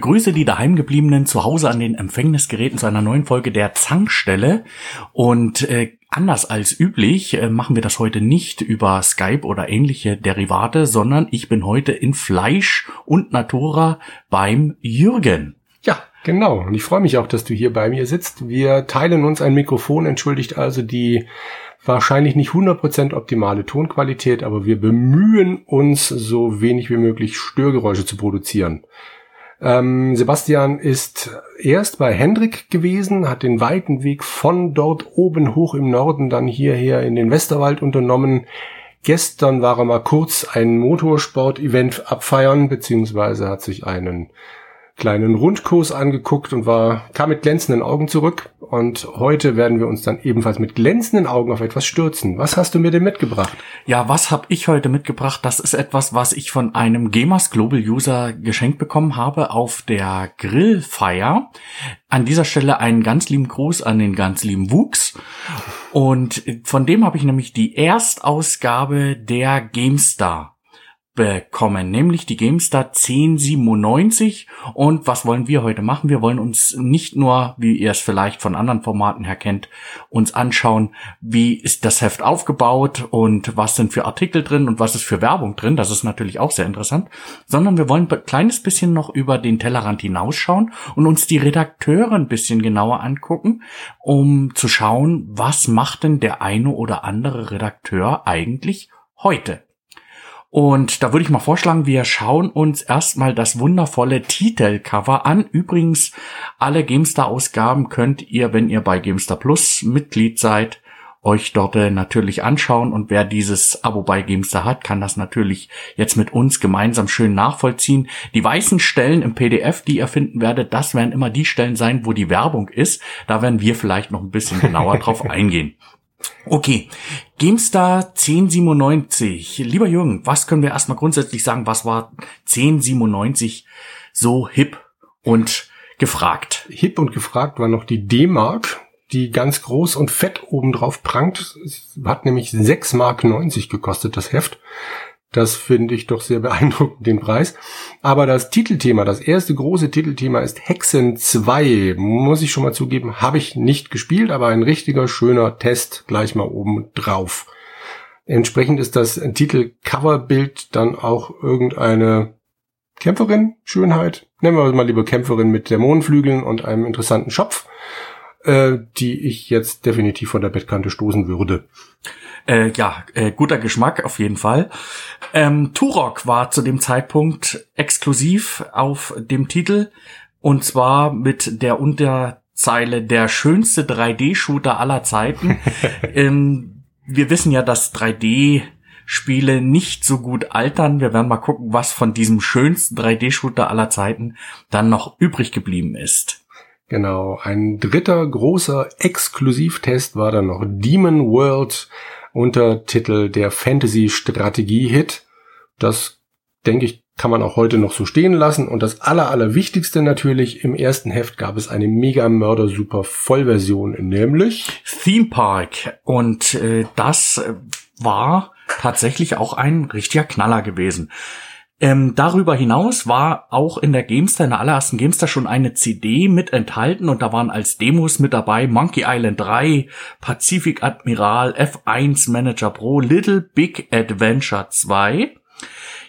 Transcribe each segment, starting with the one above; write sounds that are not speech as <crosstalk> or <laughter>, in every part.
Begrüße die daheimgebliebenen zu Hause an den Empfängnisgeräten zu einer neuen Folge der Zankstelle. Und äh, anders als üblich äh, machen wir das heute nicht über Skype oder ähnliche Derivate, sondern ich bin heute in Fleisch und Natura beim Jürgen. Ja, genau. Und ich freue mich auch, dass du hier bei mir sitzt. Wir teilen uns ein Mikrofon, entschuldigt also die wahrscheinlich nicht 100% optimale Tonqualität, aber wir bemühen uns, so wenig wie möglich Störgeräusche zu produzieren. Ähm, Sebastian ist erst bei Hendrik gewesen, hat den weiten Weg von dort oben hoch im Norden dann hierher in den Westerwald unternommen. Gestern war er mal kurz ein Motorsport-Event abfeiern, beziehungsweise hat sich einen kleinen Rundkurs angeguckt und war, kam mit glänzenden Augen zurück. Und heute werden wir uns dann ebenfalls mit glänzenden Augen auf etwas stürzen. Was hast du mir denn mitgebracht? Ja, was habe ich heute mitgebracht? Das ist etwas, was ich von einem Gamers Global User geschenkt bekommen habe auf der Grillfeier. An dieser Stelle einen ganz lieben Gruß an den ganz lieben Wuchs. Und von dem habe ich nämlich die Erstausgabe der GameStar bekommen, nämlich die GameStar 1097. Und was wollen wir heute machen? Wir wollen uns nicht nur, wie ihr es vielleicht von anderen Formaten her kennt, uns anschauen, wie ist das Heft aufgebaut und was sind für Artikel drin und was ist für Werbung drin. Das ist natürlich auch sehr interessant, sondern wir wollen ein kleines bisschen noch über den Tellerrand hinausschauen und uns die Redakteure ein bisschen genauer angucken, um zu schauen, was macht denn der eine oder andere Redakteur eigentlich heute? Und da würde ich mal vorschlagen, wir schauen uns erstmal das wundervolle Titelcover an. Übrigens, alle GameStar-Ausgaben könnt ihr, wenn ihr bei GameStar Plus Mitglied seid, euch dort äh, natürlich anschauen. Und wer dieses Abo bei GameStar hat, kann das natürlich jetzt mit uns gemeinsam schön nachvollziehen. Die weißen Stellen im PDF, die ihr finden werdet, das werden immer die Stellen sein, wo die Werbung ist. Da werden wir vielleicht noch ein bisschen genauer drauf <laughs> eingehen. Okay, GameStar 1097. Lieber Jürgen, was können wir erstmal grundsätzlich sagen? Was war 1097 so hip und gefragt? Hip und gefragt war noch die D-Mark, die ganz groß und fett obendrauf prangt. Hat nämlich 6 Mark 90 gekostet, das Heft. Das finde ich doch sehr beeindruckend, den Preis. Aber das Titelthema, das erste große Titelthema ist Hexen 2. Muss ich schon mal zugeben, habe ich nicht gespielt, aber ein richtiger schöner Test gleich mal oben drauf. Entsprechend ist das Titelcoverbild dann auch irgendeine Kämpferin, Schönheit, nennen wir mal lieber Kämpferin mit Dämonenflügeln und einem interessanten Schopf, äh, die ich jetzt definitiv von der Bettkante stoßen würde. Äh, ja, äh, guter Geschmack auf jeden Fall. Ähm, Turok war zu dem Zeitpunkt exklusiv auf dem Titel und zwar mit der Unterzeile der schönste 3D-Shooter aller Zeiten. <laughs> ähm, wir wissen ja, dass 3D Spiele nicht so gut altern. Wir werden mal gucken, was von diesem schönsten 3D-Shooter aller Zeiten dann noch übrig geblieben ist. Genau, ein dritter großer Exklusivtest war dann noch Demon World Untertitel der Fantasy-Strategie-Hit. Das, denke ich, kann man auch heute noch so stehen lassen. Und das aller, allerwichtigste natürlich, im ersten Heft gab es eine mega mörder super Vollversion, nämlich Theme Park. Und äh, das war tatsächlich auch ein richtiger Knaller gewesen. Ähm, darüber hinaus war auch in der Gamestar, in der allerersten Gamestar schon eine CD mit enthalten und da waren als Demos mit dabei Monkey Island 3, Pacific Admiral, F1 Manager Pro, Little Big Adventure 2.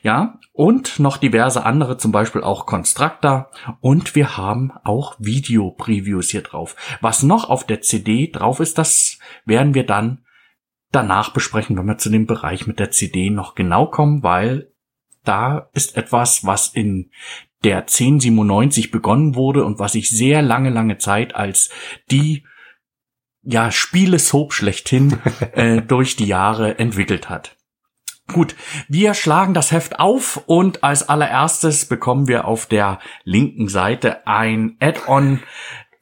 Ja, und noch diverse andere, zum Beispiel auch Constructor. Und wir haben auch Video-Previews hier drauf. Was noch auf der CD drauf ist, das werden wir dann danach besprechen, wenn wir zu dem Bereich mit der CD noch genau kommen, weil da ist etwas, was in der 1097 begonnen wurde und was sich sehr lange, lange Zeit als die ja, Spielesoap schlechthin <laughs> äh, durch die Jahre entwickelt hat. Gut, wir schlagen das Heft auf und als allererstes bekommen wir auf der linken Seite ein Add-on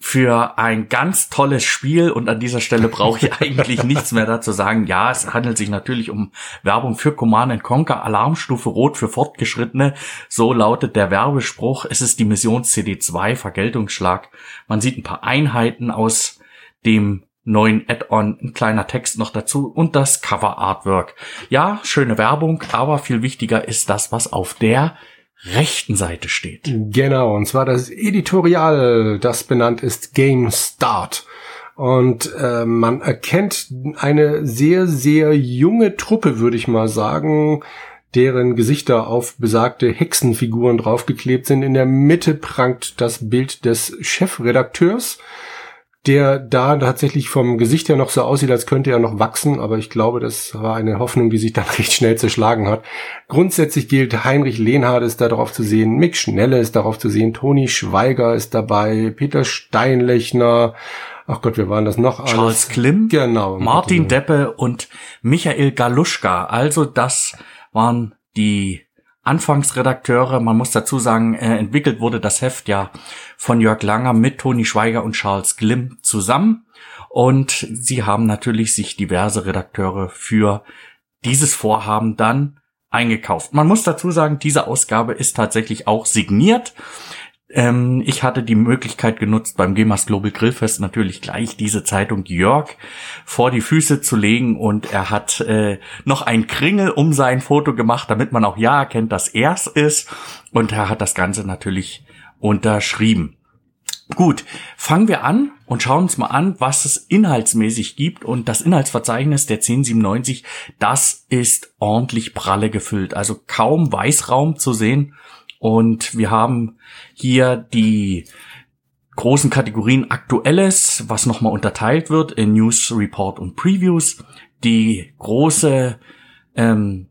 für ein ganz tolles Spiel und an dieser Stelle brauche ich <laughs> eigentlich nichts mehr dazu sagen. Ja, es handelt sich natürlich um Werbung für Command Conquer Alarmstufe Rot für Fortgeschrittene. So lautet der Werbespruch. Es ist die Mission CD2 Vergeltungsschlag. Man sieht ein paar Einheiten aus dem neuen Add-on, ein kleiner Text noch dazu und das Cover Artwork. Ja, schöne Werbung, aber viel wichtiger ist das, was auf der rechten Seite steht. Genau, und zwar das Editorial, das benannt ist Game Start. Und äh, man erkennt eine sehr, sehr junge Truppe, würde ich mal sagen, deren Gesichter auf besagte Hexenfiguren draufgeklebt sind. In der Mitte prangt das Bild des Chefredakteurs, der da tatsächlich vom Gesicht her noch so aussieht, als könnte er noch wachsen, aber ich glaube, das war eine Hoffnung, die sich <laughs> dann recht schnell zerschlagen hat. Grundsätzlich gilt, Heinrich Lehnhardt ist da drauf zu sehen, Mick Schnelle ist darauf zu sehen, Toni Schweiger ist dabei, Peter Steinlechner, ach Gott, wir waren das noch alles? Charles Klim, genau, Martin Deppe und Michael Galuschka. Also das waren die Anfangsredakteure. Man muss dazu sagen, äh, entwickelt wurde das Heft ja von Jörg Langer mit Toni Schweiger und Charles Glimm zusammen. Und sie haben natürlich sich diverse Redakteure für dieses Vorhaben dann eingekauft. Man muss dazu sagen, diese Ausgabe ist tatsächlich auch signiert. Ähm, ich hatte die Möglichkeit genutzt, beim GEMAS Global Grillfest natürlich gleich diese Zeitung Jörg vor die Füße zu legen und er hat äh, noch ein Kringel um sein Foto gemacht, damit man auch ja erkennt, dass er es ist und er hat das Ganze natürlich unterschrieben. Gut, fangen wir an und schauen uns mal an, was es inhaltsmäßig gibt. Und das Inhaltsverzeichnis der 1097, das ist ordentlich pralle gefüllt. Also kaum Weißraum zu sehen. Und wir haben hier die großen Kategorien Aktuelles, was nochmal unterteilt wird in News, Report und Previews. Die große ähm,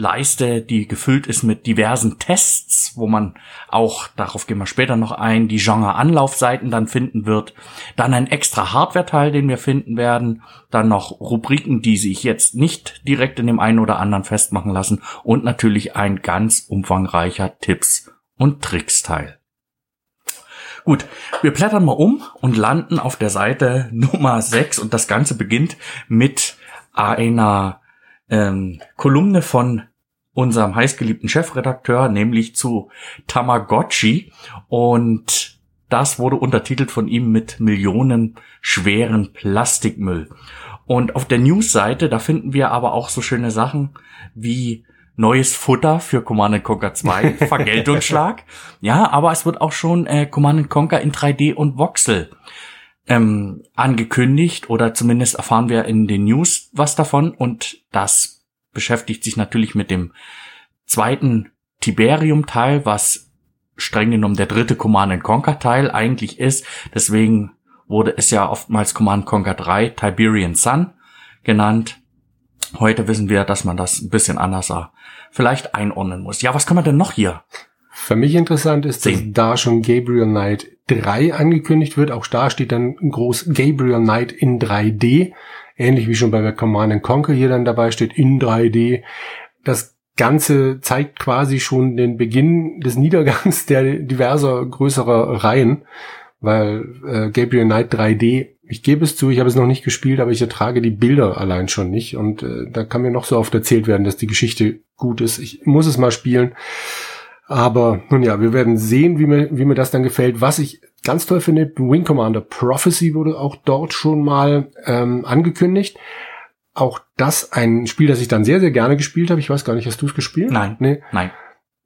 Leiste, die gefüllt ist mit diversen Tests, wo man auch, darauf gehen wir später noch ein, die Genre-Anlaufseiten dann finden wird. Dann ein extra Hardware-Teil, den wir finden werden. Dann noch Rubriken, die sich jetzt nicht direkt in dem einen oder anderen festmachen lassen. Und natürlich ein ganz umfangreicher Tipps- und Tricks-Teil. Gut, wir blättern mal um und landen auf der Seite <laughs> Nummer 6 und das Ganze beginnt mit einer ähm, Kolumne von unserem heißgeliebten Chefredakteur, nämlich zu Tamagotchi. Und das wurde untertitelt von ihm mit Millionen schweren Plastikmüll. Und auf der News-Seite, da finden wir aber auch so schöne Sachen wie neues Futter für Command Conquer 2, <laughs> Vergeltungsschlag. ja, aber es wird auch schon äh, Command Conquer in 3D und Voxel ähm, angekündigt oder zumindest erfahren wir in den News was davon und das beschäftigt sich natürlich mit dem zweiten Tiberium-Teil, was streng genommen der dritte Command Conquer Teil eigentlich ist. Deswegen wurde es ja oftmals Command Conquer 3 Tiberian Sun genannt. Heute wissen wir, dass man das ein bisschen anders vielleicht einordnen muss. Ja, was kann man denn noch hier? Für mich interessant ist, dass da schon Gabriel Knight 3 angekündigt wird. Auch da steht dann groß Gabriel Knight in 3D ähnlich wie schon bei Command Conquer hier dann dabei steht, in 3D. Das Ganze zeigt quasi schon den Beginn des Niedergangs der diverser größerer Reihen, weil äh, Gabriel Knight 3D, ich gebe es zu, ich habe es noch nicht gespielt, aber ich ertrage die Bilder allein schon nicht und äh, da kann mir noch so oft erzählt werden, dass die Geschichte gut ist. Ich muss es mal spielen. Aber nun ja, wir werden sehen, wie mir, wie mir das dann gefällt. Was ich ganz toll finde, Wing Commander Prophecy wurde auch dort schon mal ähm, angekündigt. Auch das ein Spiel, das ich dann sehr, sehr gerne gespielt habe. Ich weiß gar nicht, hast du es gespielt? Nein. Nee. Nein.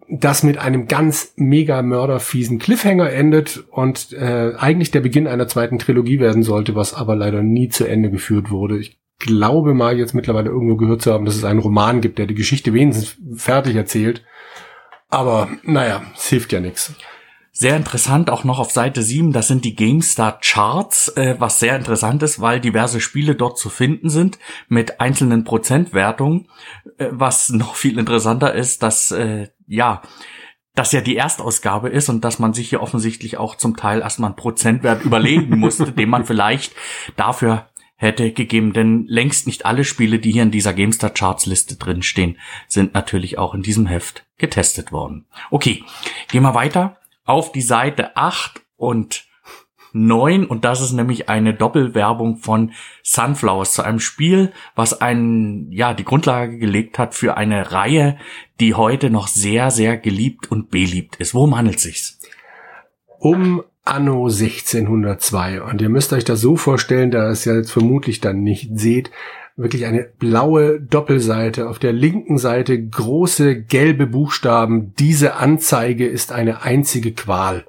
Das mit einem ganz mega mörderfiesen Cliffhanger endet und äh, eigentlich der Beginn einer zweiten Trilogie werden sollte, was aber leider nie zu Ende geführt wurde. Ich glaube mal jetzt mittlerweile irgendwo gehört zu haben, dass es einen Roman gibt, der die Geschichte wenigstens fertig erzählt. Aber naja, es hilft ja nichts. Sehr interessant, auch noch auf Seite 7, das sind die GameStar Charts, äh, was sehr interessant ist, weil diverse Spiele dort zu finden sind mit einzelnen Prozentwertungen. Äh, was <laughs> noch viel interessanter ist, dass, äh, ja, das ja die Erstausgabe ist und dass man sich hier offensichtlich auch zum Teil erstmal einen Prozentwert <laughs> überlegen musste, den man vielleicht dafür hätte gegeben, denn längst nicht alle Spiele, die hier in dieser GameStar Charts Liste drinstehen, sind natürlich auch in diesem Heft getestet worden. Okay, gehen wir weiter auf die Seite 8 und 9 und das ist nämlich eine Doppelwerbung von Sunflowers zu einem Spiel, was einen, ja, die Grundlage gelegt hat für eine Reihe, die heute noch sehr, sehr geliebt und beliebt ist. Worum handelt es sich? Um Anno 1602. Und ihr müsst euch das so vorstellen, da es ja jetzt vermutlich dann nicht seht, wirklich eine blaue Doppelseite. Auf der linken Seite große gelbe Buchstaben. Diese Anzeige ist eine einzige Qual.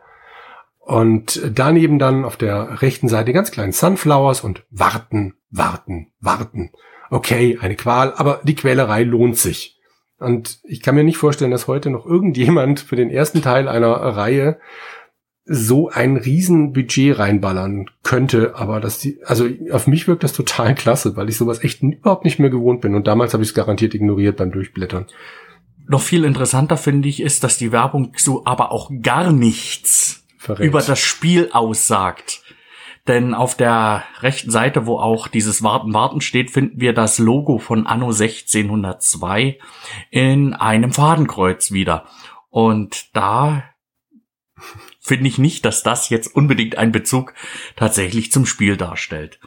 Und daneben dann auf der rechten Seite ganz kleinen Sunflowers und warten, warten, warten. Okay, eine Qual, aber die Quälerei lohnt sich. Und ich kann mir nicht vorstellen, dass heute noch irgendjemand für den ersten Teil einer Reihe so ein Riesenbudget reinballern könnte, aber dass die, also auf mich wirkt das total <laughs> klasse, weil ich sowas echt überhaupt nicht mehr gewohnt bin und damals habe ich es garantiert ignoriert beim Durchblättern. Noch viel interessanter finde ich ist, dass die Werbung so aber auch gar nichts Verrät. über das Spiel aussagt. Denn auf der rechten Seite, wo auch dieses Warten, Warten steht, finden wir das Logo von Anno 1602 in einem Fadenkreuz wieder. Und da finde ich nicht, dass das jetzt unbedingt einen Bezug tatsächlich zum Spiel darstellt.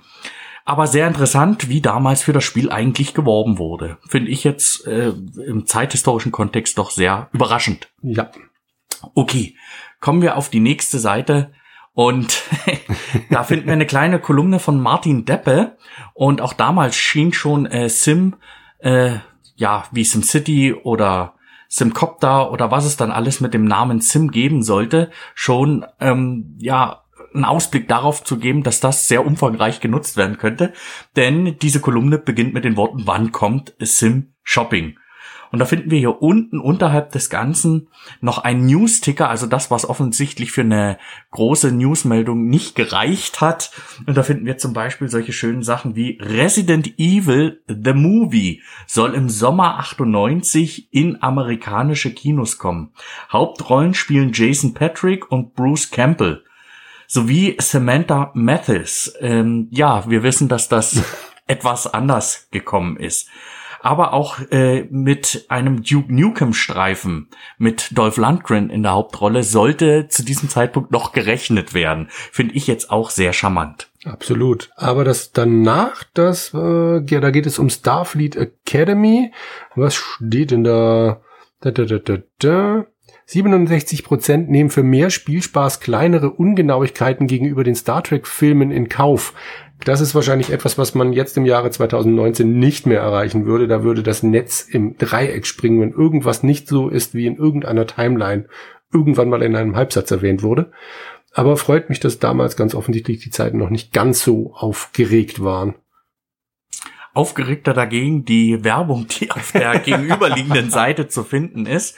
Aber sehr interessant, wie damals für das Spiel eigentlich geworben wurde. Finde ich jetzt äh, im zeithistorischen Kontext doch sehr überraschend. Ja. Okay, kommen wir auf die nächste Seite. Und <laughs> da finden wir eine kleine Kolumne von Martin Deppe. Und auch damals schien schon äh, Sim, äh, ja, wie SimCity oder Simcopter oder was es dann alles mit dem Namen Sim geben sollte, schon ähm, ja einen Ausblick darauf zu geben, dass das sehr umfangreich genutzt werden könnte. Denn diese Kolumne beginnt mit den Worten, wann kommt Sim Shopping? Und da finden wir hier unten unterhalb des Ganzen noch ein News-Ticker, also das, was offensichtlich für eine große Newsmeldung nicht gereicht hat. Und da finden wir zum Beispiel solche schönen Sachen wie Resident Evil The Movie soll im Sommer 98 in amerikanische Kinos kommen. Hauptrollen spielen Jason Patrick und Bruce Campbell sowie Samantha Mathis. Ähm, ja, wir wissen, dass das <laughs> etwas anders gekommen ist aber auch äh, mit einem Duke Nukem Streifen mit Dolph Lundgren in der Hauptrolle sollte zu diesem Zeitpunkt noch gerechnet werden. Finde ich jetzt auch sehr charmant. Absolut. Aber das danach, das, äh, ja, da geht es um Starfleet Academy. Was steht denn da? Da, da, da, da, da. 67 Prozent nehmen für mehr Spielspaß kleinere Ungenauigkeiten gegenüber den Star Trek Filmen in Kauf. Das ist wahrscheinlich etwas, was man jetzt im Jahre 2019 nicht mehr erreichen würde. Da würde das Netz im Dreieck springen, wenn irgendwas nicht so ist, wie in irgendeiner Timeline irgendwann mal in einem Halbsatz erwähnt wurde. Aber freut mich, dass damals ganz offensichtlich die Zeiten noch nicht ganz so aufgeregt waren aufgeregter dagegen die Werbung, die auf der <laughs> gegenüberliegenden Seite zu finden ist.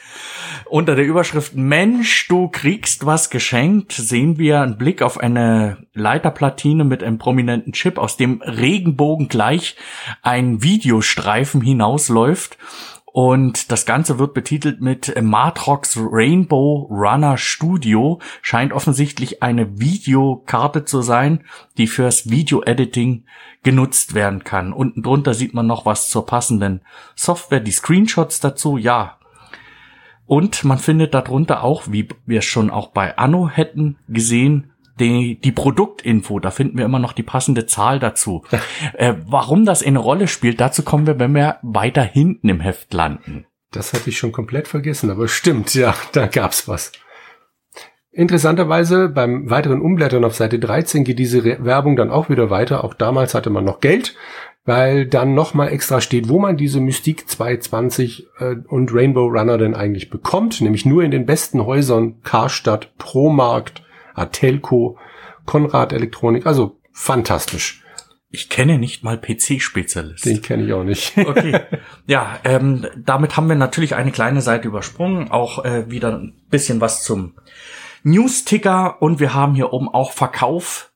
Unter der Überschrift Mensch, du kriegst was geschenkt, sehen wir einen Blick auf eine Leiterplatine mit einem prominenten Chip, aus dem Regenbogen gleich ein Videostreifen hinausläuft. Und das Ganze wird betitelt mit Matrox Rainbow Runner Studio. Scheint offensichtlich eine Videokarte zu sein, die fürs Video-Editing genutzt werden kann. Unten drunter sieht man noch was zur passenden Software, die Screenshots dazu, ja. Und man findet darunter auch, wie wir es schon auch bei Anno hätten gesehen, die, die Produktinfo, da finden wir immer noch die passende Zahl dazu. äh, warum das eine Rolle spielt, dazu kommen wir, wenn wir weiter hinten im Heft landen. Das hatte ich schon komplett vergessen, aber stimmt, ja, <laughs> da gab's was. Interessanterweise beim weiteren Umblättern auf Seite 13 geht diese Re Werbung dann auch wieder weiter. Auch damals hatte man noch Geld, weil dann nochmal extra steht, wo man diese Mystique 220 äh, und Rainbow Runner denn eigentlich bekommt. Nämlich nur in den besten Häusern Karstadt, Promarkt, Atelco, Konrad Elektronik. Also fantastisch. Ich kenne nicht mal PC-Spezialist. Den kenne ich auch nicht. <laughs> okay. Ja, ähm, damit haben wir natürlich eine kleine Seite übersprungen. Auch äh, wieder ein bisschen was zum News-Ticker und wir haben hier oben auch Verkauf,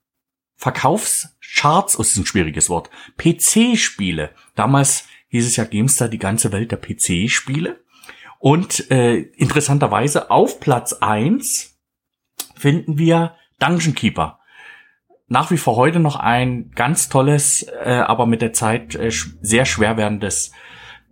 Verkaufscharts, oh, ist ein schwieriges Wort, PC-Spiele. Damals hieß es ja GameStar die ganze Welt der PC-Spiele. Und äh, interessanterweise auf Platz eins finden wir Dungeon Keeper. Nach wie vor heute noch ein ganz tolles, äh, aber mit der Zeit äh, sehr schwer werdendes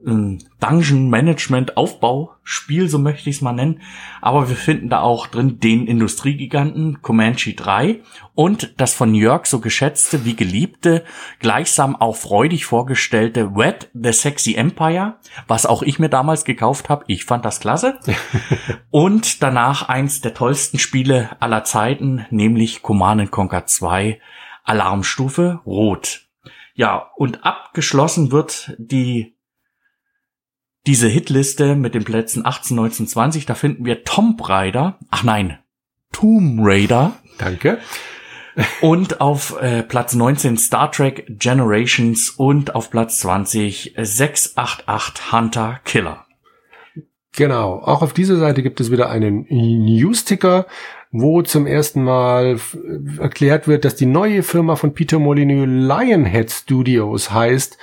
Dungeon Management Aufbauspiel, so möchte ich es mal nennen. Aber wir finden da auch drin den Industriegiganten Comanche 3 und das von Jörg so geschätzte wie geliebte, gleichsam auch freudig vorgestellte Red the Sexy Empire, was auch ich mir damals gekauft habe. Ich fand das klasse. <laughs> und danach eins der tollsten Spiele aller Zeiten, nämlich Command Conquer 2 Alarmstufe Rot. Ja, und abgeschlossen wird die diese Hitliste mit den Plätzen 18, 19, 20, da finden wir Tomb Raider, ach nein, Tomb Raider. Danke. <laughs> und auf äh, Platz 19 Star Trek Generations und auf Platz 20 688 Hunter Killer. Genau, auch auf dieser Seite gibt es wieder einen News-Ticker, wo zum ersten Mal erklärt wird, dass die neue Firma von Peter Molyneux Lionhead Studios heißt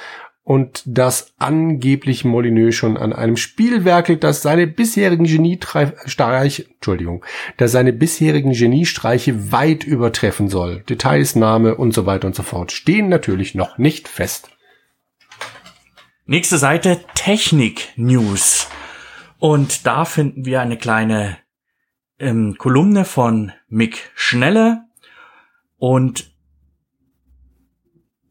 und dass angeblich Molyneux schon an einem Spiel werkelt, das seine bisherigen Geniestreiche, Entschuldigung, das seine bisherigen Geniestreiche weit übertreffen soll. Details, Name und so weiter und so fort stehen natürlich noch nicht fest. Nächste Seite Technik News. Und da finden wir eine kleine ähm, Kolumne von Mick Schnelle und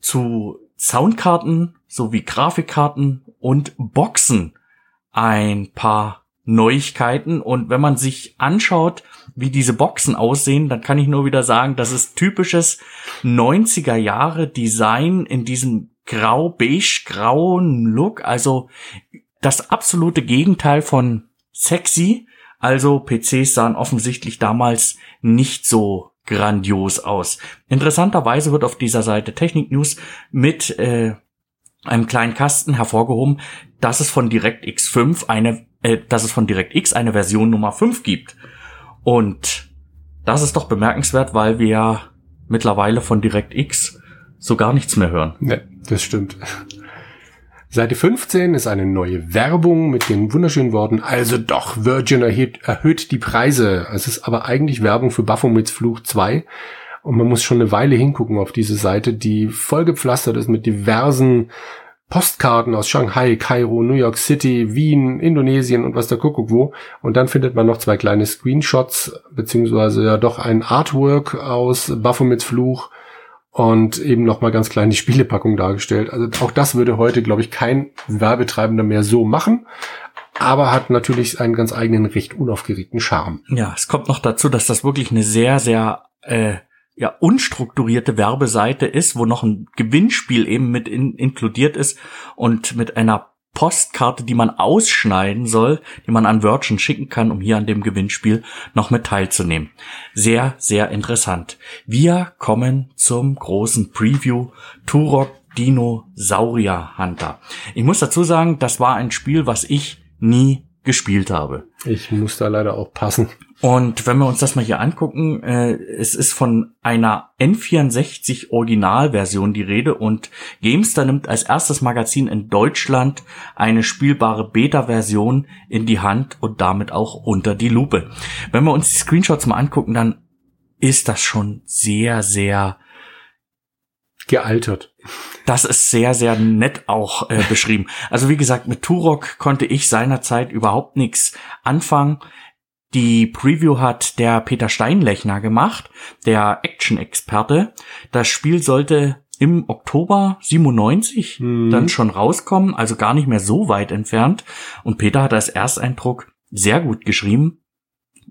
zu Soundkarten sowie Grafikkarten und Boxen ein paar Neuigkeiten. Und wenn man sich anschaut, wie diese Boxen aussehen, dann kann ich nur wieder sagen, das ist typisches 90er Jahre Design in diesem grau-beige-grauen Look. Also das absolute Gegenteil von sexy. Also PCs sahen offensichtlich damals nicht so grandios aus. Interessanterweise wird auf dieser Seite Technik News mit äh, einem kleinen Kasten hervorgehoben, dass es von DirectX 5 eine, äh, dass es von DirectX eine Version Nummer 5 gibt. Und das ist doch bemerkenswert, weil wir ja mittlerweile von DirectX so gar nichts mehr hören. Ne, das stimmt. Seite 15 ist eine neue Werbung mit den wunderschönen Worten, also doch, Virgin erhöht, erhöht die Preise. Es ist aber eigentlich Werbung für Baphomets Fluch 2. Und man muss schon eine Weile hingucken auf diese Seite, die vollgepflastert ist mit diversen Postkarten aus Shanghai, Kairo, New York City, Wien, Indonesien und was der Kuckuck wo. Und dann findet man noch zwei kleine Screenshots, beziehungsweise ja doch ein Artwork aus Baphomets Fluch und eben nochmal ganz klein die Spielepackung dargestellt. Also auch das würde heute, glaube ich, kein Werbetreibender mehr so machen, aber hat natürlich einen ganz eigenen, recht unaufgeregten Charme. Ja, es kommt noch dazu, dass das wirklich eine sehr, sehr äh, ja, unstrukturierte Werbeseite ist, wo noch ein Gewinnspiel eben mit in, inkludiert ist und mit einer Postkarte, die man ausschneiden soll, die man an Virgin schicken kann, um hier an dem Gewinnspiel noch mit teilzunehmen. Sehr, sehr interessant. Wir kommen zum großen Preview Turok Dinosaurier Hunter. Ich muss dazu sagen, das war ein Spiel, was ich nie gespielt habe. Ich muss da leider auch passen. Und wenn wir uns das mal hier angucken, äh, es ist von einer N64 Originalversion die Rede und Gamestar nimmt als erstes Magazin in Deutschland eine spielbare Beta-Version in die Hand und damit auch unter die Lupe. Wenn wir uns die Screenshots mal angucken, dann ist das schon sehr, sehr gealtert. Das ist sehr, sehr nett auch äh, beschrieben. Also wie gesagt, mit Turok konnte ich seinerzeit überhaupt nichts anfangen. Die Preview hat der Peter Steinlechner gemacht, der Action-Experte. Das Spiel sollte im Oktober 97 mhm. dann schon rauskommen, also gar nicht mehr so weit entfernt. Und Peter hat als Ersteindruck sehr gut geschrieben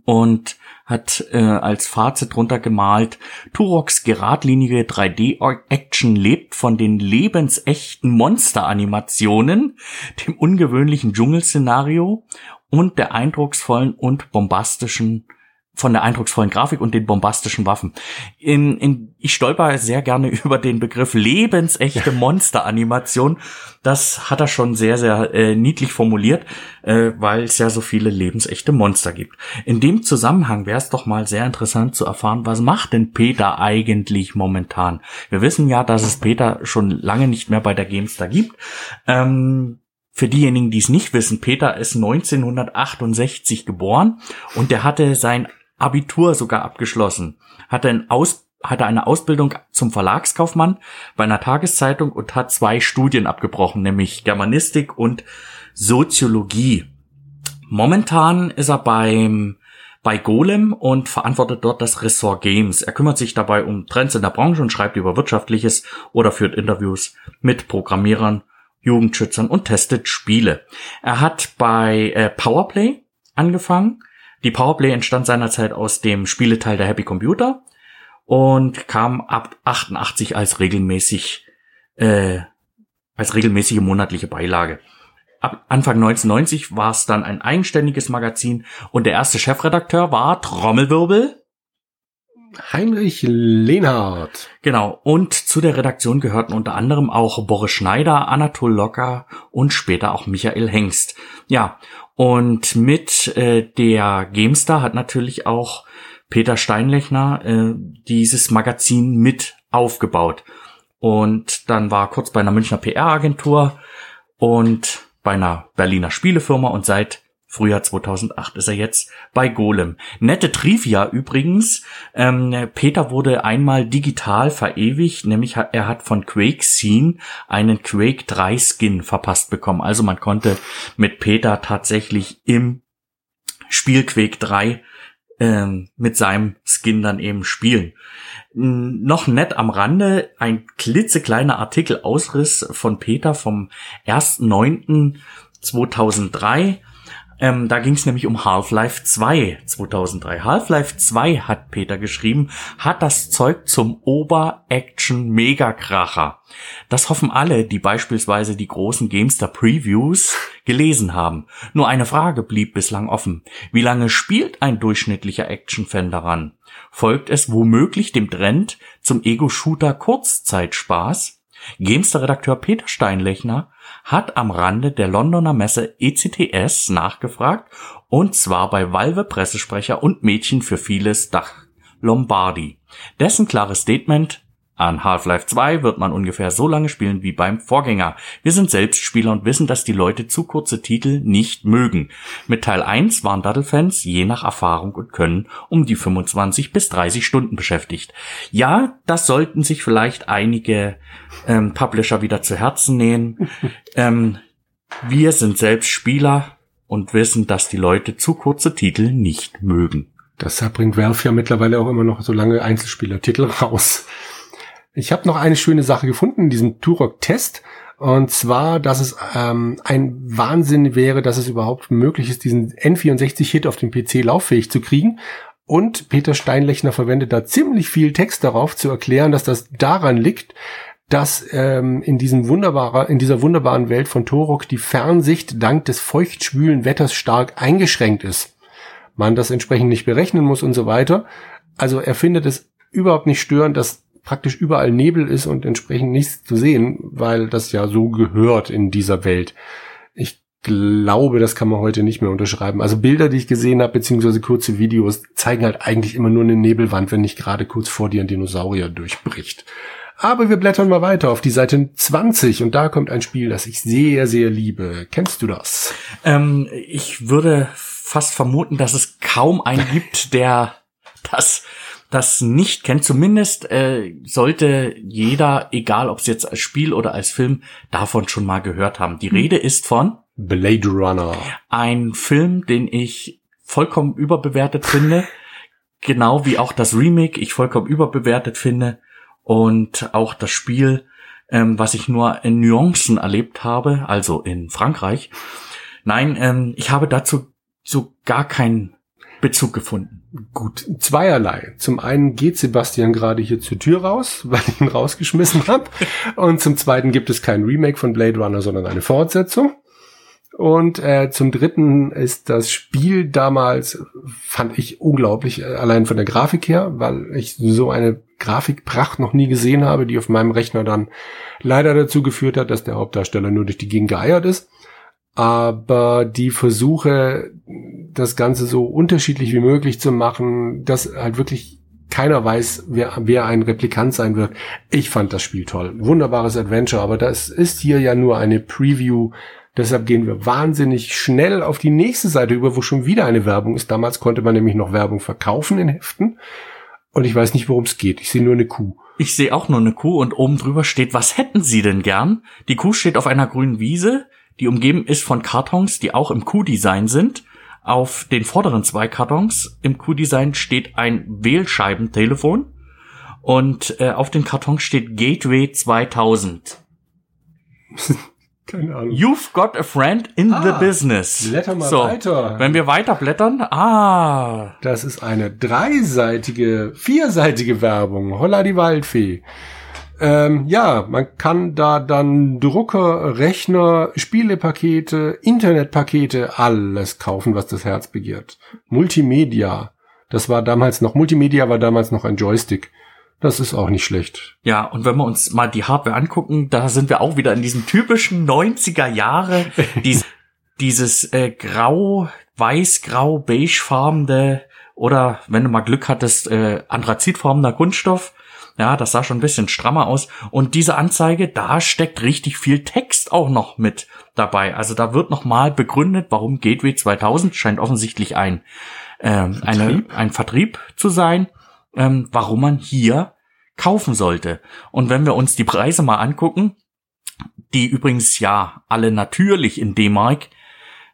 und hat äh, als Fazit drunter gemalt, Turoks geradlinige 3D-Action lebt von den lebensechten Monster-Animationen, dem ungewöhnlichen Dschungelszenario und der eindrucksvollen und bombastischen von der eindrucksvollen Grafik und den bombastischen Waffen. In, in, ich stolper sehr gerne <laughs> über den Begriff lebensechte Monsteranimation. Das hat er schon sehr, sehr äh, niedlich formuliert, äh, weil es ja so viele lebensechte Monster gibt. In dem Zusammenhang wäre es doch mal sehr interessant zu erfahren, was macht denn Peter eigentlich momentan? Wir wissen ja, dass es Peter schon lange nicht mehr bei der GameStar gibt. Ähm, für diejenigen, die es nicht wissen, Peter ist 1968 geboren und der hatte sein Abitur sogar abgeschlossen, hatte einen Aus hatte eine Ausbildung zum Verlagskaufmann bei einer Tageszeitung und hat zwei Studien abgebrochen, nämlich Germanistik und Soziologie. Momentan ist er beim bei Golem und verantwortet dort das Ressort Games. Er kümmert sich dabei um Trends in der Branche und schreibt über Wirtschaftliches oder führt Interviews mit Programmierern, Jugendschützern und testet Spiele. Er hat bei äh, Powerplay angefangen. Die Powerplay entstand seinerzeit aus dem Spieleteil der Happy Computer und kam ab 88 als regelmäßig äh, als regelmäßige monatliche Beilage ab Anfang 1990 war es dann ein eigenständiges Magazin und der erste Chefredakteur war Trommelwirbel. Heinrich Lehnhardt. Genau. Und zu der Redaktion gehörten unter anderem auch Boris Schneider, Anatol Locker und später auch Michael Hengst. Ja. Und mit äh, der GameStar hat natürlich auch Peter Steinlechner äh, dieses Magazin mit aufgebaut. Und dann war kurz bei einer Münchner PR-Agentur und bei einer Berliner Spielefirma und seit Frühjahr 2008 ist er jetzt bei Golem. Nette Trivia übrigens. Ähm, Peter wurde einmal digital verewigt, nämlich er hat von Quake Scene einen Quake 3 Skin verpasst bekommen. Also man konnte mit Peter tatsächlich im Spiel Quake 3 ähm, mit seinem Skin dann eben spielen. Noch nett am Rande, ein klitzekleiner Artikel Ausriss von Peter vom 1.9.2003. Ähm, da ging es nämlich um Half-Life 2 2003. Half-Life 2 hat Peter geschrieben, hat das Zeug zum Ober-Action-Megakracher. Das hoffen alle, die beispielsweise die großen Gamester Previews gelesen haben. Nur eine Frage blieb bislang offen. Wie lange spielt ein durchschnittlicher Action-Fan daran? Folgt es womöglich dem Trend zum Ego-Shooter Kurzzeitspaß? Gamester-Redakteur Peter Steinlechner hat am Rande der Londoner Messe ECTS nachgefragt, und zwar bei Valve Pressesprecher und Mädchen für vieles Dach Lombardi. Dessen klares Statement an Half-Life 2 wird man ungefähr so lange spielen wie beim Vorgänger. Wir sind selbst Spieler und wissen, dass die Leute zu kurze Titel nicht mögen. Mit Teil 1 waren Dattelfans je nach Erfahrung und Können um die 25 bis 30 Stunden beschäftigt. Ja, das sollten sich vielleicht einige ähm, Publisher wieder zu Herzen nehmen. <laughs> ähm, wir sind selbst Spieler und wissen, dass die Leute zu kurze Titel nicht mögen. Deshalb bringt Valve ja mittlerweile auch immer noch so lange Einzelspielertitel raus. Ich habe noch eine schöne Sache gefunden in diesem Turok-Test. Und zwar, dass es ähm, ein Wahnsinn wäre, dass es überhaupt möglich ist, diesen N64-Hit auf dem PC lauffähig zu kriegen. Und Peter Steinlechner verwendet da ziemlich viel Text darauf zu erklären, dass das daran liegt, dass ähm, in diesem wunderbarer, in dieser wunderbaren Welt von Torok die Fernsicht dank des feuchtschwülen Wetters stark eingeschränkt ist. Man das entsprechend nicht berechnen muss und so weiter. Also er findet es überhaupt nicht störend, dass praktisch überall Nebel ist und entsprechend nichts zu sehen, weil das ja so gehört in dieser Welt. Ich glaube, das kann man heute nicht mehr unterschreiben. Also Bilder, die ich gesehen habe, beziehungsweise kurze Videos, zeigen halt eigentlich immer nur eine Nebelwand, wenn nicht gerade kurz vor dir ein Dinosaurier durchbricht. Aber wir blättern mal weiter auf die Seite 20 und da kommt ein Spiel, das ich sehr, sehr liebe. Kennst du das? Ähm, ich würde fast vermuten, dass es kaum einen gibt, der das das nicht kennt, zumindest äh, sollte jeder, egal ob es jetzt als Spiel oder als Film, davon schon mal gehört haben. Die hm. Rede ist von Blade Runner. Ein Film, den ich vollkommen überbewertet finde. genau wie auch das Remake ich vollkommen überbewertet finde. Und auch das Spiel, ähm, was ich nur in Nuancen erlebt habe, also in Frankreich. Nein, ähm, ich habe dazu so gar keinen Bezug gefunden. Gut, zweierlei. Zum einen geht Sebastian gerade hier zur Tür raus, <laughs> weil ich ihn rausgeschmissen habe. Und zum zweiten gibt es kein Remake von Blade Runner, sondern eine Fortsetzung. Und äh, zum dritten ist das Spiel damals, fand ich unglaublich, äh, allein von der Grafik her, weil ich so eine Grafikpracht noch nie gesehen habe, die auf meinem Rechner dann leider dazu geführt hat, dass der Hauptdarsteller nur durch die Gegend geeiert ist aber die Versuche, das Ganze so unterschiedlich wie möglich zu machen, dass halt wirklich keiner weiß, wer, wer ein Replikant sein wird. Ich fand das Spiel toll. Wunderbares Adventure, aber das ist hier ja nur eine Preview. Deshalb gehen wir wahnsinnig schnell auf die nächste Seite über, wo schon wieder eine Werbung ist. Damals konnte man nämlich noch Werbung verkaufen in Heften. Und ich weiß nicht, worum es geht. Ich sehe nur eine Kuh. Ich sehe auch nur eine Kuh und oben drüber steht, was hätten Sie denn gern? Die Kuh steht auf einer grünen Wiese, die umgeben ist von Kartons, die auch im Kuhdesign sind. Auf den vorderen zwei Kartons im Kuhdesign steht ein Wählscheibentelefon und äh, auf den Kartons steht Gateway 2000. <laughs> Keine Ahnung. You've got a friend in Ah, the business. blätter mal so, weiter. Wenn wir weiter blättern, ah, Das ist eine dreiseitige, vierseitige Werbung. Holla die Waldfee. Ähm, ja, man kann da dann Drucker, Rechner, Spielepakete, Internetpakete, alles kaufen, was das Herz begehrt. Multimedia. Das war damals noch, Multimedia war damals noch ein Joystick. Das ist auch nicht schlecht. Ja, und wenn wir uns mal die Hardware angucken, da sind wir auch wieder in diesem typischen 90er Jahre, <laughs> dies, dieses äh, grau, weiß-grau, beigefarbene oder wenn du mal Glück hattest, äh, anthrazitfarbener Kunststoff. Ja, das sah schon ein bisschen strammer aus. Und diese Anzeige, da steckt richtig viel Text auch noch mit dabei. Also da wird noch mal begründet, warum Gateway 2000 scheint offensichtlich ein, ähm, eine, Vertrieb? ein Vertrieb zu sein, ähm, warum man hier kaufen sollte. Und wenn wir uns die Preise mal angucken, die übrigens ja alle natürlich in D-Mark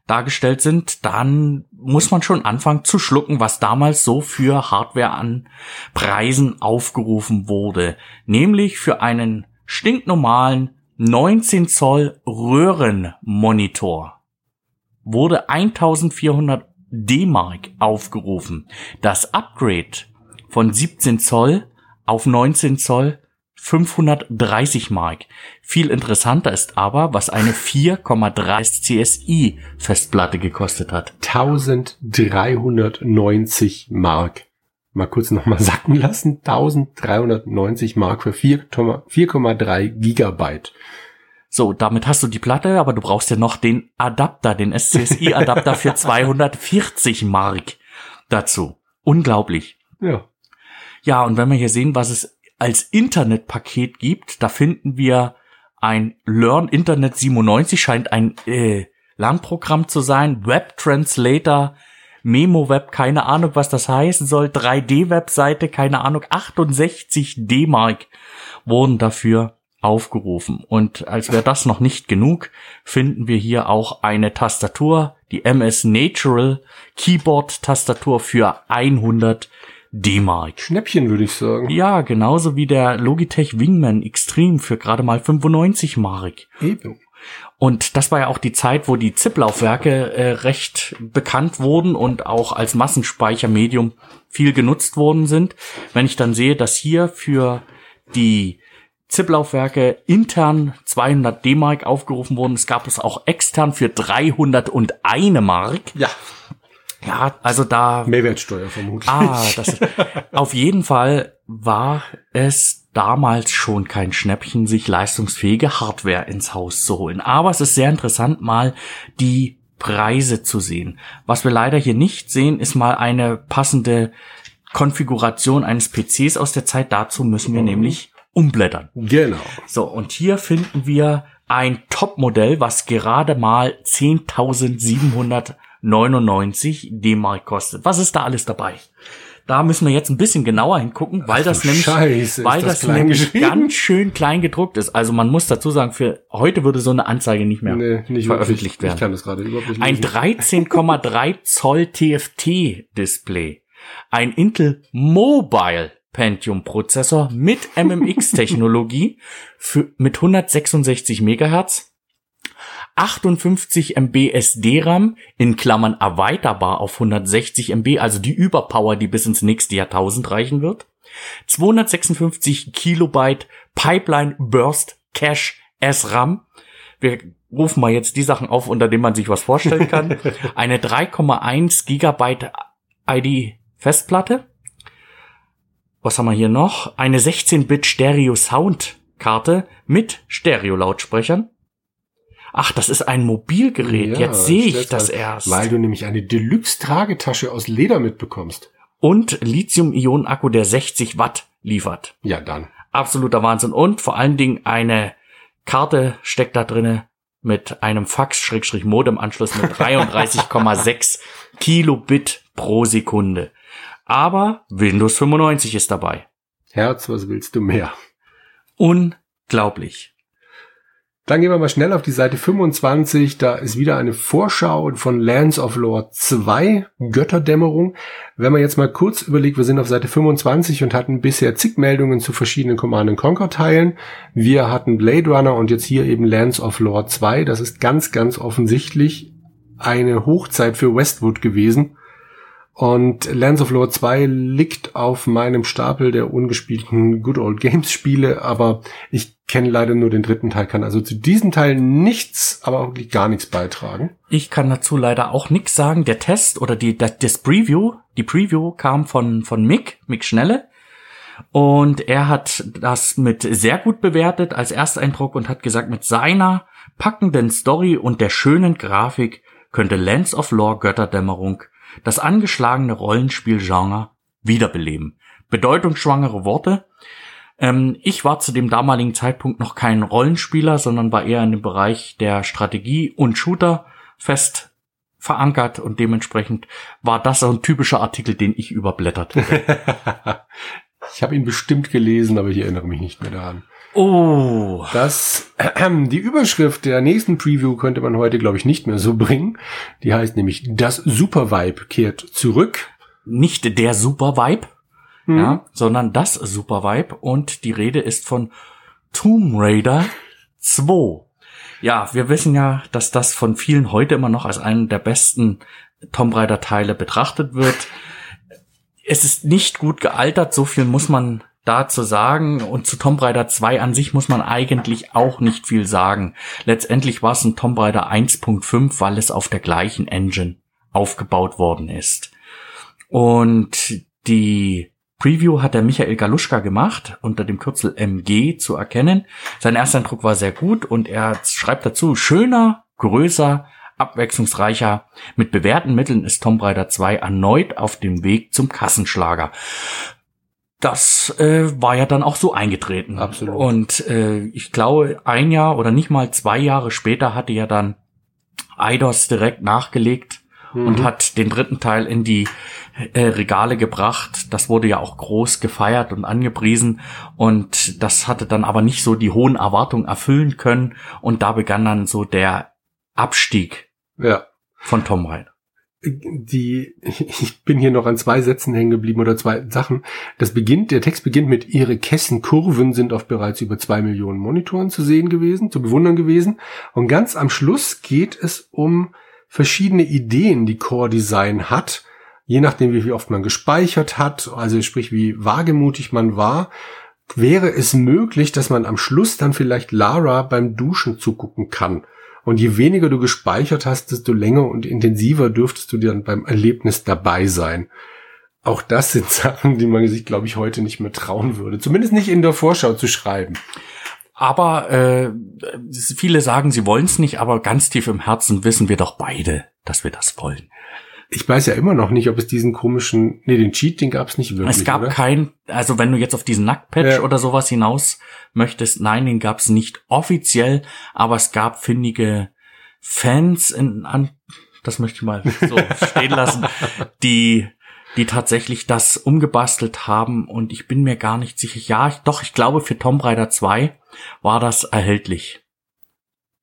dargestellt sind, dann muss man schon anfangen zu schlucken, was damals so für Hardware an Preisen aufgerufen wurde. Nämlich für einen stinknormalen 19 Zoll Röhrenmonitor wurde 1400 D-Mark aufgerufen. Das Upgrade von 17 Zoll auf 19 Zoll 530 Mark. Viel interessanter ist aber, was eine 4,3 CSI Festplatte gekostet hat. 1390 Mark. Mal kurz nochmal <laughs> sacken lassen. 1390 Mark für 4, 4,3 Gigabyte. So, damit hast du die Platte, aber du brauchst ja noch den Adapter, den SCSI-Adapter für <laughs> 240 Mark dazu. Unglaublich. Ja. Ja, und wenn wir hier sehen, was es als Internetpaket gibt, da finden wir ein Learn Internet 97, scheint ein äh, Lernprogramm zu sein, Web Translator, Memo Web, keine Ahnung, was das heißen soll, 3D-Webseite, keine Ahnung, 68 D-Mark wurden dafür aufgerufen. Und als wäre das noch nicht genug, finden wir hier auch eine Tastatur, die MS Natural Keyboard Tastatur für 100 D-Mark. Schnäppchen würde ich sagen. Ja, genauso wie der Logitech Wingman Extreme für gerade mal 95 Mark. Eben. Und das war ja auch die Zeit, wo die ZIP-Laufwerke äh, recht bekannt wurden und auch als Massenspeichermedium viel genutzt worden sind. Wenn ich dann sehe, dass hier für die ZIP-Laufwerke intern 200 D-Mark aufgerufen wurden, es gab es auch extern für 301 Mark. Ja. Ja, also da Mehrwertsteuer vermutlich. Ah, das ist, auf jeden Fall war es damals schon kein Schnäppchen, sich leistungsfähige Hardware ins Haus zu holen. Aber es ist sehr interessant, mal die Preise zu sehen. Was wir leider hier nicht sehen, ist mal eine passende Konfiguration eines PCs aus der Zeit. Dazu müssen wir nämlich umblättern. Genau. So, und hier finden wir ein Topmodell, was gerade mal 10.799 D-Mark kostet. Was ist da alles dabei? Da müssen wir jetzt ein bisschen genauer hingucken, weil Ach das nämlich, Scheiße, weil das das, nämlich ganz schön klein gedruckt ist. Also man muss dazu sagen, für heute würde so eine Anzeige nicht mehr Nee, nicht veröffentlicht wirklich. werden. Ich kann das gerade überhaupt nicht Ein lesen. 13,3 Zoll TFT-Display. Ein Intel Mobile Pentium Prozessor mit MMX-Technologie für, mit 166 Megahertz. 58 MB SD-RAM in Klammern erweiterbar auf 160 MB, also die Überpower, die bis ins nächste Jahrtausend reichen wird. 256 Kilobyte Pipeline Burst Cache SRAM. Wir rufen mal jetzt die Sachen auf, unter denen man sich was vorstellen kann. <laughs> Eine 3,1 Gigabyte ID Festplatte. Was haben wir hier noch? Eine 16-Bit Stereo Sound Karte mit Stereo-Lautsprechern. Ach, das ist ein Mobilgerät. Ja, Jetzt sehe ich das halt, erst. Weil du nämlich eine Deluxe-Tragetasche aus Leder mitbekommst. Und Lithium-Ionen-Akku, der 60 Watt liefert. Ja, dann. Absoluter Wahnsinn. Und vor allen Dingen eine Karte steckt da drinne mit einem Fax-Modem-Anschluss mit <laughs> 33,6 Kilobit pro Sekunde. Aber Windows 95 ist dabei. Herz, was willst du mehr? Unglaublich. Dann gehen wir mal schnell auf die Seite 25. Da ist wieder eine Vorschau von Lands of Lore 2, Götterdämmerung. Wenn man jetzt mal kurz überlegt, wir sind auf Seite 25 und hatten bisher zig Meldungen zu verschiedenen Command Conquer Teilen. Wir hatten Blade Runner und jetzt hier eben Lands of Lore 2. Das ist ganz, ganz offensichtlich eine Hochzeit für Westwood gewesen. Und Lands of Lore 2 liegt auf meinem Stapel der ungespielten Good Old Games Spiele, aber ich kenne leider nur den dritten Teil, kann also zu diesem Teil nichts, aber auch gar nichts beitragen. Ich kann dazu leider auch nichts sagen. Der Test oder die, das, das Preview, die Preview kam von, von Mick, Mick Schnelle. Und er hat das mit sehr gut bewertet als Ersteindruck und hat gesagt, mit seiner packenden Story und der schönen Grafik könnte Lands of Lore Götterdämmerung das angeschlagene Rollenspielgenre wiederbeleben. Bedeutungsschwangere Worte. Ähm, ich war zu dem damaligen Zeitpunkt noch kein Rollenspieler, sondern war eher in dem Bereich der Strategie und Shooter fest verankert und dementsprechend war das so ein typischer Artikel, den ich überblättert. <laughs> ich habe ihn bestimmt gelesen, aber ich erinnere mich nicht mehr daran. Oh. Das, äh, <clears throat> die Überschrift der nächsten Preview könnte man heute, glaube ich, nicht mehr so bringen. Die heißt nämlich Das Super Vibe kehrt zurück. Nicht der Super Vibe, mhm. ja, sondern das Super Vibe. Und die Rede ist von Tomb Raider 2. Ja, wir wissen ja, dass das von vielen heute immer noch als einen der besten Tomb Raider Teile betrachtet wird. Es ist nicht gut gealtert, so viel muss man da zu sagen. Und zu Tomb Raider 2 an sich muss man eigentlich auch nicht viel sagen. Letztendlich war es ein Tomb Raider 1.5, weil es auf der gleichen Engine aufgebaut worden ist. Und die Preview hat der Michael Galuschka gemacht, unter dem Kürzel MG zu erkennen. Sein erster Eindruck war sehr gut und er schreibt dazu, schöner, größer, abwechslungsreicher. Mit bewährten Mitteln ist Tomb Raider 2 erneut auf dem Weg zum Kassenschlager das äh, war ja dann auch so eingetreten. Absolut. Und äh, ich glaube, ein Jahr oder nicht mal zwei Jahre später hatte ja dann Eidos direkt nachgelegt mhm. und hat den dritten Teil in die äh, Regale gebracht. Das wurde ja auch groß gefeiert und angepriesen und das hatte dann aber nicht so die hohen Erwartungen erfüllen können und da begann dann so der Abstieg ja. von Tom Raider die, ich bin hier noch an zwei Sätzen hängen geblieben oder zwei Sachen. Das beginnt, der Text beginnt mit, ihre Kessenkurven sind auf bereits über zwei Millionen Monitoren zu sehen gewesen, zu bewundern gewesen. Und ganz am Schluss geht es um verschiedene Ideen, die Core Design hat, je nachdem, wie oft man gespeichert hat, also sprich, wie wagemutig man war, wäre es möglich, dass man am Schluss dann vielleicht Lara beim Duschen zugucken kann. Und je weniger du gespeichert hast, desto länger und intensiver dürftest du dann beim Erlebnis dabei sein. Auch das sind <laughs> Sachen, die man sich, glaube ich, heute nicht mehr trauen würde. Zumindest nicht in der Vorschau zu schreiben. Aber äh, viele sagen, sie wollen es nicht, aber ganz tief im Herzen wissen wir doch beide, dass wir das wollen ich weiß ja immer noch nicht, ob es diesen komischen, nee, den Cheat, den gab es nicht wirklich. Es gab oder? kein, also wenn du jetzt auf diesen Nacktpatch ja. oder sowas hinaus möchtest, nein, den gab es nicht offiziell, aber es gab findige Fans in, an, das möchte ich mal so <laughs> stehen lassen, die die tatsächlich das umgebastelt haben und ich bin mir gar nicht sicher. Ja, ich, doch, ich glaube für Tomb Raider 2 war das erhältlich.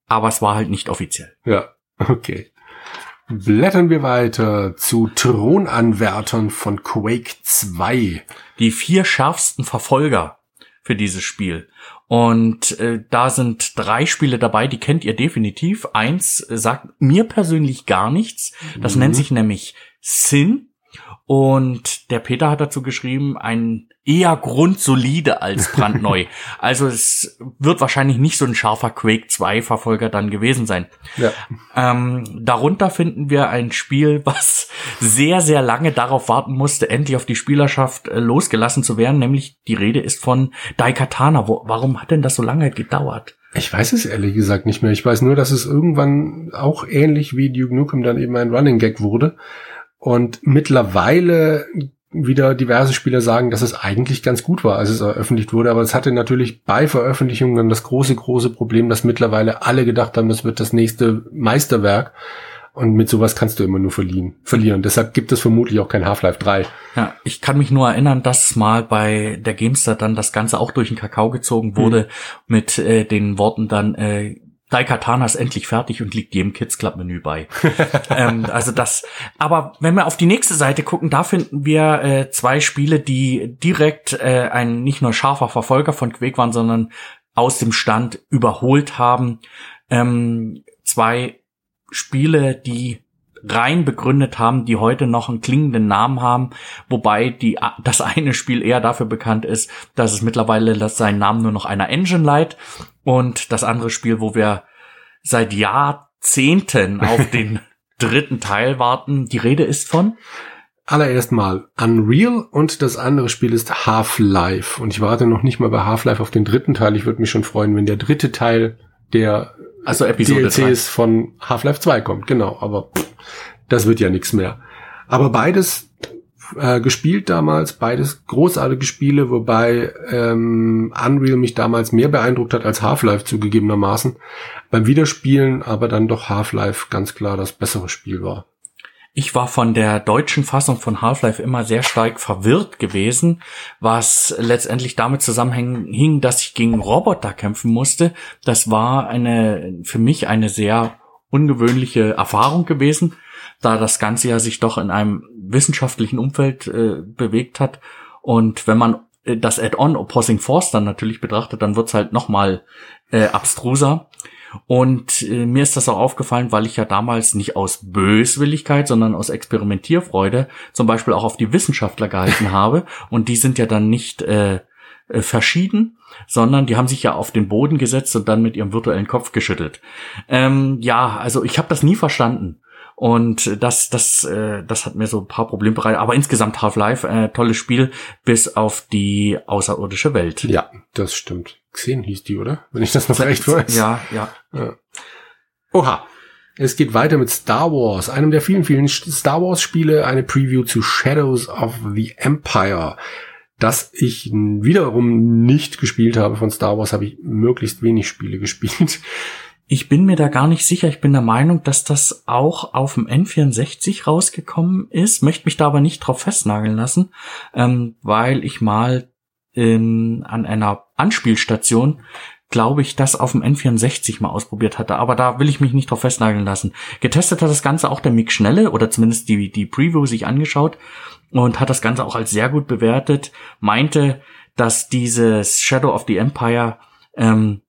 Aber es war halt nicht offiziell. Ja, okay. Blättern wir weiter zu Thronanwärtern von Quake 2. Die vier schärfsten Verfolger für dieses Spiel. Und äh, da sind drei Spiele dabei, die kennt ihr definitiv. Eins sagt mir persönlich gar nichts. Das mhm. nennt sich nämlich Sin. Und der Peter hat dazu geschrieben, ein eher grundsolide als brandneu. <laughs> also es wird wahrscheinlich nicht so ein scharfer Quake 2 Verfolger dann gewesen sein. Ja. Ähm, darunter finden wir ein Spiel, was sehr, sehr lange darauf warten musste, endlich auf die Spielerschaft äh, losgelassen zu werden, nämlich die Rede ist von Daikatana. Wo, warum hat denn das so lange gedauert? Ich weiß es ehrlich gesagt nicht mehr. Ich weiß nur, dass es irgendwann auch ähnlich wie Duke Nukem dann eben ein Running Gag wurde. Und mittlerweile wieder diverse Spieler sagen, dass es eigentlich ganz gut war, als es veröffentlicht wurde. Aber es hatte natürlich bei Veröffentlichung dann das große, große Problem, dass mittlerweile alle gedacht haben, das wird das nächste Meisterwerk. Und mit sowas kannst du immer nur verlieren. verlieren. Deshalb gibt es vermutlich auch kein Half-Life 3. Ja, ich kann mich nur erinnern, dass mal bei der Gamestar dann das Ganze auch durch den Kakao gezogen wurde mhm. mit äh, den Worten dann äh, Daikatana ist endlich fertig und liegt jedem Kids Club Menü bei. <laughs> ähm, also das. Aber wenn wir auf die nächste Seite gucken, da finden wir äh, zwei Spiele, die direkt äh, ein nicht nur scharfer Verfolger von Quake waren, sondern aus dem Stand überholt haben. Ähm, zwei Spiele, die rein begründet haben, die heute noch einen klingenden Namen haben, wobei die, das eine Spiel eher dafür bekannt ist, dass es mittlerweile seinen Namen nur noch einer Engine leiht und das andere Spiel, wo wir seit Jahrzehnten auf <laughs> den dritten Teil warten. Die Rede ist von allererst mal Unreal und das andere Spiel ist Half-Life. Und ich warte noch nicht mal bei Half-Life auf den dritten Teil. Ich würde mich schon freuen, wenn der dritte Teil der also Episode DLCs 2. von Half-Life 2 kommt. Genau, aber das wird ja nichts mehr. Aber beides äh, gespielt damals, beides großartige Spiele, wobei ähm, Unreal mich damals mehr beeindruckt hat als Half-Life zugegebenermaßen. Beim Wiederspielen aber dann doch Half-Life ganz klar das bessere Spiel war. Ich war von der deutschen Fassung von Half-Life immer sehr stark verwirrt gewesen, was letztendlich damit zusammenhing, dass ich gegen Roboter kämpfen musste. Das war eine, für mich eine sehr ungewöhnliche Erfahrung gewesen, da das Ganze ja sich doch in einem wissenschaftlichen Umfeld äh, bewegt hat. Und wenn man äh, das Add-on Opposing Force dann natürlich betrachtet, dann wird's halt nochmal äh, abstruser. Und äh, mir ist das auch aufgefallen, weil ich ja damals nicht aus Böswilligkeit, sondern aus Experimentierfreude zum Beispiel auch auf die Wissenschaftler gehalten <laughs> habe. Und die sind ja dann nicht äh, äh, verschieden, sondern die haben sich ja auf den Boden gesetzt und dann mit ihrem virtuellen Kopf geschüttelt. Ähm, ja, also ich habe das nie verstanden. Und das, das, äh, das hat mir so ein paar Probleme bereitet. Aber insgesamt Half-Life, äh, tolles Spiel, bis auf die außerirdische Welt. Ja, das stimmt. Xen hieß die, oder? Wenn ich das noch recht weiß. Ja, ja, ja. Oha. Es geht weiter mit Star Wars, einem der vielen, vielen Star Wars Spiele, eine Preview zu Shadows of the Empire. Das ich wiederum nicht gespielt habe von Star Wars, habe ich möglichst wenig Spiele <laughs> gespielt. Ich bin mir da gar nicht sicher. Ich bin der Meinung, dass das auch auf dem N64 rausgekommen ist, möchte mich da aber nicht drauf festnageln lassen, ähm, weil ich mal in, an einer Anspielstation, glaube ich, das auf dem N64 mal ausprobiert hatte. Aber da will ich mich nicht drauf festnageln lassen. Getestet hat das Ganze auch der Mick Schnelle oder zumindest die, die Preview sich angeschaut und hat das Ganze auch als sehr gut bewertet. Meinte, dass dieses Shadow of the Empire ähm,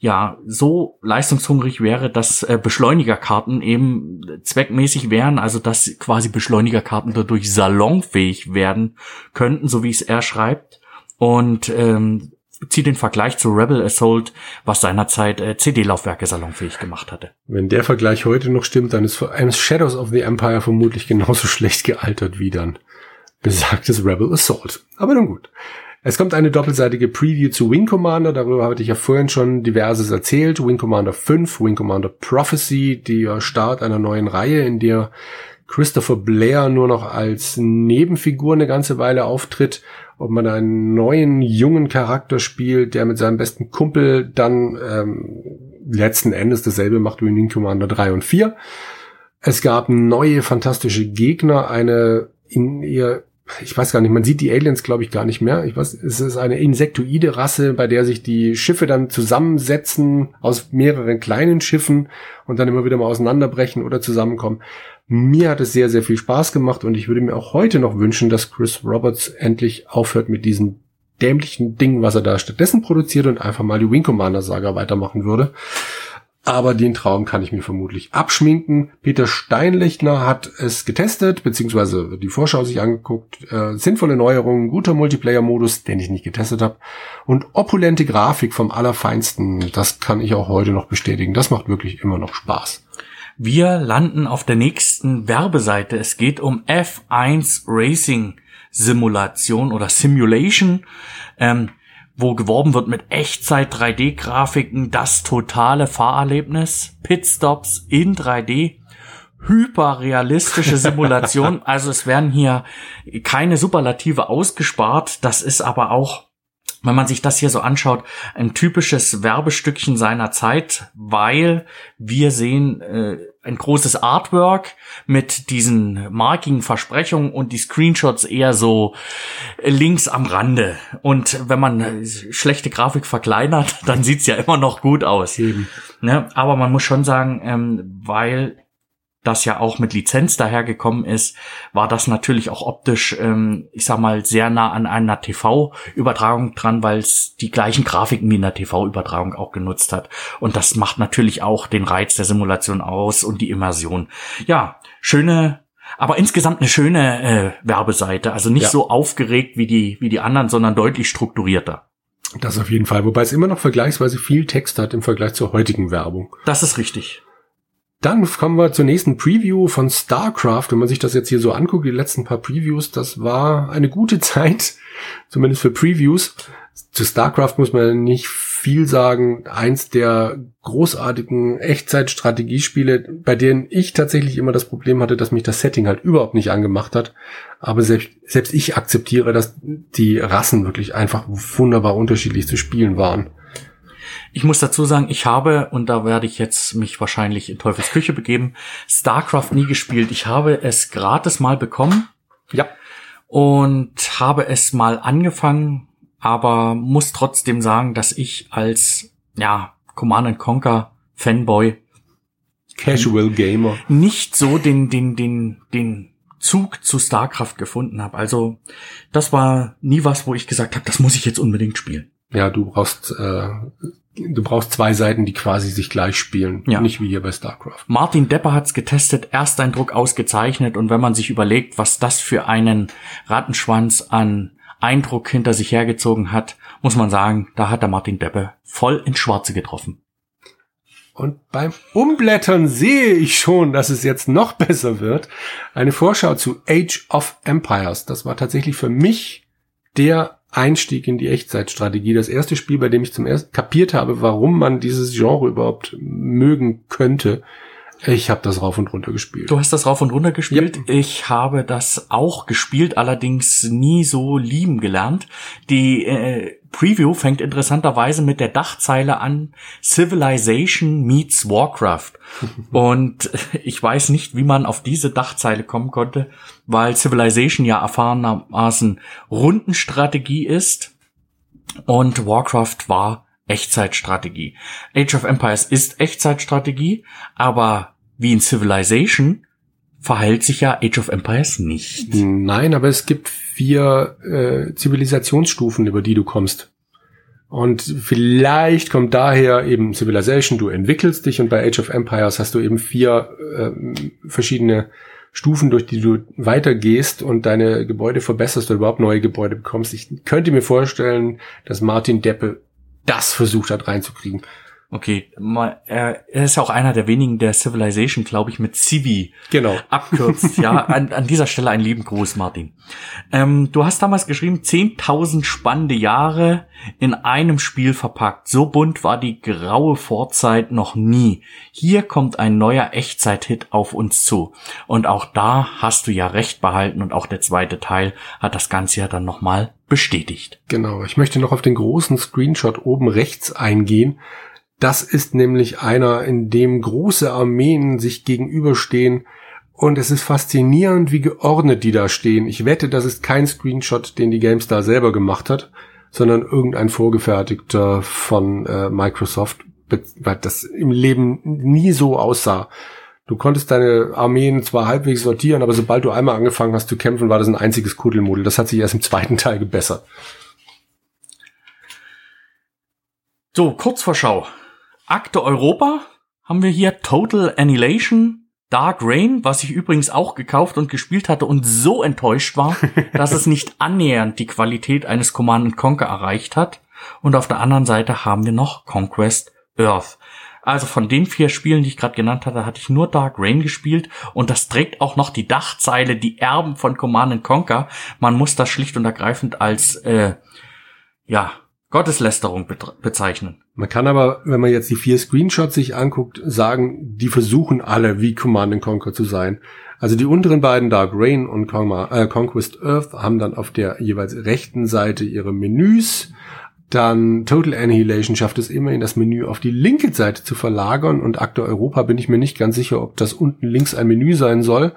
ja so leistungshungrig wäre, dass äh, Beschleunigerkarten eben zweckmäßig wären, also dass quasi Beschleunigerkarten dadurch salonfähig werden könnten, so wie es er schreibt. Und ähm, zieht den Vergleich zu Rebel Assault, was seinerzeit äh, CD-Laufwerke salonfähig gemacht hatte. Wenn der Vergleich heute noch stimmt, dann ist Shadows of the Empire vermutlich genauso <laughs> schlecht gealtert wie dann besagtes Rebel Assault. Aber nun gut. Es kommt eine doppelseitige Preview zu Wing Commander, darüber hatte ich ja vorhin schon diverses erzählt. Wing Commander 5, Wing Commander Prophecy, der Start einer neuen Reihe, in der Christopher Blair nur noch als Nebenfigur eine ganze Weile auftritt, ob man einen neuen jungen Charakter spielt, der mit seinem besten Kumpel dann ähm, letzten Endes dasselbe macht wie in Wing Commander 3 und 4. Es gab neue fantastische Gegner, eine in ihr ich weiß gar nicht, man sieht die Aliens, glaube ich, gar nicht mehr. Ich weiß, es ist eine insektoide Rasse, bei der sich die Schiffe dann zusammensetzen aus mehreren kleinen Schiffen und dann immer wieder mal auseinanderbrechen oder zusammenkommen. Mir hat es sehr, sehr viel Spaß gemacht und ich würde mir auch heute noch wünschen, dass Chris Roberts endlich aufhört mit diesem dämlichen Ding, was er da stattdessen produziert und einfach mal die Wing Commander Saga weitermachen würde. Aber den Traum kann ich mir vermutlich abschminken. Peter Steinlechner hat es getestet, beziehungsweise die Vorschau sich angeguckt. Äh, sinnvolle Neuerungen, guter Multiplayer-Modus, den ich nicht getestet habe. Und opulente Grafik vom Allerfeinsten. Das kann ich auch heute noch bestätigen. Das macht wirklich immer noch Spaß. Wir landen auf der nächsten Werbeseite. Es geht um F1 Racing Simulation oder Simulation. Ähm, wo geworben wird mit Echtzeit 3D-Grafiken, das totale Fahrerlebnis, Pitstops in 3D, hyperrealistische Simulation. <laughs> also es werden hier keine Superlative ausgespart. Das ist aber auch wenn man sich das hier so anschaut, ein typisches Werbestückchen seiner Zeit, weil wir sehen äh, ein großes Artwork mit diesen markigen Versprechungen und die Screenshots eher so links am Rande. Und wenn man schlechte Grafik verkleinert, <laughs> dann sieht's ja immer noch gut aus. Ne? Aber man muss schon sagen, ähm, weil das ja auch mit Lizenz dahergekommen ist, war das natürlich auch optisch, ähm, ich sag mal, sehr nah an einer TV-Übertragung dran, weil es die gleichen Grafiken wie in der TV-Übertragung auch genutzt hat. Und das macht natürlich auch den Reiz der Simulation aus und die Immersion. Ja, schöne, aber insgesamt eine schöne äh, Werbeseite. Also nicht ja. so aufgeregt wie die, wie die anderen, sondern deutlich strukturierter. Das auf jeden Fall, wobei es immer noch vergleichsweise viel Text hat im Vergleich zur heutigen Werbung. Das ist richtig. Dann kommen wir zur nächsten Preview von StarCraft. Wenn man sich das jetzt hier so anguckt, die letzten paar Previews, das war eine gute <laughs> Zeit, zumindest für Previews. Zu StarCraft muss man nicht viel sagen. Eins der großartigen Echtzeitstrategiespiele, bei denen ich tatsächlich immer das Problem hatte, dass mich das Setting halt überhaupt nicht angemacht hat. Aber selbst, selbst ich akzeptiere, dass die Rassen wirklich einfach wunderbar unterschiedlich zu spielen waren. Ich muss dazu sagen, ich habe, und da werde ich jetzt mich wahrscheinlich in Teufels Küche begeben, StarCraft nie gespielt. Ich habe es gratis mal bekommen. Ja. Und habe es mal angefangen, aber muss trotzdem sagen, dass ich als, ja, Command Conquer Fanboy Casual Gamer nicht so den, den, den, den Zug zu StarCraft gefunden habe. Also das war nie was, wo ich gesagt habe, das muss ich jetzt unbedingt spielen. Ja, du brauchst äh, du brauchst zwei Seiten, die quasi sich gleich spielen, ja. nicht wie hier bei StarCraft. Martin Depper hat's getestet, Ersteindruck ausgezeichnet und wenn man sich überlegt, was das für einen Rattenschwanz an Eindruck hinter sich hergezogen hat, muss man sagen, da hat der Martin Deppe voll ins Schwarze getroffen. Und beim Umblättern sehe ich schon, dass es jetzt noch besser wird. Eine Vorschau zu Age of Empires. Das war tatsächlich für mich der Einstieg in die Echtzeitstrategie. Das erste Spiel, bei dem ich zum ersten kapiert habe, warum man dieses Genre überhaupt mögen könnte. Ich habe das rauf und runter gespielt. Du hast das rauf und runter gespielt. Yep. Ich habe das auch gespielt, allerdings nie so lieben gelernt. Die äh, Preview fängt interessanterweise mit der Dachzeile an Civilization meets Warcraft. <laughs> und ich weiß nicht, wie man auf diese Dachzeile kommen konnte, weil Civilization ja erfahrenermaßen Rundenstrategie ist und Warcraft war Echtzeitstrategie. Age of Empires ist Echtzeitstrategie, aber wie in Civilization verhält sich ja Age of Empires nicht. Nein, aber es gibt vier äh, Zivilisationsstufen, über die du kommst. Und vielleicht kommt daher eben Civilization, du entwickelst dich und bei Age of Empires hast du eben vier äh, verschiedene Stufen, durch die du weitergehst und deine Gebäude verbesserst oder überhaupt neue Gebäude bekommst. Ich könnte mir vorstellen, dass Martin Deppe das versucht hat reinzukriegen. Okay, mal, er, er ist auch einer der wenigen, der Civilization, glaube ich, mit Civi genau. abkürzt. ja, <laughs> an, an dieser Stelle einen lieben Gruß, Martin. Ähm, du hast damals geschrieben, 10.000 spannende Jahre in einem Spiel verpackt. So bunt war die graue Vorzeit noch nie. Hier kommt ein neuer Echtzeit-Hit auf uns zu. Und auch da hast du ja recht behalten und auch der zweite Teil hat das Ganze ja dann nochmal bestätigt. Genau, ich möchte noch auf den großen Screenshot oben rechts eingehen das ist nämlich einer, in dem große Armeen sich gegenüberstehen und es ist faszinierend, wie geordnet die da stehen. Ich wette, das ist kein Screenshot, den die GameStar selber gemacht hat, sondern irgendein vorgefertigter von äh, Microsoft, weil das im Leben nie so aussah. Du konntest deine Armeen zwar halbwegs sortieren, aber sobald du einmal angefangen hast zu kämpfen, war das ein einziges Kuddelmuddel. Das hat sich erst im zweiten Teil gebessert. So, Kurzvorschau. Akte Europa haben wir hier Total Annihilation, Dark Rain, was ich übrigens auch gekauft und gespielt hatte und so enttäuscht war, <laughs> dass es nicht annähernd die Qualität eines Command Conquer erreicht hat. Und auf der anderen Seite haben wir noch Conquest Earth. Also von den vier Spielen, die ich gerade genannt hatte, hatte ich nur Dark Rain gespielt und das trägt auch noch die Dachzeile, die Erben von Command Conquer. Man muss das schlicht und ergreifend als äh, ja Gotteslästerung bezeichnen. Man kann aber, wenn man jetzt die vier Screenshots sich anguckt, sagen, die versuchen alle wie Command Conquer zu sein. Also die unteren beiden Dark Rain und äh, Conquest Earth haben dann auf der jeweils rechten Seite ihre Menüs. Dann Total Annihilation schafft es immerhin, das Menü auf die linke Seite zu verlagern und Akte Europa bin ich mir nicht ganz sicher, ob das unten links ein Menü sein soll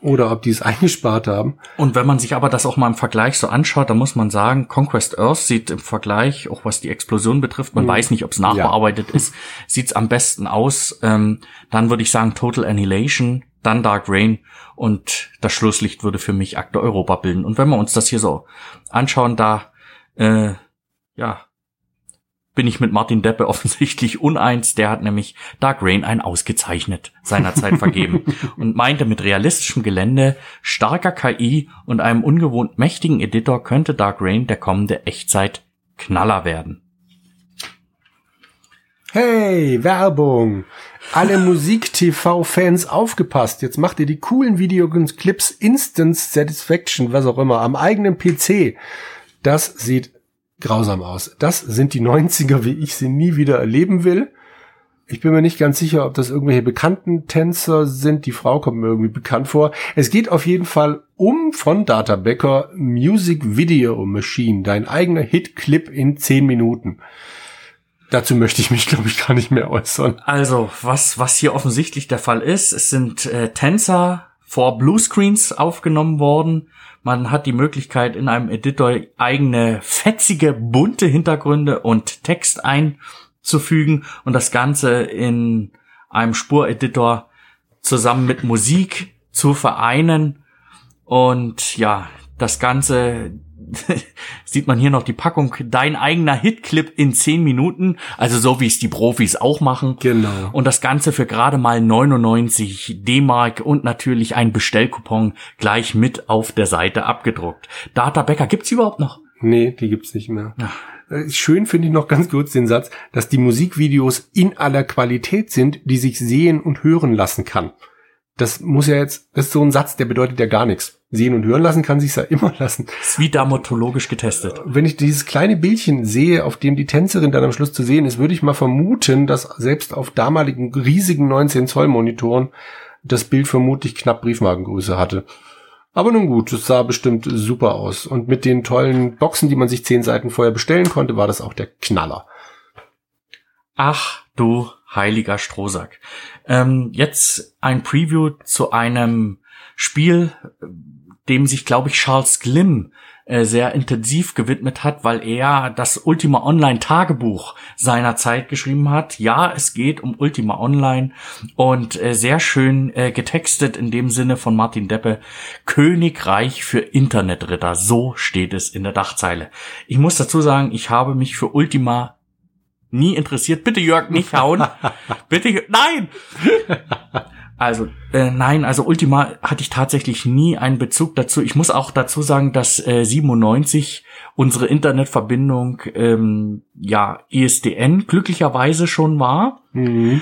oder ob die es <laughs> eingespart haben. Und wenn man sich aber das auch mal im Vergleich so anschaut, dann muss man sagen, Conquest Earth sieht im Vergleich, auch was die Explosion betrifft, man mhm. weiß nicht, ob es nachbearbeitet ja. ist, sieht's am besten aus. Ähm, dann würde ich sagen Total Annihilation, dann Dark Rain und das Schlusslicht würde für mich Akte Europa bilden. Und wenn wir uns das hier so anschauen, da äh, ja, bin ich mit Martin Deppe <laughs> offensichtlich uneins. Der hat nämlich Dark Rain ein ausgezeichnet seinerzeit <laughs> vergeben und meinte mit realistischem Gelände, starker KI und einem ungewohnt mächtigen Editor könnte Dark Rain der kommende Echtzeit-Knaller werden. Hey, Werbung! Alle <laughs> Musik-TV-Fans aufgepasst. Jetzt macht ihr die coolen Videoclips Instant Satisfaction, was auch immer, am eigenen PC. Das sieht grausam aus. Das sind die <laughs> 90er, wie ich sie nie wieder erleben will. Ich bin mir nicht ganz sicher, ob das irgendwelche bekannten Tänzer sind. Die Frau kommt mir irgendwie bekannt vor. Es geht auf jeden Fall um von Data Becker Music Video Machine, dein eigener Hit-Clip in 10 Minuten. Dazu möchte ich mich, glaube ich, gar nicht mehr äußern. Also, was, was hier offensichtlich der Fall ist, es sind äh, Tänzer vor Bluescreens aufgenommen worden man hat die Möglichkeit, in einem Editor eigene fetzige, bunte Hintergründe und Text einzufügen und das Ganze in einem Spureditor zusammen mit Musik zu vereinen. Und ja, das Ganze <laughs> sieht man hier noch die Packung, dein eigener Hitclip in 10 Minuten, also so wie es die Profis auch machen. Genau. Und das Ganze für gerade mal 99 D-Mark und natürlich ein Bestellcoupon gleich mit auf der Seite abgedruckt. Data Becker gibt's überhaupt noch? Nee, die gibt's nicht mehr. Ja. Äh, schön finde ich noch ganz kurz den Satz, dass die Musikvideos in aller Qualität sind, die sich sehen und hören lassen kann. Das muss ja jetzt, das ist so ein Satz, der bedeutet ja gar nichts. Sehen und hören lassen kann sich's ja <laughs> immer lassen. Das ist wie dermatologisch getestet. Wenn ich dieses kleine Bildchen sehe, auf dem die Tänzerin dann am Schluss zu sehen ist, würde ich mal vermuten, dass selbst auf damaligen riesigen 19 Zoll Monitoren das Bild vermutlich knapp Briefmarkengröße hatte. Aber nun gut, es sah bestimmt super aus. Und mit den tollen Boxen, die man sich zehn Seiten vorher bestellen konnte, war das auch der Knaller. Ach, du heiliger Strohsack. Ähm, jetzt ein Preview zu einem Spiel, dem sich, glaube ich, Charles Glimm äh, sehr intensiv gewidmet hat, weil er das Ultima Online Tagebuch seiner Zeit geschrieben hat. Ja, es geht um Ultima Online und äh, sehr schön äh, getextet in dem Sinne von Martin Deppe. Königreich für Internetritter. So steht es in der Dachzeile. Ich muss dazu sagen, ich habe mich für Ultima nie interessiert. Bitte Jörg, nicht hauen. <laughs> Bitte, nein! Also, äh, nein, also Ultima hatte ich tatsächlich nie einen Bezug dazu. Ich muss auch dazu sagen, dass äh, 97 unsere Internetverbindung ähm, ja ISDN glücklicherweise schon war. Mhm.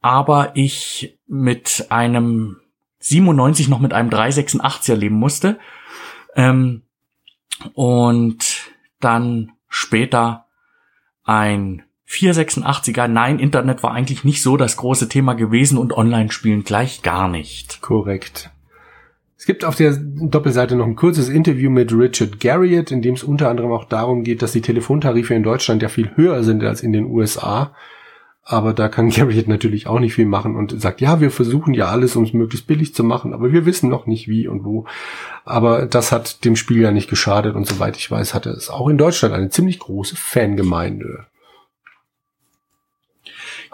Aber ich mit einem 97 noch mit einem 386er leben musste. Ähm, und dann später ein 486er, nein, Internet war eigentlich nicht so das große Thema gewesen und Online-Spielen gleich gar nicht. Korrekt. Es gibt auf der Doppelseite noch ein kurzes Interview mit Richard Garriott, in dem es unter anderem auch darum geht, dass die Telefontarife in Deutschland ja viel höher sind als in den USA. Aber da kann <laughs> Garriott natürlich auch nicht viel machen und sagt, ja, wir versuchen ja alles, um es möglichst billig zu machen, aber wir wissen noch nicht wie und wo. Aber das hat dem Spiel ja nicht geschadet und soweit ich weiß, hatte es auch in Deutschland eine ziemlich große Fangemeinde.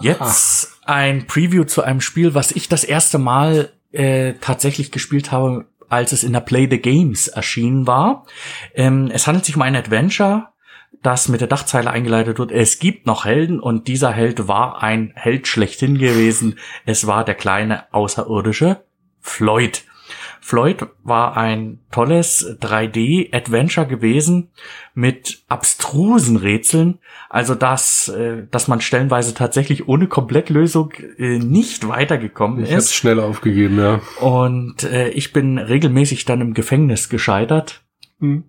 Jetzt Ach. ein Preview zu einem Spiel, was ich das erste Mal äh, tatsächlich gespielt habe, als es in der Play the Games erschienen war. Ähm, es handelt sich um ein Adventure, das mit der Dachzeile eingeleitet wird. Es gibt noch Helden und dieser Held war ein Held schlechthin gewesen. Es war der kleine außerirdische Floyd. Floyd war ein tolles 3D-Adventure gewesen mit abstrusen Rätseln. Also dass, äh, dass man stellenweise tatsächlich ohne Komplettlösung äh, nicht weitergekommen ich ist. Ich hab's schnell aufgegeben, ja. Und äh, ich bin regelmäßig dann im Gefängnis gescheitert. Mhm.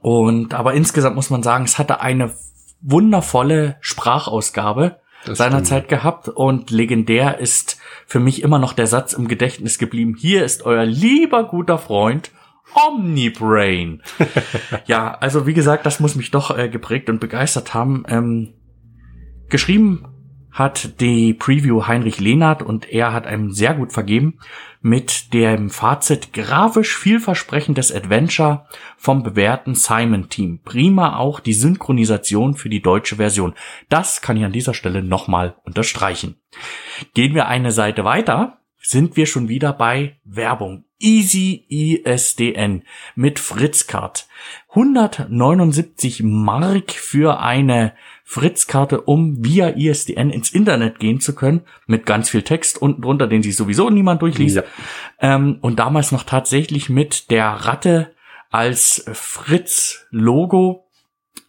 Und aber insgesamt muss man sagen, es hatte eine wundervolle Sprachausgabe seinerzeit gehabt und legendär ist für mich immer noch der Satz im Gedächtnis geblieben. Hier ist euer lieber guter Freund Omnibrain. <laughs> ja, also wie gesagt, das muss mich doch äh, geprägt und begeistert haben. Ähm, geschrieben hat die Preview Heinrich Lehnert und er hat einem sehr gut vergeben mit dem Fazit grafisch vielversprechendes Adventure vom bewährten Simon Team. Prima auch die Synchronisation für die deutsche Version. Das kann ich an dieser Stelle nochmal unterstreichen. Gehen wir eine Seite weiter, sind wir schon wieder bei Werbung. Easy ISDN mit Fritzcard. 179 Mark für eine Fritzkarte, um via ISDN ins Internet gehen zu können, mit ganz viel Text unten drunter, den sich sowieso niemand durchliest. Ja. Ähm, und damals noch tatsächlich mit der Ratte als Fritz-Logo.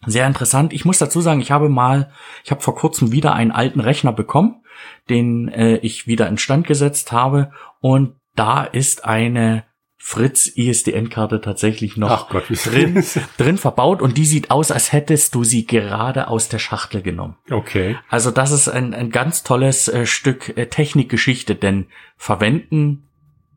Sehr interessant. Ich muss dazu sagen, ich habe mal, ich habe vor kurzem wieder einen alten Rechner bekommen, den äh, ich wieder instand gesetzt habe. Und da ist eine Fritz ISDN-Karte tatsächlich noch Gott, drin, <laughs> drin verbaut und die sieht aus, als hättest du sie gerade aus der Schachtel genommen. Okay. Also das ist ein, ein ganz tolles äh, Stück äh, Technikgeschichte, denn verwenden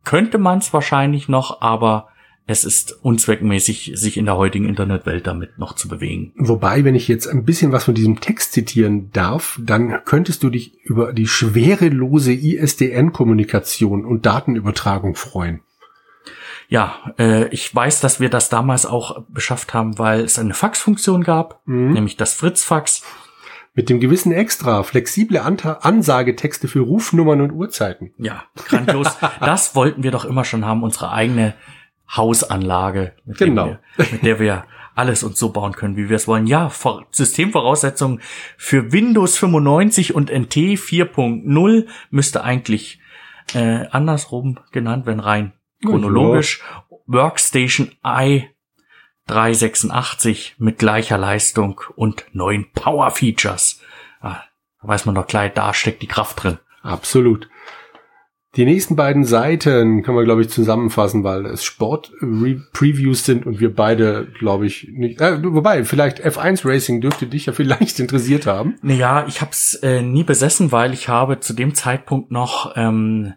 könnte man es wahrscheinlich noch, aber es ist unzweckmäßig, sich in der heutigen Internetwelt damit noch zu bewegen. Wobei, wenn ich jetzt ein bisschen was von diesem Text zitieren darf, dann könntest du dich über die schwerelose ISDN-Kommunikation und Datenübertragung freuen. Ja, äh, ich weiß, dass wir das damals auch beschafft haben, weil es eine Faxfunktion gab, mhm. nämlich das Fritz-Fax. Mit dem gewissen Extra, flexible Anta Ansagetexte für Rufnummern und Uhrzeiten. Ja, grandios. <laughs> das wollten wir doch immer schon haben, unsere eigene Hausanlage, mit, genau. wir, mit der wir alles uns so bauen können, wie wir es wollen. Ja, Systemvoraussetzungen für Windows 95 und NT 4.0 müsste eigentlich äh, andersrum genannt werden, rein chronologisch. Ja. Workstation i 386 mit gleicher Leistung und neuen Power Features. Ah, da weiß man doch gleich, da steckt die Kraft drin. Absolut. Die nächsten beiden Seiten können wir, glaube ich, zusammenfassen, weil es Sport-Previews sind und wir beide, glaube ich, nicht. Äh, wobei, vielleicht F1 Racing dürfte dich ja vielleicht <laughs> interessiert haben. Naja, ich habe es äh, nie besessen, weil ich habe zu dem Zeitpunkt noch ähm,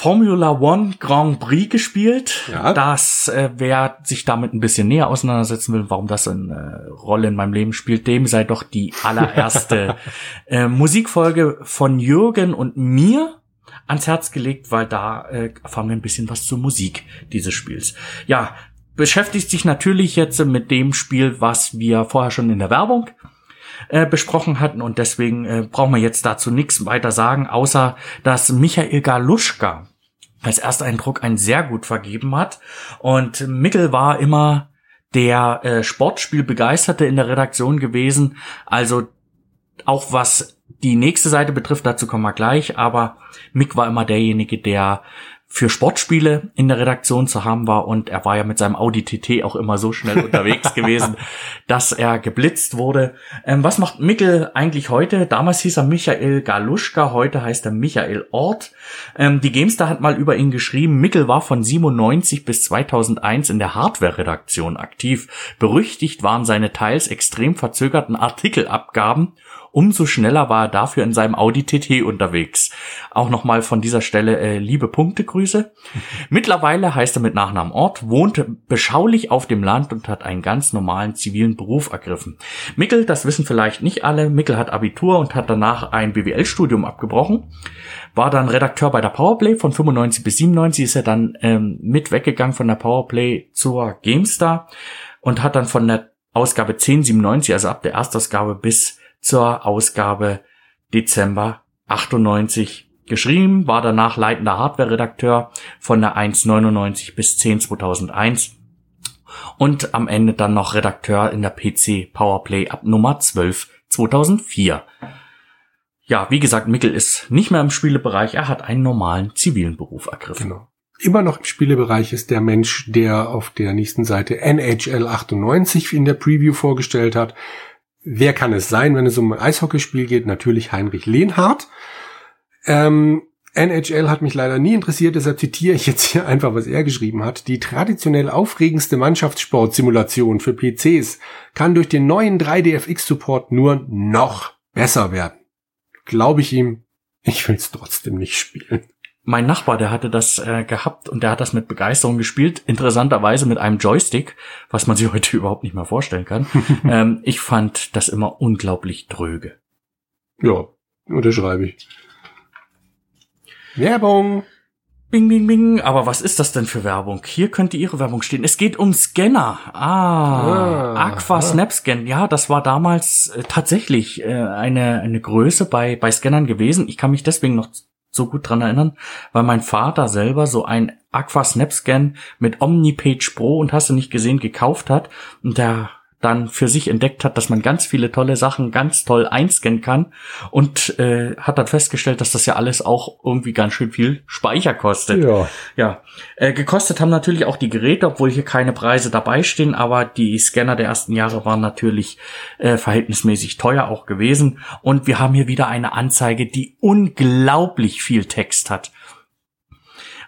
Formula One Grand Prix gespielt. Ja. Das, äh, wer sich damit ein bisschen näher auseinandersetzen will, warum das eine äh, Rolle in meinem Leben spielt, dem sei doch die allererste <laughs> äh, Musikfolge von Jürgen und mir ans Herz gelegt, weil da äh, erfahren wir ein bisschen was zur Musik dieses Spiels. Ja, beschäftigt sich natürlich jetzt mit dem Spiel, was wir vorher schon in der Werbung äh, besprochen hatten. Und deswegen äh, brauchen wir jetzt dazu nichts weiter sagen, außer dass Michael Galuschka als Ersteindruck ein sehr gut vergeben hat. Und Mickel war immer der äh, Sportspielbegeisterte in der Redaktion gewesen, also auch was die nächste Seite betrifft, dazu kommen wir gleich, aber Mick war immer derjenige, der für Sportspiele in der Redaktion zu haben war und er war ja mit seinem Audi TT auch immer so schnell unterwegs <laughs> gewesen, dass er geblitzt wurde. Ähm, was macht Mickel eigentlich heute? Damals hieß er Michael Galuschka, heute heißt er Michael Ort. Ähm, die Gamestar hat mal über ihn geschrieben, Mickel war von 97 bis 2001 in der Hardware-Redaktion aktiv. Berüchtigt waren seine teils extrem verzögerten Artikelabgaben Umso schneller war er dafür in seinem Audi TT unterwegs. Auch nochmal von dieser Stelle äh, liebe Punktegrüße. <laughs> Mittlerweile heißt er mit Nachnamen Ort, wohnt beschaulich auf dem Land und hat einen ganz normalen zivilen Beruf ergriffen. Mickel, das wissen vielleicht nicht alle, Mickel hat Abitur und hat danach ein BWL-Studium abgebrochen. War dann Redakteur bei der Powerplay von 95 bis 97, ist er dann ähm, mit weggegangen von der Powerplay zur GameStar und hat dann von der Ausgabe 1097, also ab der Erstausgabe bis zur Ausgabe Dezember 98 geschrieben, war danach leitender Hardware-Redakteur von der 1.99 bis 10 2001 und am Ende dann noch Redakteur in der PC Powerplay ab Nummer 12 2004. Ja, wie gesagt, Mickel ist nicht mehr im Spielebereich, er hat einen normalen zivilen Beruf ergriffen. Genau. Immer noch im Spielebereich ist der Mensch, der auf der nächsten Seite NHL 98 in der Preview vorgestellt hat. Wer kann es sein, wenn es um ein Eishockeyspiel geht? Natürlich Heinrich Lehnhardt. Ähm, NHL hat mich leider nie interessiert, deshalb zitiere ich jetzt hier einfach, was er geschrieben hat. Die traditionell aufregendste Mannschaftssportsimulation für PCs kann durch den neuen 3DFX-Support nur noch besser werden. Glaube ich ihm, ich will es trotzdem nicht spielen. Mein Nachbar, der hatte das äh, gehabt und der hat das mit Begeisterung gespielt. Interessanterweise mit einem Joystick, was man sich <laughs> heute überhaupt nicht mehr vorstellen kann. <laughs> ähm, ich fand das immer unglaublich dröge. Ja, unterschreibe ich. Werbung. Bing, bing, bing. Aber was ist das denn für Werbung? Hier könnte Ihre Werbung stehen. Es geht um Scanner. Ah, ah Aqua ah. Snapscan. Ja, das war damals äh, tatsächlich äh, eine, eine Größe bei, bei Scannern gewesen. Ich kann mich deswegen noch so gut dran erinnern, weil mein Vater selber so ein Aqua Snapscan mit OmniPage Pro und hast du nicht gesehen gekauft hat. Und der dann für sich entdeckt hat, dass man ganz viele tolle Sachen ganz toll einscannen kann und äh, hat dann festgestellt, dass das ja alles auch irgendwie ganz schön viel Speicher kostet. Ja. ja. Äh, gekostet haben natürlich auch die Geräte, obwohl hier keine Preise dabei stehen, aber die Scanner der ersten Jahre waren natürlich äh, verhältnismäßig teuer auch gewesen. Und wir haben hier wieder eine Anzeige, die unglaublich viel Text hat.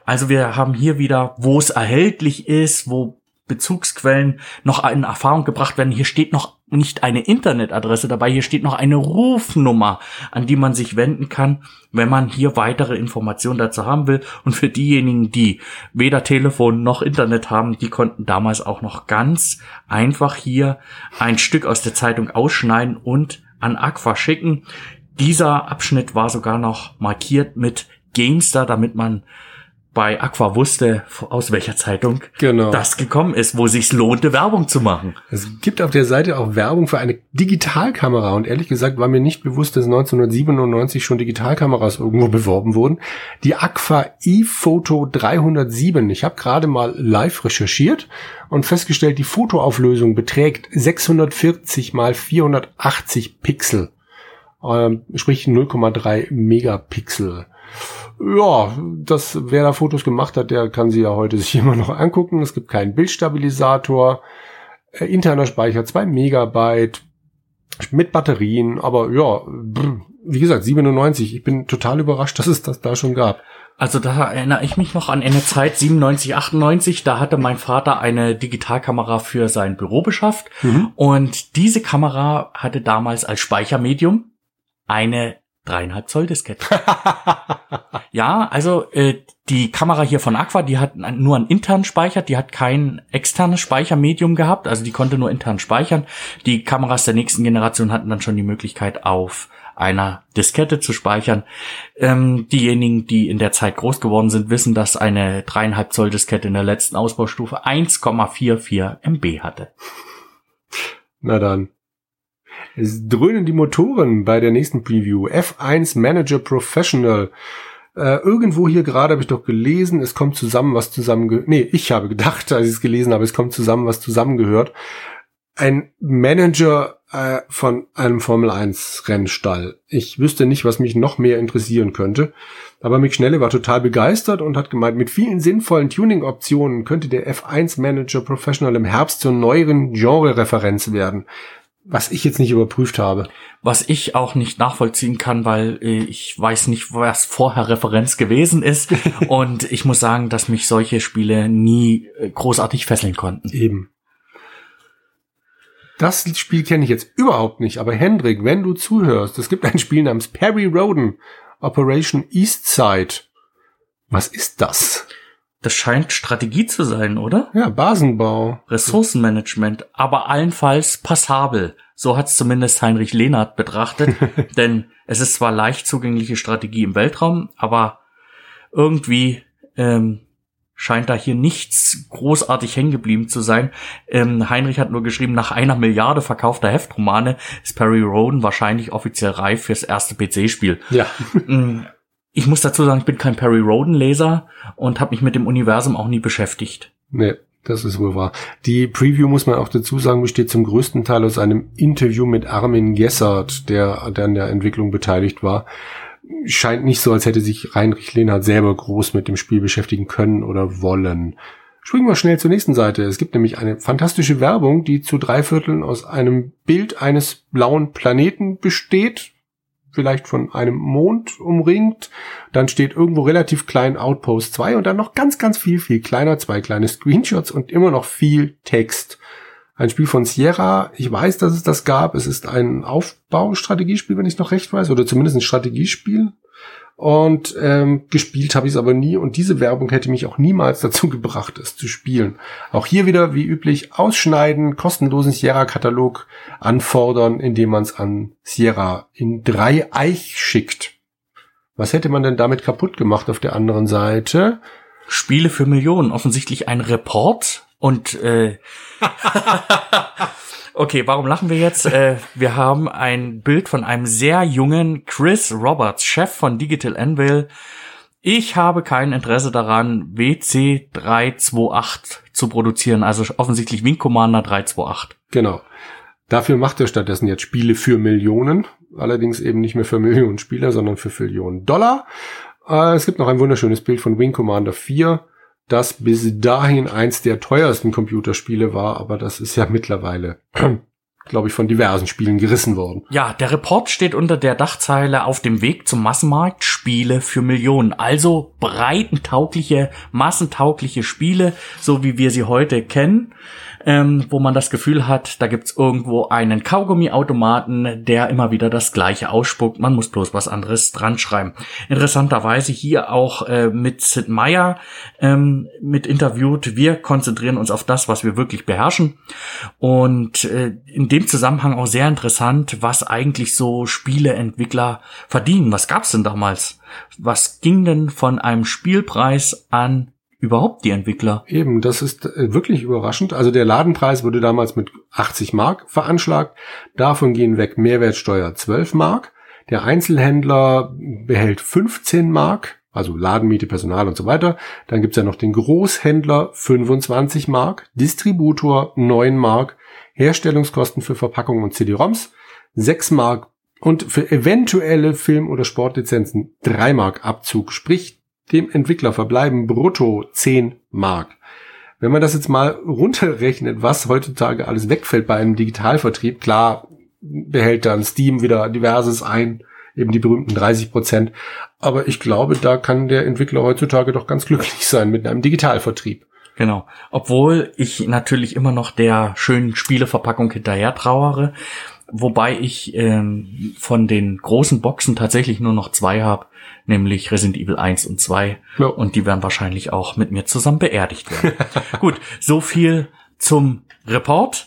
Also wir haben hier wieder, wo es erhältlich ist, wo Bezugsquellen noch in Erfahrung gebracht werden. Hier steht noch nicht eine Internetadresse dabei, hier steht noch eine Rufnummer, an die man sich wenden kann, wenn man hier weitere Informationen dazu haben will. Und für diejenigen, die weder Telefon noch Internet haben, die konnten damals auch noch ganz einfach hier ein Stück aus der Zeitung ausschneiden und an Aqua schicken. Dieser Abschnitt war sogar noch markiert mit Gamestar, damit man bei Aqua wusste, aus welcher Zeitung genau. das gekommen ist, wo sich's lohnte, Werbung zu machen. Es gibt auf der Seite auch Werbung für eine Digitalkamera und ehrlich gesagt war mir nicht bewusst, dass 1997 schon Digitalkameras irgendwo beworben wurden. Die Aqua ePhoto 307. Ich habe gerade mal live recherchiert und festgestellt, die Fotoauflösung beträgt 640 mal 480 Pixel, ähm, sprich 0,3 Megapixel ja, das, wer da Fotos gemacht hat, der kann sie ja heute sich <laughs> immer noch angucken. Es gibt keinen Bildstabilisator, äh, interner Speicher 2 Megabyte mit Batterien, aber ja, wie gesagt, 97. Ich bin total überrascht, dass es das da schon gab. Also da erinnere ich mich noch an eine Zeit 97, 98, da hatte mein Vater eine Digitalkamera für sein Büro beschafft mhm. und diese Kamera hatte damals als Speichermedium eine dreieinhalb Zoll Diskette. <laughs> ja, also äh, die Kamera hier von Aqua, die hat nur einen internen Speicher, die hat kein externes Speichermedium gehabt, also die konnte nur intern speichern. Die Kameras der nächsten Generation hatten dann schon die Möglichkeit auf einer Diskette zu speichern. Ähm, diejenigen, die in der Zeit groß geworden sind, wissen, dass eine dreieinhalb Zoll Diskette in der letzten Ausbaustufe 1,44 MB hatte. Na dann. Dröhnen die Motoren bei der nächsten Preview. F1 Manager Professional. Äh, irgendwo hier gerade habe ich doch gelesen, es kommt zusammen, was zusammengehört. Nee, ich habe gedacht, <laughs> als ich es gelesen habe, es kommt zusammen, was zusammengehört. Ein Manager äh, von einem Formel 1 Rennstall. Ich wüsste nicht, was mich noch mehr interessieren könnte. Aber Mick Schnelle war total begeistert und hat gemeint, mit vielen sinnvollen Tuning-Optionen könnte der F1 Manager Professional im Herbst zur neueren Genre-Referenz werden was ich jetzt nicht überprüft habe. Was ich auch nicht nachvollziehen kann, weil äh, ich weiß nicht, was vorher Referenz gewesen ist. <laughs> und ich muss sagen, dass mich solche Spiele nie äh, großartig fesseln konnten. Eben. Das Spiel kenne ich jetzt überhaupt nicht, aber Hendrik, wenn du zuhörst, es gibt ein Spiel namens Perry Roden, Operation Eastside. Was ist das? Das scheint Strategie zu sein, oder? Ja, Basenbau. Ressourcenmanagement, aber allenfalls passabel. So hat es zumindest Heinrich Lehnert betrachtet. <laughs> denn es ist zwar leicht zugängliche Strategie im Weltraum, aber irgendwie ähm, scheint da hier nichts großartig hängen geblieben zu sein. Ähm, Heinrich hat nur geschrieben, nach einer Milliarde verkaufter Heftromane ist Perry Roden wahrscheinlich offiziell reif fürs erste PC-Spiel. Ja. <laughs> Ich muss dazu sagen, ich bin kein Perry Roden Leser und habe mich mit dem Universum auch nie beschäftigt. Nee, das ist wohl wahr. Die Preview, muss man auch dazu sagen, besteht zum größten Teil aus einem Interview mit Armin Gessert, der, der an der Entwicklung beteiligt war. Scheint nicht so, als hätte sich Heinrich Lehnhardt selber groß mit dem Spiel beschäftigen können oder wollen. Springen wir schnell zur nächsten Seite. Es gibt nämlich eine fantastische Werbung, die zu drei Vierteln aus einem Bild eines blauen Planeten besteht, vielleicht von einem Mond umringt. Dann steht irgendwo relativ klein Outpost 2 und dann noch ganz, ganz viel, viel kleiner, zwei kleine Screenshots und immer noch viel Text. Ein Spiel von Sierra. Ich weiß, dass es das gab. Es ist ein Aufbaustrategiespiel, wenn ich noch recht weiß, oder zumindest ein Strategiespiel. Und ähm, gespielt habe ich es aber nie. Und diese Werbung hätte mich auch niemals <laughs> dazu gebracht, es zu spielen. Auch hier wieder, wie üblich, ausschneiden, kostenlosen Sierra-Katalog anfordern, indem man es an Sierra in drei Eich schickt. Was hätte man denn damit kaputt gemacht auf der anderen Seite? Spiele für Millionen, offensichtlich ein Report und äh, <laughs> <laughs> Okay, warum lachen wir jetzt? äh, wir haben ein Bild von einem sehr jungen Chris Roberts, Chef von Digital Anvil. Ich habe kein Interesse daran, WC328 zu produzieren, also offensichtlich Wing Commander 328. Genau. Dafür macht er stattdessen jetzt Spiele für Millionen, allerdings eben nicht mehr für Millionen Spieler, sondern für Millionen Dollar. Äh, es gibt noch ein wunderschönes Bild von Wing Commander 4 das bis dahin eins der teuersten Computerspiele war, aber das ist ja mittlerweile, glaube ich, von diversen Spielen gerissen worden. Ja, der Report steht unter der Dachzeile auf dem Weg zum Massenmarkt Spiele für Millionen. Also breitentaugliche, massentaugliche Spiele, so wie wir sie heute kennen ähm, wo man das Gefühl hat, da gibt's irgendwo einen Kaugummiautomaten, der immer wieder das gleiche ausspuckt. Man muss bloß was anderes dran schreiben. Interessanterweise hier auch äh, mit Sid Meier ähm, mit interviewt. Wir konzentrieren uns auf das, was wir wirklich beherrschen. Und äh, in dem Zusammenhang auch sehr interessant, was eigentlich so Spieleentwickler verdienen. Was gab's denn damals? Was ging denn von einem Spielpreis an überhaupt die Entwickler? Eben, das ist äh, wirklich überraschend. Also der Ladenpreis wurde damals mit 80 Mark veranschlagt. Davon gehen weg Mehrwertsteuer 12 Mark. Der Einzelhändler behält 15 Mark, also Ladenmiete, Personal und so weiter. Dann gibt's ja noch den Großhändler 25 Mark, Distributor 9 Mark, Herstellungskosten für Verpackungen und CD-ROMs 6 Mark und für eventuelle Film- oder Sportlizenzen 3 Mark Abzug. Sprich, dem Entwickler verbleiben brutto 10 Mark. Wenn man das jetzt mal runterrechnet, was heutzutage alles wegfällt bei einem Digitalvertrieb, klar behält dann Steam wieder diverses ein, eben die berühmten 30 Prozent. Aber ich glaube, da kann der Entwickler heutzutage doch ganz glücklich sein mit einem Digitalvertrieb. Genau. Obwohl ich natürlich immer noch der schönen Spieleverpackung hinterher trauere, wobei ich ähm, von den großen Boxen tatsächlich nur noch zwei habe nämlich Resident Evil 1 und 2. Ja. Und die werden wahrscheinlich auch mit mir zusammen beerdigt werden. <laughs> Gut, so viel zum Report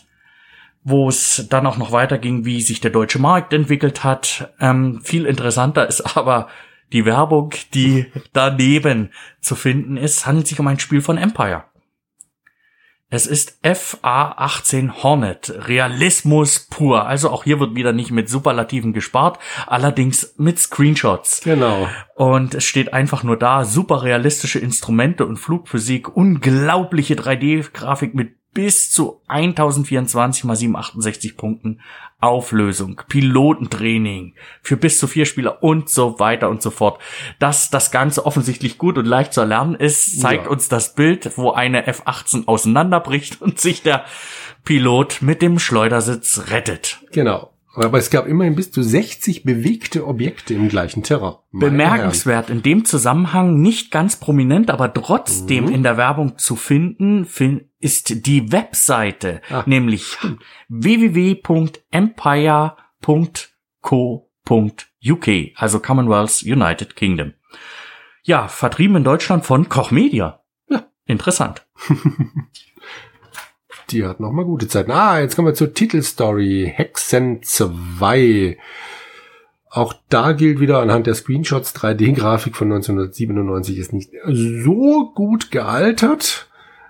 wo es dann auch noch weiterging, wie sich der deutsche Markt entwickelt hat. Ähm, viel interessanter ist aber die Werbung, die <laughs> daneben zu finden ist. Handelt sich um ein Spiel von Empire. Es ist FA18 Hornet, Realismus pur. Also auch hier wird wieder nicht mit Superlativen gespart, allerdings mit Screenshots. Genau. Und es steht einfach nur da, super realistische Instrumente und Flugphysik, unglaubliche 3D-Grafik mit bis zu 1024 mal 768 Punkten Auflösung, Pilotentraining für bis zu vier Spieler und so weiter und so fort. Dass das Ganze offensichtlich gut und leicht zu erlernen ist, zeigt ja. uns das Bild, wo eine F-18 auseinanderbricht <laughs> und sich der Pilot mit dem Schleudersitz rettet. Genau. Aber es gab immerhin bis zu 60 bewegte Objekte im gleichen Terrain. Bemerkenswert in dem Zusammenhang, nicht ganz prominent, aber trotzdem mhm. in der Werbung zu finden, ist die Webseite, ah, nämlich www.empire.co.uk, also Commonwealth United Kingdom. Ja, vertrieben in Deutschland von Koch Media. Ja. Interessant. <laughs> Die hat noch mal gute Zeiten. Ah, jetzt kommen wir zur Titelstory. Hexen 2. Auch da gilt wieder anhand der Screenshots 3D-Grafik von 1997 ist nicht so gut gealtert.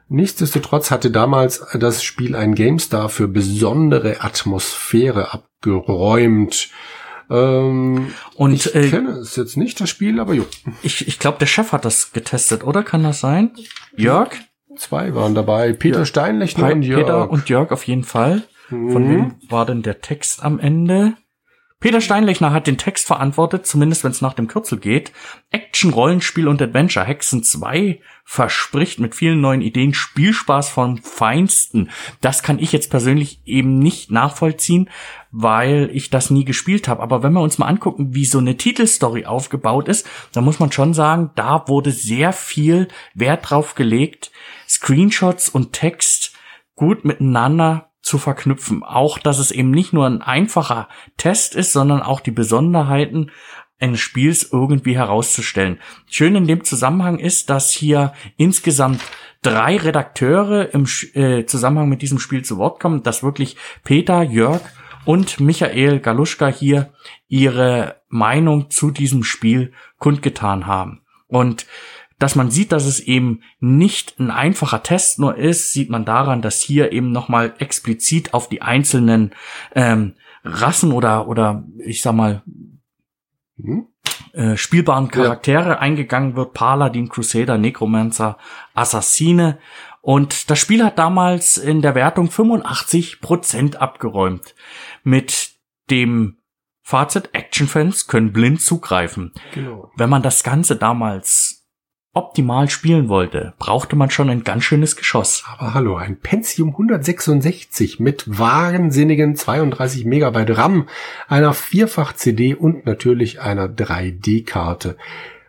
Nichtsdestotrotz hatte damals das Spiel ein GameStar für besondere Atmosphäre abgeräumt. Ähm, und ich äh, kenne es jetzt nicht, das Spiel, aber jo. Ich, ich glaube, der Chef hat das getestet, oder? Kann das sein? Jörg? Zwei waren dabei. Peter ja. Steinlechner und Jörg. Peter und Jörg auf jeden Fall. Mhm. Von wem war denn der Text am Ende? Peter Steinlechner hat den Text verantwortet, zumindest wenn es nach dem Kürzel geht. Action, Rollenspiel und Adventure. Hexen 2 verspricht mit vielen neuen Ideen Spielspaß vom Feinsten. Das kann ich jetzt persönlich eben nicht nachvollziehen, weil ich das nie gespielt habe. Aber wenn wir uns mal angucken, wie so eine Titelstory aufgebaut ist, dann muss man schon sagen, da wurde sehr viel Wert drauf gelegt, Screenshots und Text gut miteinander zu verknüpfen. Auch, dass es eben nicht nur ein einfacher Test ist, sondern auch die Besonderheiten eines Spiels irgendwie herauszustellen. Schön in dem Zusammenhang ist, dass hier insgesamt drei Redakteure im äh, Zusammenhang mit diesem Spiel zu Wort kommen, dass wirklich Peter, Jörg und Michael Galuschka hier ihre Meinung zu diesem Spiel kundgetan haben. Und dass man sieht, dass es eben nicht ein einfacher Test nur ist, sieht man daran, dass hier eben nochmal explizit auf die einzelnen ähm, Rassen oder, oder ich sag mal, hm? äh, spielbaren Charaktere ja. eingegangen wird. Paladin, Crusader, Necromancer, Assassine. Und das Spiel hat damals in der Wertung 85 Prozent abgeräumt. Mit dem Fazit, Action-Fans können blind zugreifen. Genau. Wenn man das Ganze damals optimal spielen wollte, brauchte man schon ein ganz schönes Geschoss. Aber hallo, ein Pentium 166 mit wahnsinnigen 32 Megabyte RAM, einer Vierfach-CD und natürlich einer 3D-Karte.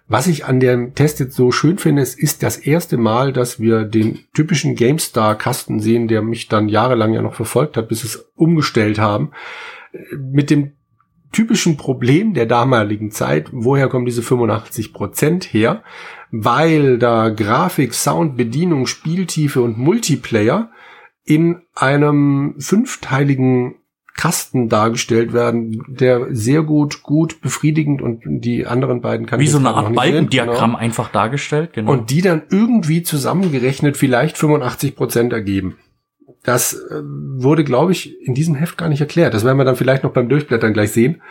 Was ich an dem Test jetzt so schön finde, es ist das erste Mal, dass wir den typischen GameStar-Kasten sehen, der mich dann jahrelang ja noch verfolgt hat, bis es umgestellt haben. Mit dem typischen Problem der damaligen Zeit, woher kommen diese 85 Prozent her? Weil da Grafik, Sound, Bedienung, Spieltiefe und Multiplayer in einem fünfteiligen Kasten dargestellt werden, der sehr gut, gut befriedigend und die anderen beiden kann Wie so eine Art Balkendiagramm genau. einfach dargestellt, genau. Und die dann irgendwie zusammengerechnet vielleicht 85 Prozent ergeben. Das äh, wurde, glaube ich, in diesem Heft gar nicht erklärt. Das werden wir dann vielleicht noch beim Durchblättern gleich sehen.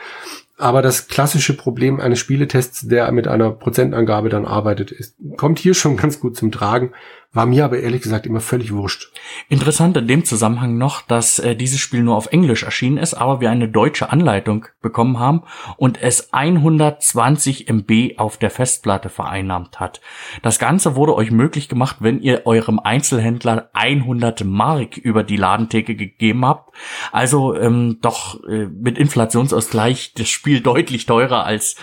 Aber das klassische Problem eines Spieletests, der mit einer Prozentangabe dann arbeitet, ist, kommt hier schon <laughs> ganz gut zum Tragen. War mir aber ehrlich gesagt immer völlig wurscht. Interessant in dem Zusammenhang noch, dass äh, dieses Spiel nur auf Englisch erschienen ist, aber wir eine deutsche Anleitung bekommen haben und es 120 MB auf der Festplatte vereinnahmt hat. Das Ganze wurde euch möglich gemacht, wenn ihr eurem Einzelhändler 100 Mark über die Ladentheke gegeben habt. Also ähm, doch äh, mit Inflationsausgleich das Spiel deutlich teurer als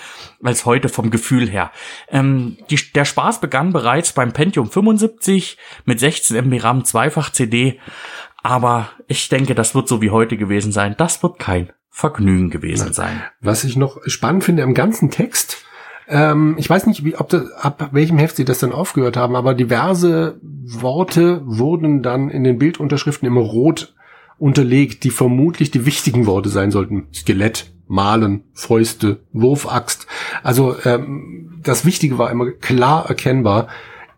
als heute vom Gefühl her. Ähm, die, der Spaß begann bereits beim Pentium 75 mit 16 MB RAM Zweifach CD, aber ich denke, das wird so wie heute gewesen sein. Das wird kein Vergnügen gewesen sein. Was ich noch spannend finde im ganzen Text, ähm, ich weiß nicht, wie, ob das, ab welchem Heft sie das dann aufgehört haben, aber diverse Worte wurden dann in den Bildunterschriften immer rot unterlegt, die vermutlich die wichtigen Worte sein sollten. Skelett, Malen, Fäuste, Wurfaxt. Also ähm, das Wichtige war immer klar erkennbar.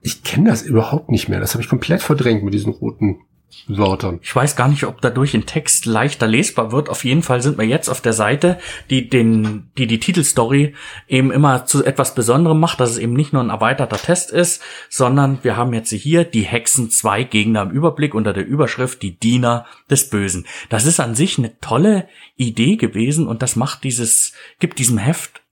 Ich kenne das überhaupt nicht mehr. Das habe ich komplett verdrängt mit diesen roten Wörtern. Ich weiß gar nicht, ob dadurch ein Text leichter lesbar wird. Auf jeden Fall sind wir jetzt auf der Seite, die den, die die Titelstory eben immer zu etwas Besonderem macht, dass es eben nicht nur ein erweiterter Test ist, sondern wir haben jetzt hier die Hexen zwei Gegner im Überblick unter der Überschrift die Diener des Bösen. Das ist an sich eine tolle Idee gewesen und das macht dieses, gibt diesem Heft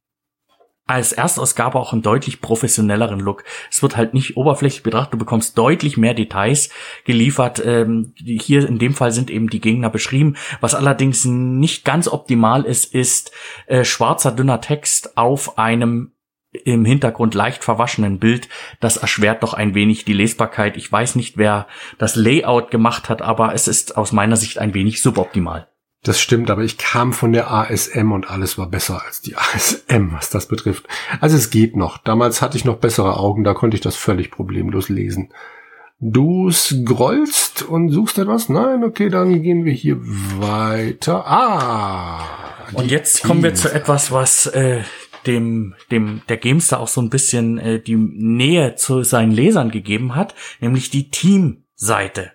als Erstausgabe auch einen deutlich professionelleren Look. Es wird halt nicht oberflächlich betrachtet, du bekommst deutlich mehr Details geliefert. Ähm, hier in dem Fall sind eben die Gegner beschrieben. Was allerdings nicht ganz optimal ist, ist äh, schwarzer dünner Text auf einem im Hintergrund leicht verwaschenen Bild. Das erschwert doch ein wenig die Lesbarkeit. Ich weiß nicht, wer das Layout gemacht hat, aber es ist aus meiner Sicht ein wenig suboptimal. Das stimmt, aber ich kam von der ASM und alles war besser als die ASM, was das betrifft. Also es geht noch. Damals hatte ich noch bessere Augen, da konnte ich das völlig problemlos lesen. Du scrollst und suchst etwas? Nein, okay, dann gehen wir hier weiter. Ah! Und jetzt Teams. kommen wir zu etwas, was äh, dem, dem der Gamester auch so ein bisschen äh, die Nähe zu seinen Lesern gegeben hat, nämlich die Teamseite.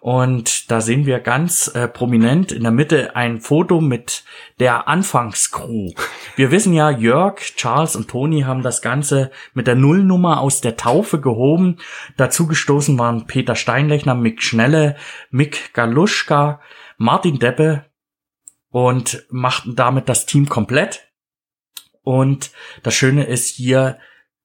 Und da sehen wir ganz äh, prominent in der Mitte ein Foto mit der Anfangscrew. Wir wissen ja, Jörg, Charles und Toni haben das Ganze mit der Nullnummer aus der Taufe gehoben. Dazu gestoßen waren Peter Steinlechner, Mick Schnelle, Mick Galuschka, Martin Deppe und machten damit das Team komplett. Und das Schöne ist hier,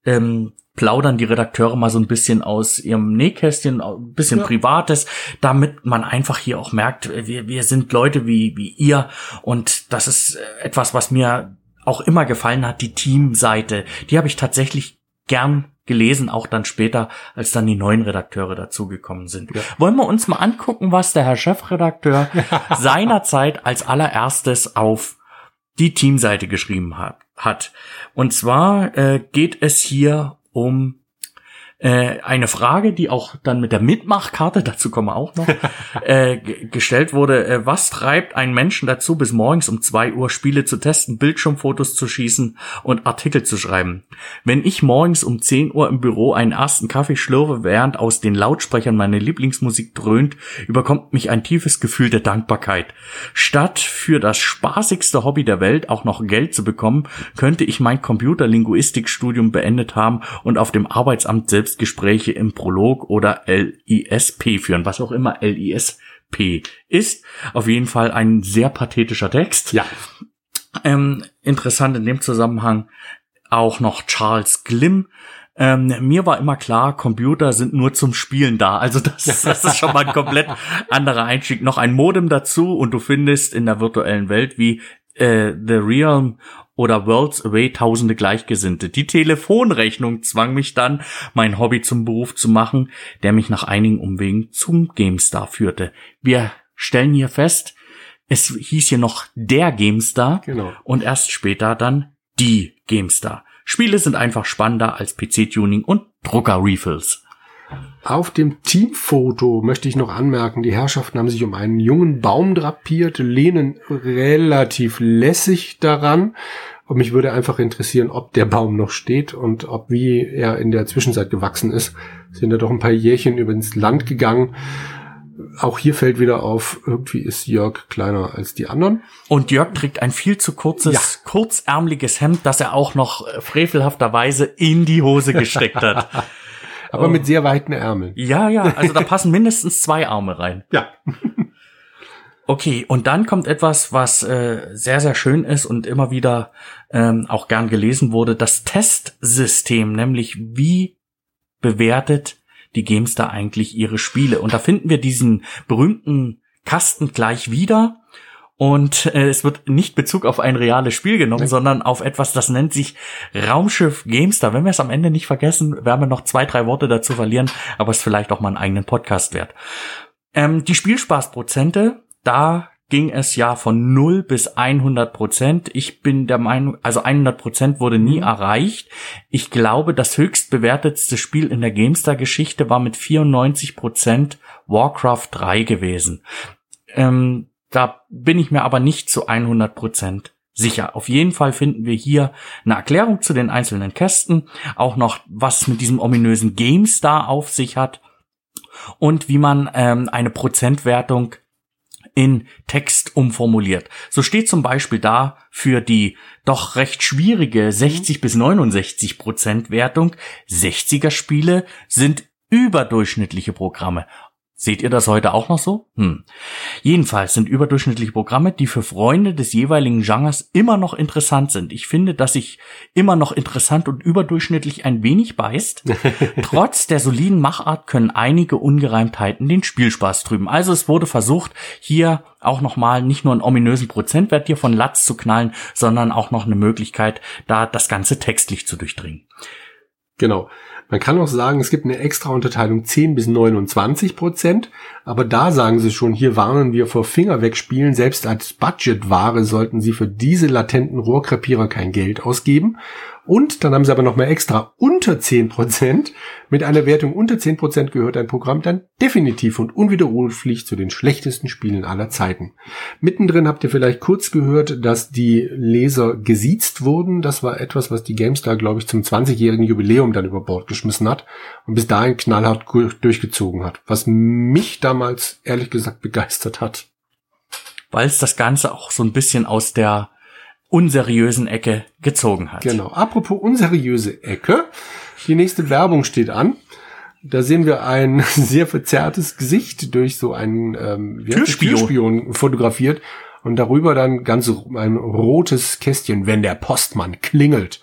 ähm, plaudern die Redakteure mal so ein bisschen aus ihrem Nähkästchen, ein bisschen ja. Privates, damit man einfach hier auch merkt, wir, wir sind Leute wie, wie ihr und das ist etwas, was mir auch immer gefallen hat, die Teamseite. Die habe ich tatsächlich gern gelesen, auch dann später, als dann die neuen Redakteure dazugekommen sind. Ja. Wollen wir uns mal angucken, was der Herr Chefredakteur <laughs> seinerzeit als allererstes auf die Teamseite geschrieben hat. hat. Und zwar äh, geht es hier um äh, eine Frage, die auch dann mit der Mitmachkarte, <laughs> dazu kommen wir auch noch, <laughs> äh, gestellt wurde. Äh, was treibt einen Menschen dazu, bis morgens um zwei Uhr Spiele zu testen, Bildschirmfotos zu schießen und Artikel zu schreiben? Wenn ich morgens um zehn Uhr im Büro einen ersten Kaffee schlürfe, während aus den Lautsprechern meine Lieblingsmusik dröhnt, überkommt mich ein tiefes Gefühl der Dankbarkeit. Statt für das spaßigste Hobby der Welt auch noch Geld zu bekommen, könnte ich mein Computerlinguistikstudium beendet haben und auf dem Arbeitsamt selbst Selbstgespräche im Prolog oder LISP führen, was auch immer LISP ist. Auf jeden Fall ein sehr pathetischer Text. Ja. Ähm, interessant in dem Zusammenhang auch noch Charles Glimm. Ähm, mir war immer klar, Computer sind nur zum Spielen da. Also das, das ist schon mal ein komplett anderer Einstieg. Noch ein Modem dazu und du findest in der virtuellen Welt wie äh, The Realm oder Worlds Away tausende Gleichgesinnte. Die Telefonrechnung zwang mich dann, mein Hobby zum Beruf zu machen, der mich nach einigen Umwegen zum GameStar führte. Wir stellen hier fest, es hieß hier noch der GameStar genau. und erst später dann die GameStar. Spiele sind einfach spannender als PC-Tuning und Drucker-Refills. Auf dem Teamfoto möchte ich noch anmerken, die Herrschaften haben sich um einen jungen Baum drapiert, lehnen relativ lässig daran. Und mich würde einfach interessieren, ob der Baum noch steht und ob wie er in der Zwischenzeit gewachsen ist. Sind da doch ein paar Jährchen über ins Land gegangen. Auch hier fällt wieder auf, irgendwie ist Jörg kleiner als die anderen. Und Jörg trägt ein viel zu kurzes, ja. kurzärmeliges Hemd, das er auch noch frevelhafterweise in die Hose gesteckt hat. <laughs> Aber oh. mit sehr weiten Ärmeln. Ja, ja, also da <laughs> passen mindestens zwei Arme rein. Ja. <laughs> Okay, und dann kommt etwas, was äh, sehr, sehr schön ist und immer wieder ähm, auch gern gelesen wurde, das Testsystem, nämlich wie bewertet die Gamestar eigentlich ihre Spiele. Und da finden wir diesen berühmten Kasten gleich wieder. Und äh, es wird nicht Bezug auf ein reales Spiel genommen, ja. sondern auf etwas, das nennt sich Raumschiff Gamestar. Wenn wir es am Ende nicht vergessen, werden wir noch zwei, drei Worte dazu verlieren, aber es ist vielleicht auch mal einen eigenen Podcast wert. Ähm, die Spielspaßprozente, da ging es ja von 0 bis 100 Prozent. Ich bin der Meinung, also 100 Prozent wurde nie mhm. erreicht. Ich glaube, das höchst bewertetste Spiel in der GameStar-Geschichte war mit 94 Prozent Warcraft 3 gewesen. Ähm, da bin ich mir aber nicht zu 100 Prozent sicher. Auf jeden Fall finden wir hier eine Erklärung zu den einzelnen Kästen, auch noch was mit diesem ominösen GameStar auf sich hat und wie man ähm, eine Prozentwertung in Text umformuliert. So steht zum Beispiel da für die doch recht schwierige 60 bis 69 Prozent Wertung 60er Spiele sind überdurchschnittliche Programme Seht ihr das heute auch noch so? Hm. Jedenfalls sind überdurchschnittliche Programme, die für Freunde des jeweiligen Genres immer noch interessant sind. Ich finde, dass sich immer noch interessant und überdurchschnittlich ein wenig beißt. <laughs> Trotz der soliden Machart können einige Ungereimtheiten den Spielspaß trüben. Also es wurde versucht, hier auch nochmal nicht nur einen ominösen Prozentwert hier von Latz zu knallen, sondern auch noch eine Möglichkeit, da das Ganze textlich zu durchdringen. Genau. Man kann auch sagen, es gibt eine extra Unterteilung 10 bis 29 Prozent, aber da sagen sie schon, hier warnen wir vor Finger wegspielen. Selbst als Budgetware sollten sie für diese latenten Rohrkrepierer kein Geld ausgeben. Und dann haben sie aber noch mal extra unter 10%. Mit einer Wertung unter 10% gehört ein Programm dann definitiv und unwiderruflich zu den schlechtesten Spielen aller Zeiten. Mittendrin habt ihr vielleicht kurz gehört, dass die Leser gesiezt wurden. Das war etwas, was die GameStar, glaube ich, zum 20-jährigen Jubiläum dann über Bord geschmissen hat und bis dahin knallhart durchgezogen hat. Was mich damals ehrlich gesagt begeistert hat. Weil es das Ganze auch so ein bisschen aus der unseriösen Ecke gezogen hat. Genau. Apropos unseriöse Ecke. Die nächste Werbung steht an. Da sehen wir ein <laughs> sehr verzerrtes Gesicht durch so einen ähm, Türspion. Türspion fotografiert und darüber dann ganz ein rotes Kästchen, wenn der Postmann klingelt.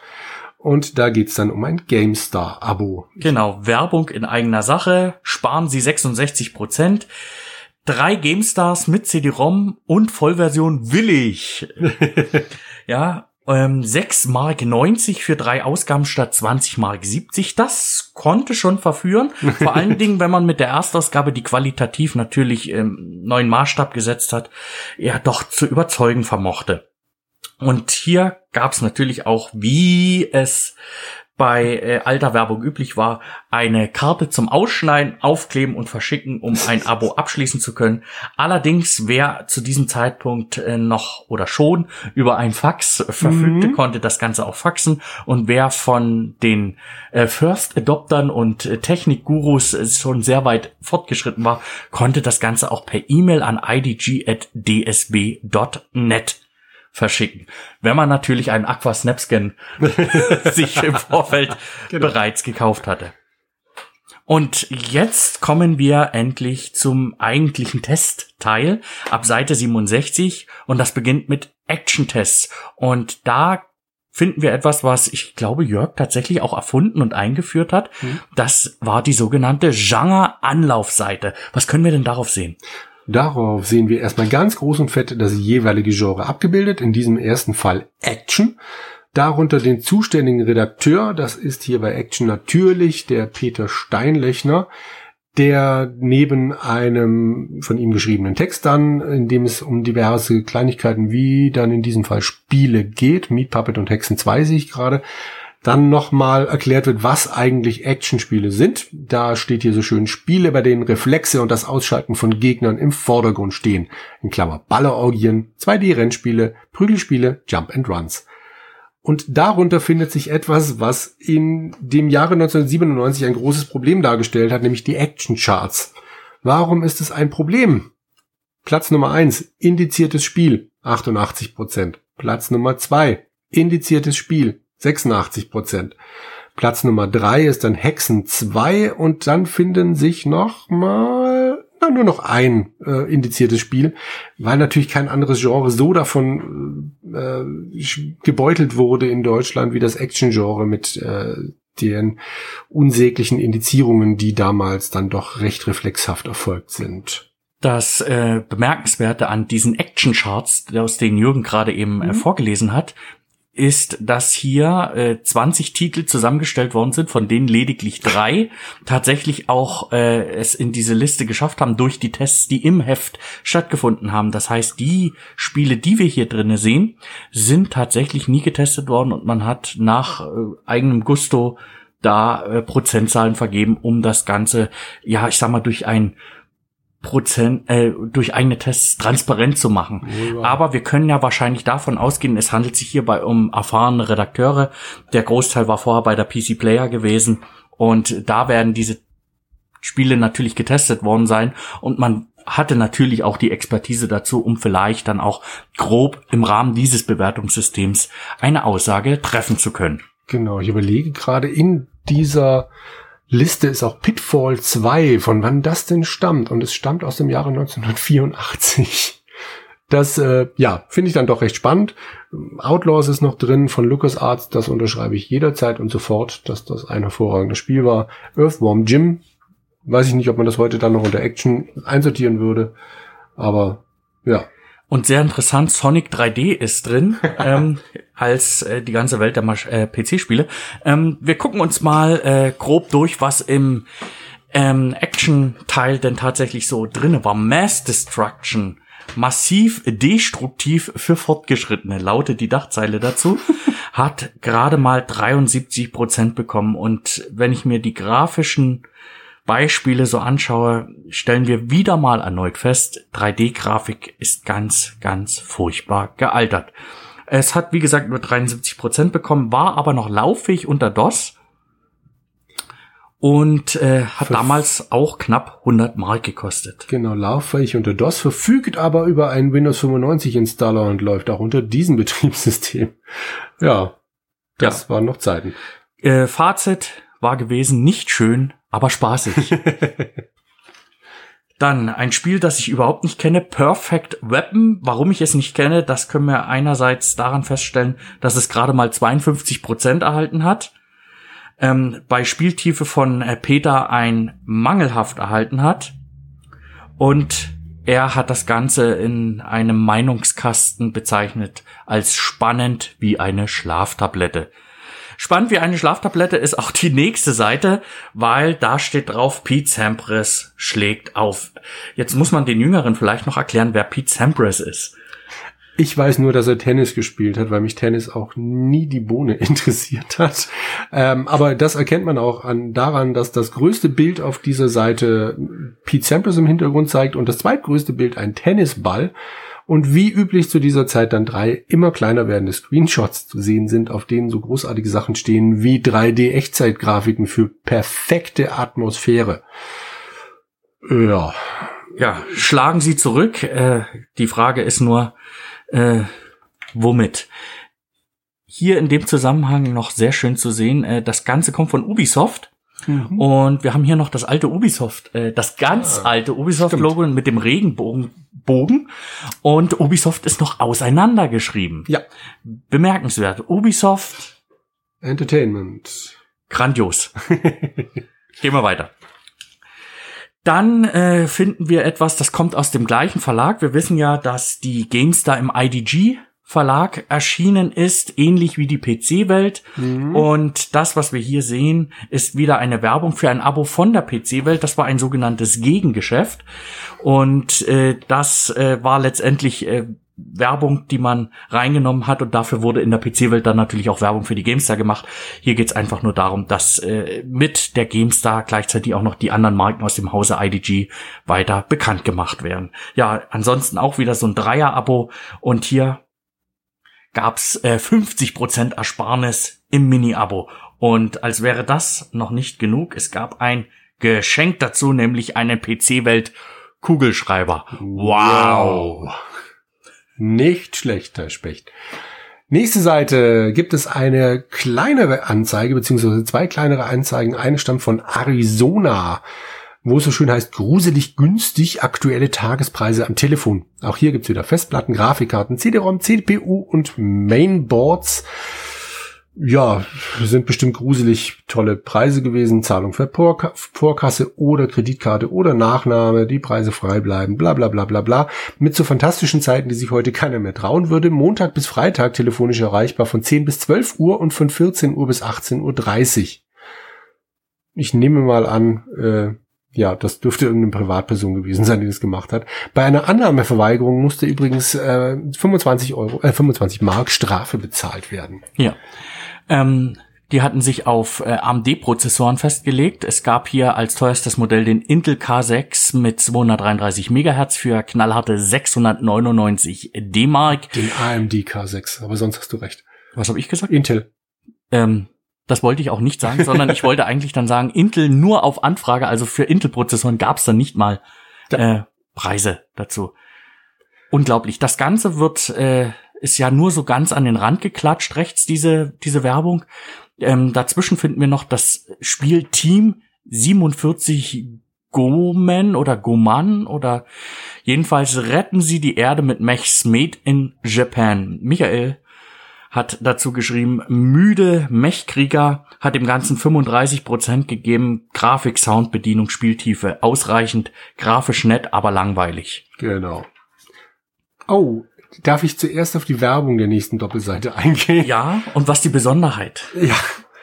Und da geht's dann um ein GameStar-Abo. Genau, Werbung in eigener Sache, sparen Sie 66 Prozent drei GameStars mit CD-ROM und Vollversion willig. <laughs> ja, ähm, 6 Mark 90 für drei Ausgaben statt 20 Mark 70. Das konnte schon verführen. Vor allen <laughs> Dingen, wenn man mit der Erstausgabe, die qualitativ natürlich ähm, neuen Maßstab gesetzt hat, ja doch zu überzeugen vermochte. Und hier gab es natürlich auch, wie es bei äh, alter Werbung üblich war, eine Karte zum Ausschneiden, Aufkleben und Verschicken, um ein Abo <laughs> abschließen zu können. Allerdings, wer zu diesem Zeitpunkt äh, noch oder schon über ein Fax verfügte, mhm. konnte das Ganze auch faxen. Und wer von den äh, First Adoptern und äh, Technikgurus äh, schon sehr weit fortgeschritten war, konnte das Ganze auch per E-Mail an idg.dsb.net verschicken. Wenn man natürlich einen Aqua Snapscan <laughs> sich im Vorfeld genau. bereits gekauft hatte. Und jetzt kommen wir endlich zum eigentlichen Testteil ab Seite 67 und das beginnt mit Action-Tests. Und da finden wir etwas, was ich glaube Jörg tatsächlich auch erfunden und eingeführt hat. Mhm. Das war die sogenannte Genre-Anlaufseite. Was können wir denn darauf sehen? Darauf sehen wir erstmal ganz groß und fett das jeweilige Genre. Abgebildet, in diesem ersten Fall Action. Darunter den zuständigen Redakteur, das ist hier bei Action natürlich der Peter Steinlechner, der neben einem von ihm geschriebenen Text dann, in dem es um diverse Kleinigkeiten wie dann in diesem Fall Spiele geht, Meat Puppet und Hexen 2 sehe ich gerade, dann nochmal erklärt wird, was eigentlich Actionspiele sind. Da steht hier so schön Spiele, bei denen Reflexe und das Ausschalten von Gegnern im Vordergrund stehen. In Klammer Ballerorgien, 2D-Rennspiele, Prügelspiele, Jump and Runs. Und darunter findet sich etwas, was in dem Jahre 1997 ein großes Problem dargestellt hat, nämlich die Action Charts. Warum ist es ein Problem? Platz Nummer eins indiziertes Spiel, 88% Platz Nummer zwei indiziertes Spiel, 86 Prozent. Platz Nummer drei ist dann Hexen 2 und dann finden sich noch mal na, nur noch ein äh, indiziertes Spiel, weil natürlich kein anderes Genre so davon äh, gebeutelt wurde in Deutschland wie das Action-Genre mit äh, den unsäglichen Indizierungen, die damals dann doch recht reflexhaft erfolgt sind. Das äh, Bemerkenswerte an diesen Action-Charts, aus denen Jürgen gerade eben äh, mhm. vorgelesen hat, ist, dass hier äh, 20 Titel zusammengestellt worden sind, von denen lediglich drei tatsächlich auch äh, es in diese Liste geschafft haben durch die Tests, die im Heft stattgefunden haben. Das heißt, die Spiele, die wir hier drinnen sehen, sind tatsächlich nie getestet worden und man hat nach äh, eigenem Gusto da äh, Prozentzahlen vergeben, um das Ganze, ja, ich sag mal, durch ein Prozent äh, durch eigene Tests transparent zu machen. Ja. Aber wir können ja wahrscheinlich davon ausgehen, es handelt sich hierbei um erfahrene Redakteure. Der Großteil war vorher bei der PC Player gewesen und da werden diese Spiele natürlich getestet worden sein und man hatte natürlich auch die Expertise dazu, um vielleicht dann auch grob im Rahmen dieses Bewertungssystems eine Aussage treffen zu können. Genau, ich überlege gerade in dieser Liste ist auch Pitfall 2, von wann das denn stammt. Und es stammt aus dem Jahre 1984. Das, äh, ja, finde ich dann doch recht spannend. Outlaws ist noch drin von LucasArts, das unterschreibe ich jederzeit und sofort, dass das ein hervorragendes Spiel war. Earthworm Jim, weiß ich nicht, ob man das heute dann noch unter Action einsortieren würde, aber ja. Und sehr interessant, Sonic 3D ist drin, <laughs> ähm, als äh, die ganze Welt der äh, PC-Spiele. Ähm, wir gucken uns mal äh, grob durch, was im ähm, Action-Teil denn tatsächlich so drinne war. Mass Destruction. Massiv destruktiv für Fortgeschrittene, lautet die Dachzeile dazu, <laughs> hat gerade mal 73 Prozent bekommen. Und wenn ich mir die grafischen Beispiele so anschaue, stellen wir wieder mal erneut fest, 3D-Grafik ist ganz, ganz furchtbar gealtert. Es hat, wie gesagt, nur 73 Prozent bekommen, war aber noch lauffähig unter DOS und äh, hat Verf damals auch knapp 100 Mark gekostet. Genau, lauffähig unter DOS, verfügt aber über einen Windows 95 Installer und läuft auch unter diesem <laughs> Betriebssystem. Ja, das ja. waren noch Zeiten. Äh, Fazit war gewesen, nicht schön, aber spaßig. <laughs> Dann ein Spiel, das ich überhaupt nicht kenne, Perfect Weapon. Warum ich es nicht kenne, das können wir einerseits daran feststellen, dass es gerade mal 52 Prozent erhalten hat. Ähm, bei Spieltiefe von äh, Peter ein mangelhaft erhalten hat. Und er hat das Ganze in einem Meinungskasten bezeichnet als spannend wie eine Schlaftablette. Spannend wie eine Schlaftablette ist auch die nächste Seite, weil da steht drauf, Pete Sampras schlägt auf. Jetzt muss man den Jüngeren vielleicht noch erklären, wer Pete Sampras ist. Ich weiß nur, dass er Tennis gespielt hat, weil mich Tennis auch nie die Bohne <laughs> interessiert hat. Ähm, aber das erkennt man auch an, daran, dass das größte Bild auf dieser Seite Pete Sampras im Hintergrund zeigt und das zweitgrößte Bild ein Tennisball. Und wie üblich zu dieser Zeit dann drei immer kleiner werdende Screenshots zu sehen sind, auf denen so großartige Sachen stehen wie 3D-Echtzeitgrafiken für perfekte Atmosphäre. Ja. Ja, schlagen Sie zurück. Äh, die Frage ist nur, äh, womit? Hier in dem Zusammenhang noch sehr schön zu sehen, äh, das Ganze kommt von Ubisoft. Mhm. Und wir haben hier noch das alte Ubisoft, äh, das ganz ah, alte Ubisoft-Logo mit dem Regenbogen. Bogen. Und Ubisoft ist noch auseinandergeschrieben. Ja. Bemerkenswert. Ubisoft. Entertainment. Grandios. <laughs> Gehen wir weiter. Dann äh, finden wir etwas, das kommt aus dem gleichen Verlag. Wir wissen ja, dass die GameStar im IDG Verlag erschienen ist, ähnlich wie die PC-Welt. Mhm. Und das, was wir hier sehen, ist wieder eine Werbung für ein Abo von der PC-Welt. Das war ein sogenanntes Gegengeschäft. Und äh, das äh, war letztendlich äh, Werbung, die man reingenommen hat und dafür wurde in der PC-Welt dann natürlich auch Werbung für die GameStar gemacht. Hier geht's einfach nur darum, dass äh, mit der GameStar gleichzeitig auch noch die anderen Marken aus dem Hause IDG weiter bekannt gemacht werden. Ja, ansonsten auch wieder so ein Dreier-Abo und hier gab's äh, 50% Ersparnis im Mini-Abo. Und als wäre das noch nicht genug, es gab ein Geschenk dazu, nämlich einen PC-Welt Kugelschreiber. Wow. wow. Nicht schlechter Specht. Nächste Seite gibt es eine kleinere Anzeige, beziehungsweise zwei kleinere Anzeigen. Eine stammt von Arizona, wo es so schön heißt, gruselig günstig aktuelle Tagespreise am Telefon. Auch hier gibt's wieder Festplatten, Grafikkarten, CD-ROM, CPU und Mainboards ja, sind bestimmt gruselig tolle Preise gewesen. Zahlung für Vorkasse oder Kreditkarte oder Nachname, die Preise frei bleiben, bla bla bla bla bla. Mit so fantastischen Zeiten, die sich heute keiner mehr trauen würde. Montag bis Freitag telefonisch erreichbar von 10 bis 12 Uhr und von 14 Uhr bis 18.30 Uhr. Ich nehme mal an, äh, ja, das dürfte irgendeine Privatperson gewesen sein, die das gemacht hat. Bei einer Annahmeverweigerung musste übrigens äh, 25 Euro, äh, 25 Mark Strafe bezahlt werden. Ja. Ähm, die hatten sich auf äh, AMD-Prozessoren festgelegt. Es gab hier als teuerstes Modell den Intel K6 mit 233 Megahertz für knallharte 699 D-Mark. Den AMD K6, aber sonst hast du recht. Was habe ich gesagt? Intel. Ähm, das wollte ich auch nicht sagen, sondern ich wollte eigentlich dann sagen, Intel nur auf Anfrage, also für Intel-Prozessoren gab es dann nicht mal äh, Preise dazu. Unglaublich. Das Ganze wird äh, ist ja nur so ganz an den Rand geklatscht, rechts diese, diese Werbung. Ähm, dazwischen finden wir noch das Spiel Team 47 Gomen oder Goman oder jedenfalls retten sie die Erde mit Mechs made in Japan. Michael hat dazu geschrieben, müde Mechkrieger hat dem Ganzen 35 Prozent gegeben. Grafik, Sound, Bedienung, Spieltiefe. Ausreichend, grafisch nett, aber langweilig. Genau. Oh, Darf ich zuerst auf die Werbung der nächsten Doppelseite <laughs> eingehen? Ja, und was die Besonderheit ja.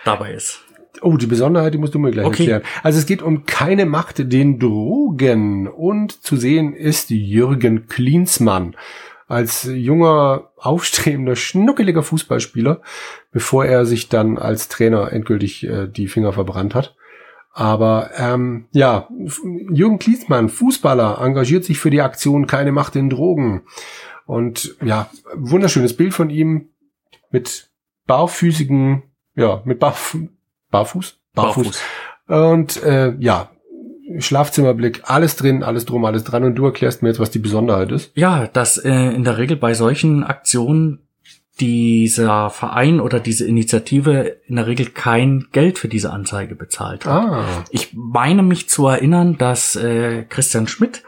dabei ist. Oh, die Besonderheit, die musst du mir gleich okay. erklären. Also es geht um keine Macht den Drogen und zu sehen ist Jürgen Klinsmann als junger, aufstrebender, schnuckeliger Fußballspieler, bevor er sich dann als Trainer endgültig äh, die Finger verbrannt hat. Aber ähm, ja, Jürgen Klinsmann, Fußballer, engagiert sich für die Aktion Keine Macht den Drogen und ja, wunderschönes Bild von ihm mit barfüßigen, ja, mit Barf Barfuß? Barfuß. Barfuß. Und äh, ja, Schlafzimmerblick, alles drin, alles drum, alles dran. Und du erklärst mir jetzt, was die Besonderheit ist. Ja, dass äh, in der Regel bei solchen Aktionen dieser Verein oder diese Initiative in der Regel kein Geld für diese Anzeige bezahlt hat. Ah. Ich meine mich zu erinnern, dass äh, Christian Schmidt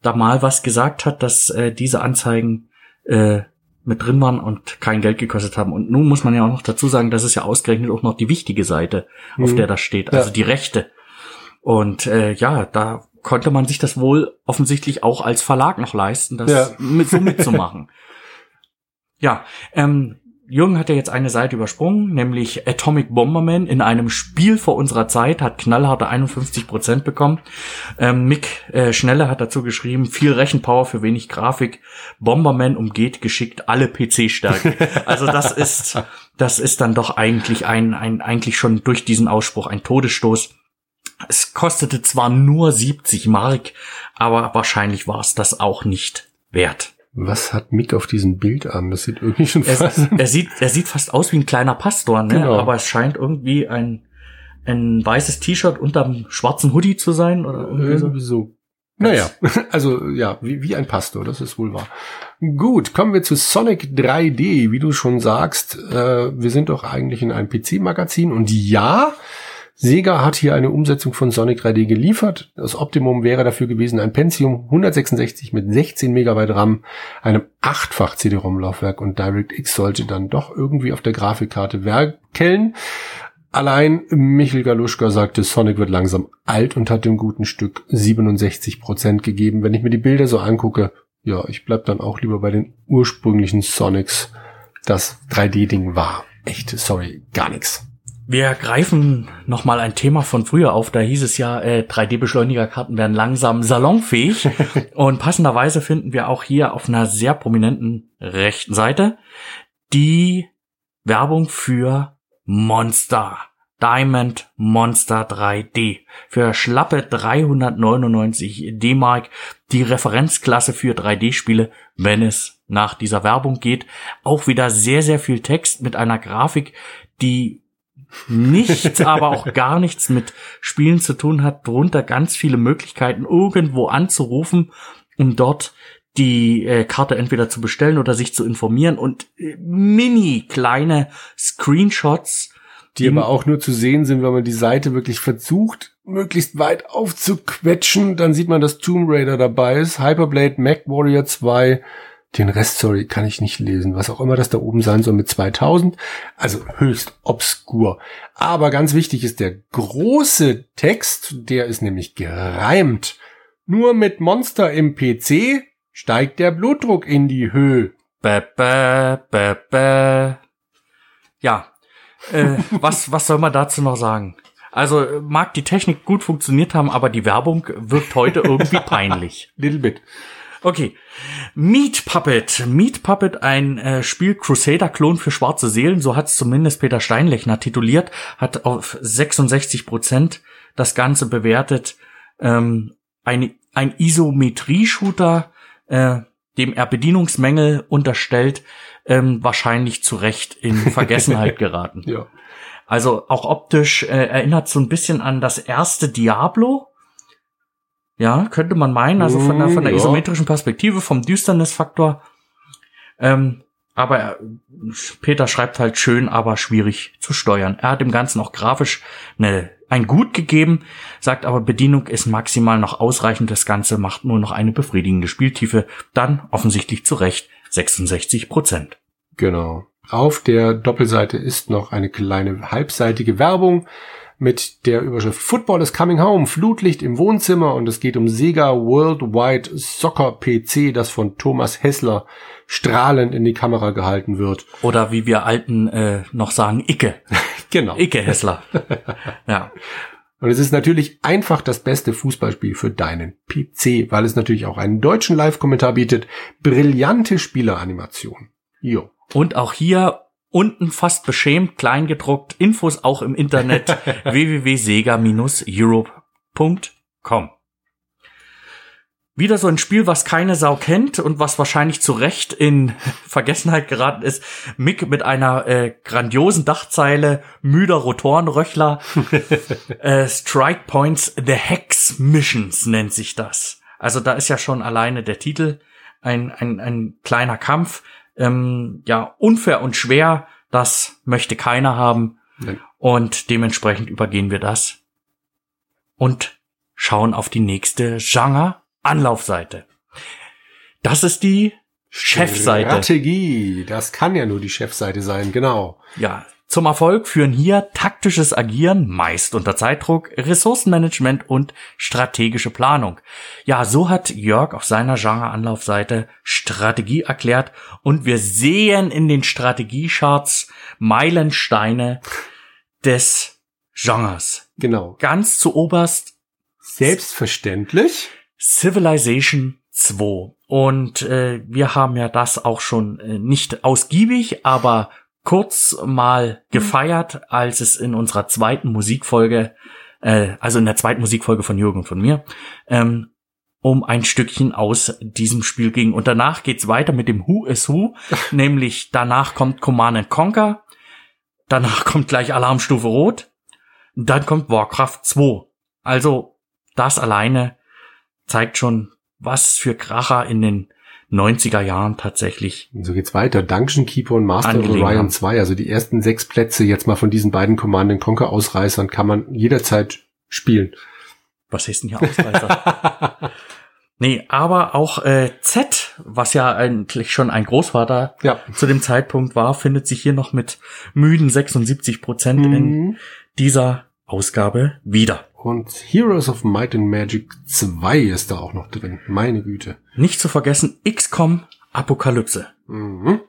da mal was gesagt hat, dass äh, diese Anzeigen äh, mit drin waren und kein Geld gekostet haben. Und nun muss man ja auch noch dazu sagen, das ist ja ausgerechnet auch noch die wichtige Seite, mhm. auf der das steht, also ja. die Rechte. Und äh, ja, da konnte man sich das wohl offensichtlich auch als Verlag noch leisten, das ja. mit, so mitzumachen. <laughs> ja, ähm, Jürgen hat ja jetzt eine Seite übersprungen, nämlich Atomic Bomberman in einem Spiel vor unserer Zeit, hat knallharte 51 Prozent bekommen. Ähm, Mick äh, Schnelle hat dazu geschrieben, viel Rechenpower für wenig Grafik. Bomberman umgeht geschickt alle PC-Stärken. <laughs> also das ist, das ist dann doch eigentlich ein, ein, eigentlich schon durch diesen Ausspruch ein Todesstoß. Es kostete zwar nur 70 Mark, aber wahrscheinlich war es das auch nicht wert. Was hat Mick auf diesem Bild an? Das sieht irgendwie schon fast. Er, er sieht, er sieht fast aus wie ein kleiner Pastor, ne? Genau. Aber es scheint irgendwie ein, ein weißes T-Shirt unterm schwarzen Hoodie zu sein oder irgendwie so. so. Naja, <laughs> also ja, wie, wie ein Pastor, das ist wohl wahr. Gut, kommen wir zu Sonic 3D. Wie du schon sagst, äh, wir sind doch eigentlich in einem PC-Magazin und ja, Sega hat hier eine Umsetzung von Sonic 3D geliefert. Das Optimum wäre dafür gewesen ein Pentium 166 mit 16 Megabyte RAM, einem achtfach CD-ROM-Laufwerk und DirectX sollte dann doch irgendwie auf der Grafikkarte werkeln. Allein Michel Galuschka sagte, Sonic wird langsam alt und hat dem guten Stück 67 Prozent gegeben. Wenn ich mir die Bilder so angucke, ja, ich bleib dann auch lieber bei den ursprünglichen Sonics. Das 3D-Ding war echt, sorry, gar nichts. Wir greifen nochmal ein Thema von früher auf. Da hieß es ja, äh, 3D-Beschleunigerkarten werden langsam salonfähig. <laughs> und passenderweise finden wir auch hier auf einer sehr prominenten rechten Seite die Werbung für Monster. Diamond Monster 3D. Für schlappe 399 D-Mark die Referenzklasse für 3D-Spiele, wenn es nach dieser Werbung geht. Auch wieder sehr, sehr viel Text mit einer Grafik, die nichts, aber auch gar nichts mit Spielen zu tun hat, drunter ganz viele Möglichkeiten, irgendwo anzurufen, um dort die äh, Karte entweder zu bestellen oder sich zu informieren. Und äh, mini kleine Screenshots, die, aber auch nur zu sehen sind, wenn man die Seite wirklich versucht, möglichst weit aufzuquetschen, dann sieht man, dass Tomb Raider dabei ist, Hyperblade, Mac Warrior 2, den Rest, sorry, kann ich nicht lesen. Was auch immer das da oben sein soll mit 2000. Also höchst obskur. Aber ganz wichtig ist der große Text. Der ist nämlich gereimt. Nur mit Monster im PC steigt der Blutdruck in die Höhe. Bäh, bäh, bäh, bäh. Ja, äh, <laughs> was, was soll man dazu noch sagen? Also mag die Technik gut funktioniert haben, aber die Werbung wirkt heute irgendwie <laughs> peinlich. Little bit. Okay. Meat Puppet. Meat Puppet, ein äh, Spiel Crusader-Klon für schwarze Seelen, so hat es zumindest Peter Steinlechner tituliert, hat auf 66 Prozent das Ganze bewertet. Ähm, ein, ein Isometrie-Shooter, äh, dem er Bedienungsmängel unterstellt, ähm, wahrscheinlich zu Recht in <laughs> Vergessenheit geraten. ja. Also auch optisch äh, erinnert so ein bisschen an das erste Diablo ja, könnte man meinen, also von der, von der ja. isometrischen Perspektive, vom Düsternisfaktor. Ähm, aber Peter schreibt halt schön, aber schwierig zu steuern. Er hat dem Ganzen auch grafisch eine, ein Gut gegeben, sagt aber Bedienung ist maximal noch ausreichend. Das Ganze macht nur noch eine befriedigende Spieltiefe. Dann offensichtlich zu Recht 66 Prozent. Genau. Auf der Doppelseite ist noch eine kleine halbseitige Werbung mit der Überschrift Football is coming home, Flutlicht im Wohnzimmer und es geht um Sega Worldwide Soccer PC, das von Thomas Hessler strahlend in die Kamera gehalten wird. Oder wie wir Alten äh, noch sagen, Icke. <laughs> genau. Icke Hessler. <laughs> ja. Und es ist natürlich einfach das beste Fußballspiel für deinen PC, weil es natürlich auch einen deutschen Live-Kommentar bietet. Brillante Spieleranimation. Jo. Und auch hier unten fast beschämt klein gedruckt Infos auch im Internet <laughs> www.sega-europe.com. Wieder so ein Spiel, was keine Sau kennt und was wahrscheinlich zu Recht in <laughs> Vergessenheit geraten ist. Mick mit einer äh, grandiosen Dachzeile, müder Rotorenröchler. <laughs> äh, Strike Points The Hex Missions nennt sich das. Also da ist ja schon alleine der Titel ein, ein, ein kleiner Kampf ähm, ja unfair und schwer. Das möchte keiner haben. Nein. Und dementsprechend übergehen wir das und schauen auf die nächste Genre-Anlaufseite. Das ist die Chefseite. Strategie. Das kann ja nur die Chefseite sein, genau. Ja, Zum Erfolg führen hier taktisches Agieren, meist unter Zeitdruck, Ressourcenmanagement und strategische Planung. Ja, so hat Jörg auf seiner Genre-Anlaufseite Strategie erklärt und wir sehen in den Strategiecharts Meilensteine des Genres. Genau. Ganz zu oberst Selbstverständlich. Civilization 2. Und äh, wir haben ja das auch schon äh, nicht ausgiebig, aber kurz mal gefeiert, als es in unserer zweiten Musikfolge, äh, also in der zweiten Musikfolge von Jürgen und von mir, ähm, um ein Stückchen aus diesem Spiel ging. Und danach geht's weiter mit dem Who is Who, <laughs> nämlich danach kommt Command and Conquer, danach kommt gleich Alarmstufe Rot, dann kommt Warcraft 2. Also das alleine zeigt schon, was für Kracher in den 90er Jahren tatsächlich. Und so geht's weiter. Dungeon Keeper und Master of Orion haben. 2, also die ersten sechs Plätze jetzt mal von diesen beiden Command Conquer Ausreißern kann man jederzeit spielen. Was heißt denn hier Ausreißer? <laughs> nee, aber auch äh, Z, was ja eigentlich schon ein Großvater Ja. zu dem Zeitpunkt war, findet sich hier noch mit müden 76 Prozent in Mhm. dieser Ausgabe wieder. Und Heroes of Might and Magic 2 ist da auch noch drin. Meine Güte. Nicht zu vergessen, XCOM Apokalypse. Mhm.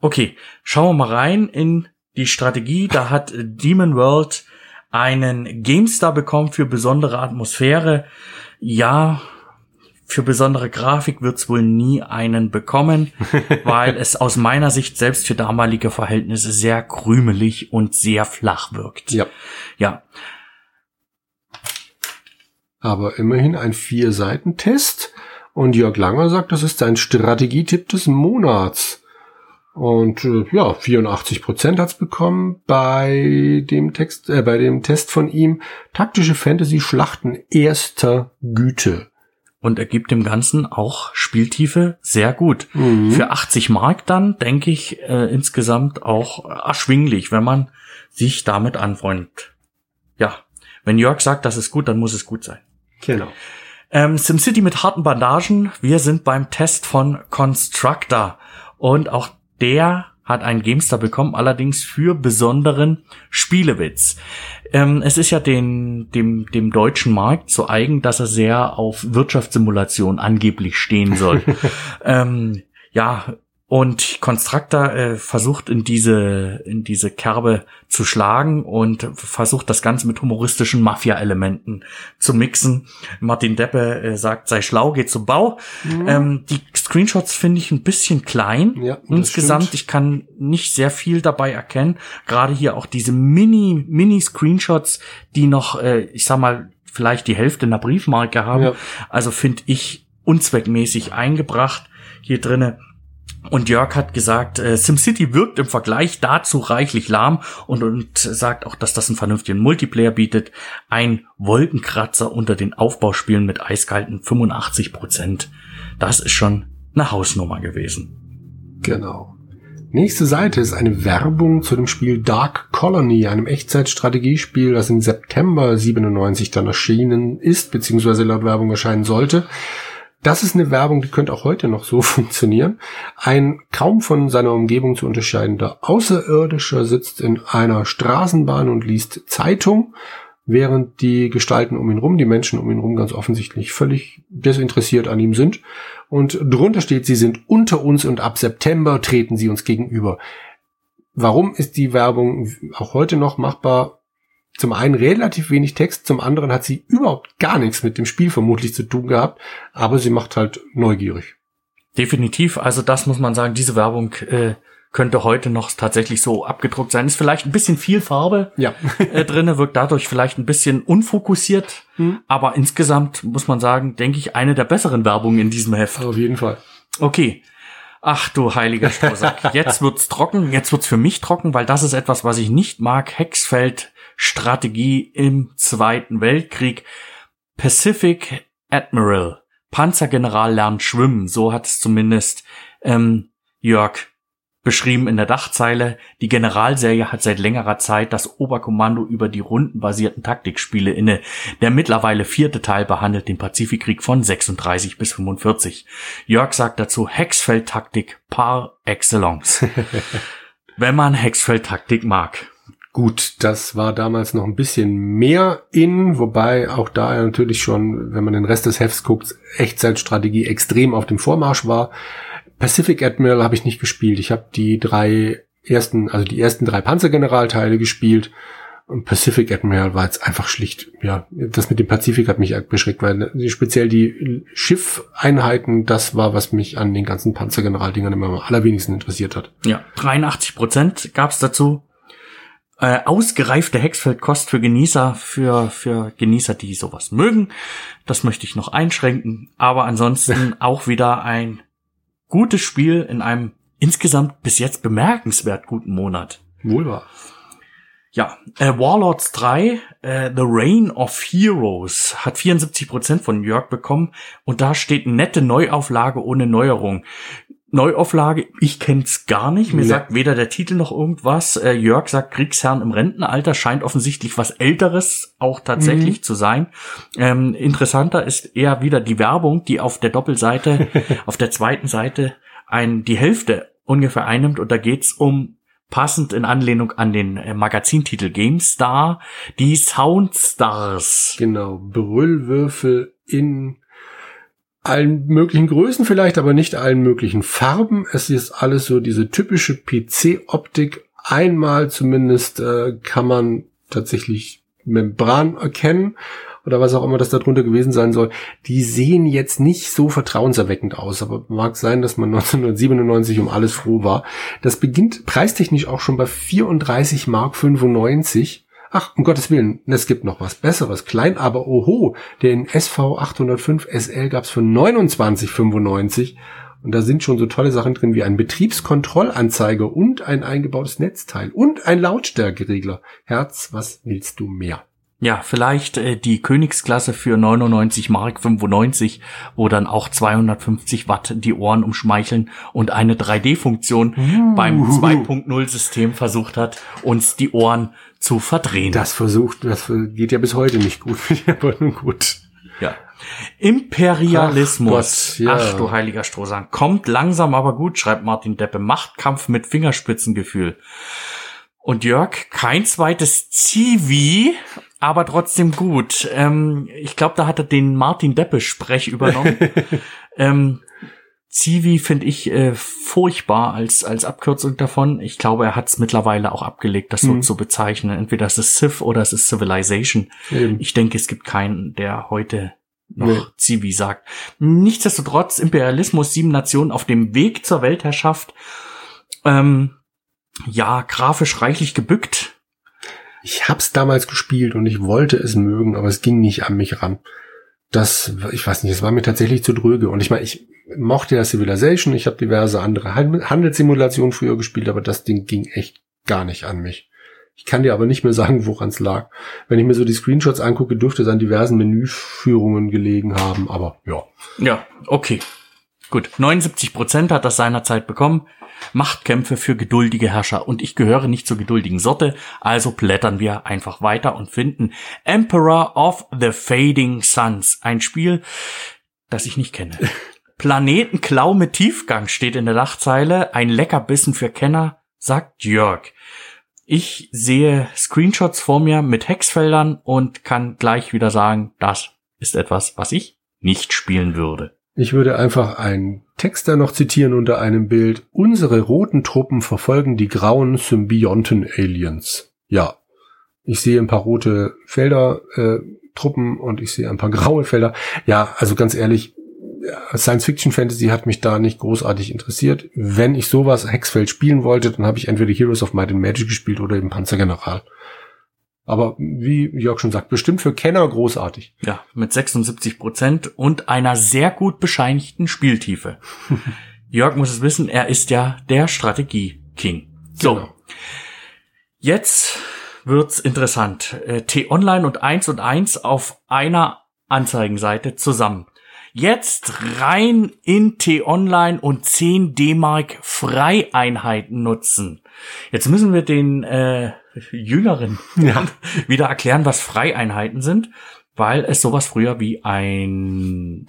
Okay, schauen wir mal rein in die Strategie. Da hat Demon World einen GameStar bekommen für besondere Atmosphäre. Ja, für besondere Grafik wird's wohl nie einen bekommen, <laughs> weil es aus meiner Sicht selbst für damalige Verhältnisse sehr krümelig und sehr flach wirkt. Ja. Ja, Aber immerhin ein Vier-Seiten-Test. Und Jörg Langer sagt, das ist sein Strategietipp des Monats. Und äh, ja, 84 Prozent hat's bekommen bei dem Text, äh, bei dem Test von ihm. Taktische Fantasy-Schlachten erster Güte. und er gibt dem Ganzen auch Spieltiefe sehr gut. Mhm. Für 80 Mark dann, denke ich, äh, insgesamt auch erschwinglich, wenn man sich damit anfreundet. Ja, wenn Jörg sagt, das ist gut, dann muss es gut sein. Genau. Ähm, SimCity mit harten Bandagen. Wir sind beim Test von Constructor. Und auch der hat einen GameStar bekommen, allerdings für besonderen Spielewitz. Ähm, es ist ja den, dem, dem deutschen Markt so eigen, dass er sehr auf Wirtschaftssimulation angeblich stehen soll. <laughs> ähm, ja, und Constructor äh, versucht in diese, in diese Kerbe zu schlagen und versucht das Ganze mit humoristischen Mafia-Elementen zu mixen. Martin Deppe äh, sagt, sei schlau, geht zum Bau. Ähm, die Screenshots finde ich ein bisschen klein. Ja, Insgesamt, stimmt. ich kann nicht sehr viel dabei erkennen. Gerade hier auch diese Mini, Mini-Screenshots, die noch, äh, ich sag mal, vielleicht die Hälfte einer Briefmarke haben. Ja. Also finde ich unzweckmäßig eingebracht hier drinne. Und Jörg hat gesagt, äh, SimCity wirkt im Vergleich dazu reichlich lahm und, und sagt auch, dass das einen vernünftigen Multiplayer bietet. Ein Wolkenkratzer unter den Aufbauspielen mit eiskalten 85 Prozent. Das ist schon eine Hausnummer gewesen. Genau. Nächste Seite ist eine Werbung zu dem Spiel Dark Colony, einem Echtzeitstrategiespiel, das im September 97 dann erschienen ist, beziehungsweise laut Werbung erscheinen sollte. Das ist eine Werbung, die könnte auch heute noch so <laughs> funktionieren. Ein kaum von seiner Umgebung zu unterscheidender Außerirdischer sitzt in einer Straßenbahn und liest Zeitung, während die Gestalten um ihn rum, die Menschen um ihn rum ganz offensichtlich völlig desinteressiert an ihm sind. Und drunter steht, sie sind unter uns und ab September treten sie uns gegenüber. Warum ist die Werbung auch heute noch machbar? Zum einen relativ wenig Text, zum anderen hat sie überhaupt gar nichts mit dem Spiel vermutlich zu tun gehabt, aber sie macht halt neugierig. Definitiv, also das muss man sagen, diese Werbung äh, könnte heute noch tatsächlich so abgedruckt sein. Ist vielleicht ein bisschen viel Farbe Ja. äh, <laughs> drinne, wirkt dadurch vielleicht ein bisschen unfokussiert, Hm. aber insgesamt muss man sagen, denke ich, eine der besseren Werbungen in diesem Heft. Auf jeden Fall. Okay. Ach du heiliger Strohsack. <laughs> Jetzt wird's trocken. Jetzt wird's für mich trocken, weil das ist etwas, was ich nicht mag. Hexfeld Strategie im Zweiten Weltkrieg. Pacific Admiral. Panzergeneral lernt schwimmen. So hat es zumindest ähm, Jörg beschrieben in der Dachzeile. Die Generalserie hat seit längerer Zeit das Oberkommando über die rundenbasierten Taktikspiele inne. Der mittlerweile vierte Teil behandelt den Pazifikkrieg von 36 bis 45. Jörg sagt dazu Hexfeldtaktik par excellence. <laughs> Wenn man Hexfeld-Taktik mag. Gut, das war damals noch ein bisschen mehr in, wobei auch da natürlich schon, wenn man den Rest des Hefts guckt, Echtzeitstrategie extrem auf dem Vormarsch war. Pacific Admiral habe ich nicht gespielt. Ich habe die drei ersten, also die ersten drei Panzergeneralteile gespielt. Und Pacific Admiral war jetzt einfach schlicht, ja, das mit dem Pazifik hat mich beschreckt, weil speziell die Schiffeinheiten, das war, was mich an den ganzen Panzergeneraldingern immer am allerwenigsten interessiert hat. Ja, 83 Prozent gab's dazu. Äh, ausgereifte Hexfeldkost für Genießer, für, für Genießer, die sowas mögen. Das möchte ich noch einschränken. Aber ansonsten <laughs> auch wieder ein gutes Spiel in einem insgesamt bis jetzt bemerkenswert guten Monat. Wohl wahr. Ja, äh, Warlords 3, äh, The Reign of Heroes, hat 74% von New York bekommen und da steht nette Neuauflage ohne Neuerung. Neuauflage, ich kenn's gar nicht. Mir nee. sagt weder der Titel noch irgendwas. Äh, Jörg sagt Kriegsherrn im Rentenalter, scheint offensichtlich was Älteres auch tatsächlich mhm. zu sein. Ähm, interessanter ist eher wieder die Werbung, die auf der Doppelseite, <laughs> auf der zweiten Seite ein, die Hälfte ungefähr einnimmt und da geht's um passend in Anlehnung an den äh, Magazintitel GameStar, die Soundstars. Genau, Brüllwürfel in allen möglichen Größen vielleicht, aber nicht allen möglichen Farben. Es ist alles so diese typische PC-Optik. Einmal zumindest äh, kann man tatsächlich Membran erkennen oder was auch immer das darunter gewesen sein soll. Die sehen jetzt nicht so vertrauenserweckend aus, aber mag sein, dass man <laughs> 1997 um alles froh war. Das beginnt preistechnisch auch schon bei 34 Mark 95 Ach, um Gottes Willen, es gibt noch was Besseres. Klein, aber oho, den SV 805 SL gab's für 29,95 und da sind schon so tolle Sachen drin wie ein Betriebskontrollanzeiger und ein eingebautes Netzteil und ein Lautstärkeregler. Herz, was willst du mehr? Ja, vielleicht äh, die Königsklasse für 99 Mark 95, wo dann auch 250 Watt die Ohren umschmeicheln und eine 3D-Funktion uh. beim 2.0 System versucht hat, uns die Ohren zu verdrehen. Das versucht, das geht ja bis heute nicht gut, <laughs> aber nun gut. Ja. Imperialismus. Ach, Gott, ja. Ach du heiliger Strohsang. Kommt langsam aber gut, schreibt Martin Deppe. Machtkampf mit Fingerspitzengefühl. Und Jörg, kein zweites Zivi aber trotzdem gut. Ähm, ich glaube, da hat er den Martin Deppe-Sprech übernommen. <laughs> ähm, Civi finde ich äh, furchtbar als als Abkürzung davon. Ich glaube, er hat es mittlerweile auch abgelegt, das so mhm. zu bezeichnen. Entweder es ist Civ oder es ist Civilization. Eben. Ich denke, es gibt keinen, der heute noch nee. Civi sagt. Nichtsdestotrotz Imperialismus, sieben Nationen auf dem Weg zur Weltherrschaft. Ähm, ja, grafisch reichlich gebückt ich hab's damals gespielt und ich wollte es mögen, aber es ging nicht an mich ran. Das, ich weiß nicht, es war mir tatsächlich zu dröge. Und ich meine, ich mochte ja Civilization, ich habe diverse andere Handelssimulationen früher gespielt, aber das Ding ging echt gar nicht an mich. Ich kann dir aber nicht mehr sagen, woran es lag. Wenn ich mir so die Screenshots angucke, dürfte es an diversen Menüführungen gelegen haben, aber ja. Ja, okay. Gut, 79 Prozent hat das seinerzeit bekommen. Machtkämpfe für geduldige Herrscher und ich gehöre nicht zur geduldigen Sorte, also blättern wir einfach weiter und finden Emperor of the Fading Suns, ein Spiel, das ich nicht kenne. <laughs> Planetenklau mit Tiefgang steht in der Dachzeile, ein Leckerbissen für Kenner, sagt Jörg. Ich sehe Screenshots vor mir mit Hexfeldern und kann gleich wieder sagen, das ist etwas, was ich nicht spielen würde. Ich würde einfach einen Text da noch zitieren unter einem Bild. Unsere roten Truppen verfolgen die grauen Symbionten-Aliens. Ja, ich sehe ein paar rote Felder, äh, Truppen und ich sehe ein paar <laughs> graue Felder. Ja, also ganz ehrlich, Science-Fiction-Fantasy hat mich da nicht großartig interessiert. Wenn ich sowas Hexfeld spielen wollte, dann habe ich entweder Heroes of Might and Magic gespielt oder eben Panzergeneral. Aber wie Jörg schon sagt, bestimmt für Kenner großartig. Ja, mit 76 Prozent und einer sehr gut bescheinigten Spieltiefe. <laughs> Jörg muss es wissen, er ist ja der Strategie-King. So. Genau. Jetzt wird's interessant. Äh, T-Online und 1 und 1 auf einer Anzeigenseite zusammen. Jetzt rein in T-Online und 10 D-Mark Freieinheiten nutzen. Jetzt müssen wir den äh, Jüngeren <laughs> ja. wieder erklären, was Freieinheiten sind, weil es sowas früher wie ein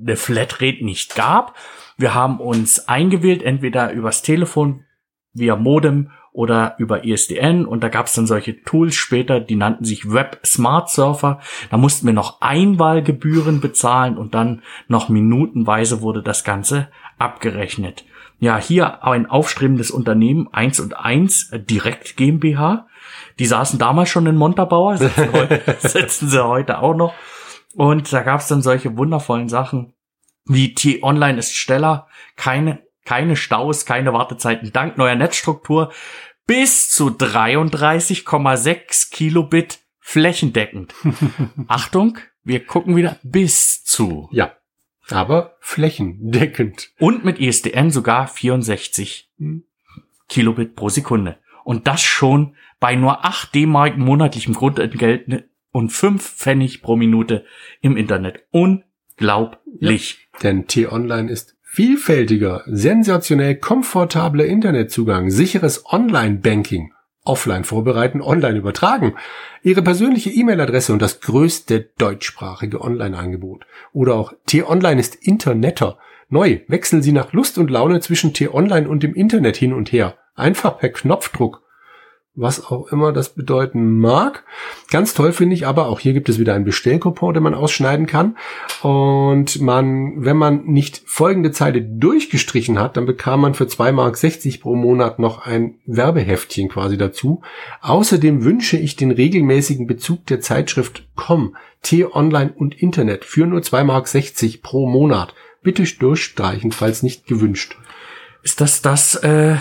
eine Flatrate nicht gab. Wir haben uns eingewählt, entweder übers Telefon, via Modem oder über ISDN und da gab es dann solche Tools später, die nannten sich Web Smart Surfer. Da mussten wir noch Einwahlgebühren bezahlen und dann noch minutenweise wurde das Ganze abgerechnet. Ja, hier ein aufstrebendes Unternehmen, eins und eins Direkt GmbH. Die saßen damals schon in Montabaur, <laughs> sitzen, heute, sitzen sie heute auch noch. Und da gab es dann solche wundervollen Sachen wie T-Online ist Steller, keine, keine Staus, keine Wartezeiten, dank neuer Netzstruktur bis zu 33,6 Kilobit flächendeckend. <laughs> Achtung, wir gucken wieder bis zu. Ja, aber flächendeckend. Und mit ISDN sogar 64 hm. Kilobit pro Sekunde. Und das schon bei nur 8 D-Mark monatlichem Grundentgelt und 5 Pfennig pro Minute im Internet. Unglaublich. Ja, denn T-Online ist Vielfältiger, sensationell komfortabler Internetzugang, sicheres Online-Banking, offline vorbereiten, online übertragen, Ihre persönliche E-Mail-Adresse und das größte deutschsprachige Online-Angebot. Oder auch T-Online ist Internetter. Neu, wechseln Sie nach Lust und Laune zwischen T-Online und dem Internet hin und her. Einfach per Knopfdruck was auch immer das bedeuten mag. Ganz toll finde ich aber, auch hier gibt es wieder einen Bestellcoupon, den man ausschneiden kann. Und man, wenn man nicht folgende Zeile durchgestrichen hat, dann bekam man für 2,60 Mark pro Monat noch ein Werbeheftchen quasi dazu. Außerdem wünsche ich den regelmäßigen Bezug der Zeitschrift Com, T-Online und Internet für nur 2,60 Mark pro Monat. Bitte durchstreichen, falls nicht gewünscht. Ist das das, äh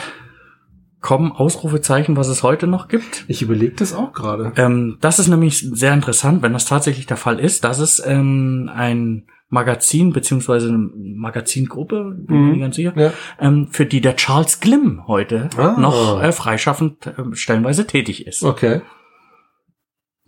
kommen Ausrufezeichen, was es heute noch gibt. Ich überlege das auch gerade. Ähm, das ist nämlich sehr interessant, wenn das tatsächlich der Fall ist. Das ist ähm, ein Magazin beziehungsweise eine Magazingruppe, bin mhm. ich ganz sicher, ja. ähm, für die der Charles Glimm heute ah. noch äh, freischaffend äh, stellenweise tätig ist. Okay.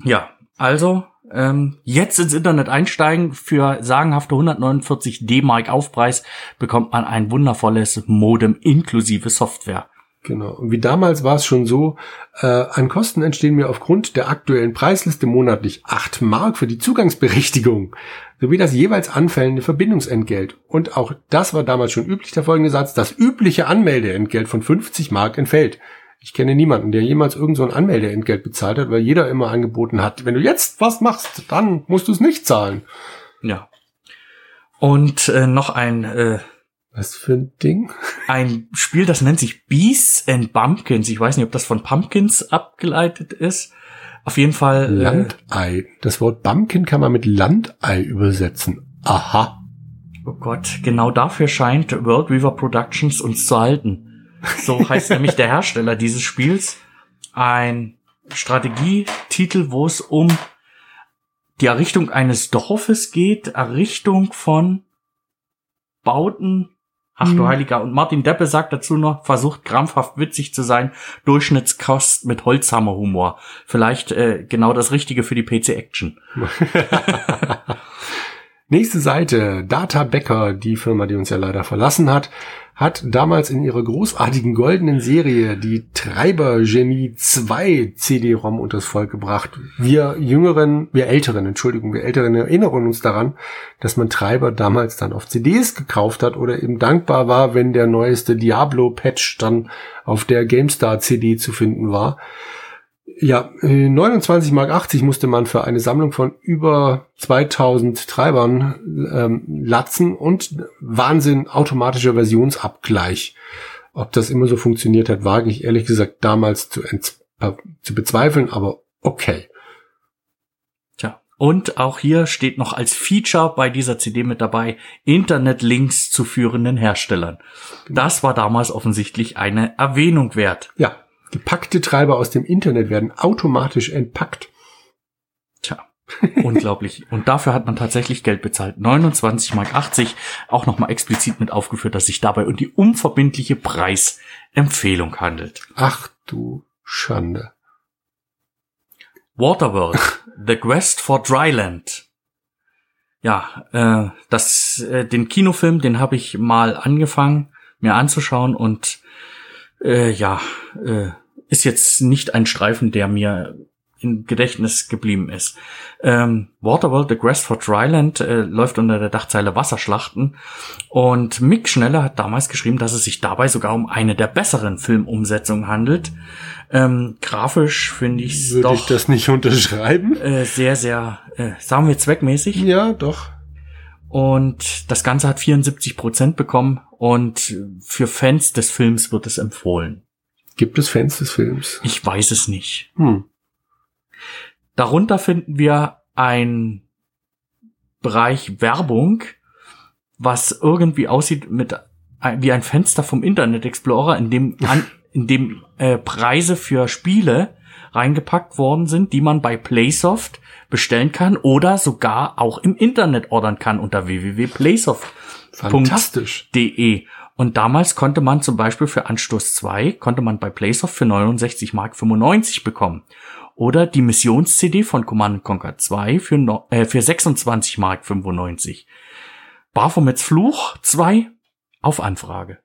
Ja, also ähm, jetzt ins Internet einsteigen für sagenhafte 149 D-Mark Aufpreis bekommt man ein wundervolles Modem inklusive Software. Genau. Und wie damals war es schon so, äh, an Kosten entstehen mir aufgrund der aktuellen Preisliste monatlich acht Mark für die Zugangsberechtigung sowie das jeweils anfällende Verbindungsentgelt. Und auch das war damals schon üblich, der folgende Satz, das übliche Anmeldeentgelt von 50 Mark entfällt. Ich kenne niemanden, der jemals irgend so ein Anmeldeentgelt bezahlt hat, weil jeder immer angeboten hat, wenn du jetzt was machst, dann musst du es nicht zahlen. Ja. Und äh, noch ein äh, was für ein Ding? Ein Spiel, das nennt sich Beasts and Bumpkins. Ich weiß nicht, ob das von Pumpkins abgeleitet ist. Auf jeden Fall. Äh, Landei. Das Wort Bumpkin kann man mit Landei übersetzen. Aha. Oh Gott, genau dafür scheint World Weaver Productions uns zu halten. So heißt <laughs> nämlich der Hersteller dieses Spiels. Ein Strategietitel, wo es um die Errichtung eines Dorfes geht, Errichtung von Bauten Ach du mhm. Heiliger. Und Martin Deppe sagt dazu noch, versucht krampfhaft witzig zu sein, Durchschnittskost mit Holzhammerhumor. Vielleicht äh, genau das Richtige für die PC Action. <laughs> <laughs> Nächste Seite. Data Becker, die Firma, die uns ja leider verlassen hat, hat damals in ihrer großartigen goldenen Serie die Treiber Genie 2 CD-ROM unters Volk gebracht. Wir Jüngeren, wir Älteren, Entschuldigung, wir Älteren erinnern uns daran, dass man Treiber damals dann auf CDs gekauft hat oder eben dankbar war, wenn der neueste Diablo-Patch dann auf der GameStar CD zu finden war. Ja, 29 Mark 80 musste man für eine Sammlung von über 2000 Treibern ähm, latzen und Wahnsinn automatischer Versionsabgleich. Ob das immer so funktioniert hat, wage ich ehrlich gesagt damals zu, äh, zu bezweifeln, aber okay. Tja, und auch hier steht noch als Feature bei dieser CD mit dabei, Internetlinks zu führenden Herstellern. Genau. Das war damals offensichtlich eine Erwähnung wert. Ja, Gepackte Treiber aus dem Internet werden automatisch entpackt. Tja, unglaublich. <laughs> Und dafür hat man tatsächlich Geld bezahlt. 29 Mark 80, auch nochmal explizit mit aufgeführt, dass sich dabei um die unverbindliche Preisempfehlung handelt. Ach du Schande. Waterworld, <laughs> The Quest for Dryland. Ja, äh, das, äh, den Kinofilm, den habe ich mal angefangen, mir anzuschauen und äh, ja, äh, ist jetzt nicht ein Streifen, der mir im Gedächtnis geblieben ist. Ähm, Waterworld, The Quest for Dryland äh, läuft unter der Dachzeile Wasserschlachten und Mick Schneller hat damals geschrieben, dass es sich dabei sogar um eine der besseren Filmumsetzungen handelt. Ähm, grafisch finde ich es Würde ich das nicht unterschreiben? Äh, sehr, sehr, äh, sagen wir zweckmäßig. Ja, doch. Und das Ganze hat 74 Prozent bekommen und für Fans des Films wird es empfohlen. Gibt es Fans des Films? Ich weiß es nicht. Hm. Darunter finden wir ein Bereich Werbung, was irgendwie aussieht mit wie ein Fenster vom Internet Explorer, in dem an, <laughs> in dem äh, Preise für Spiele reingepackt worden sind, die man bei Playsoft bestellen kann oder sogar auch im Internet ordern kann unter www.playsoft.de. Und damals konnte man zum Beispiel für Anstoß 2, konnte man bei Playsoft für 69 Mark 95 bekommen. Oder die Missions-CD von Command Conquer 2 für, no, äh, für 26 Mark 95. Baphomets Fluch 2 auf Anfrage.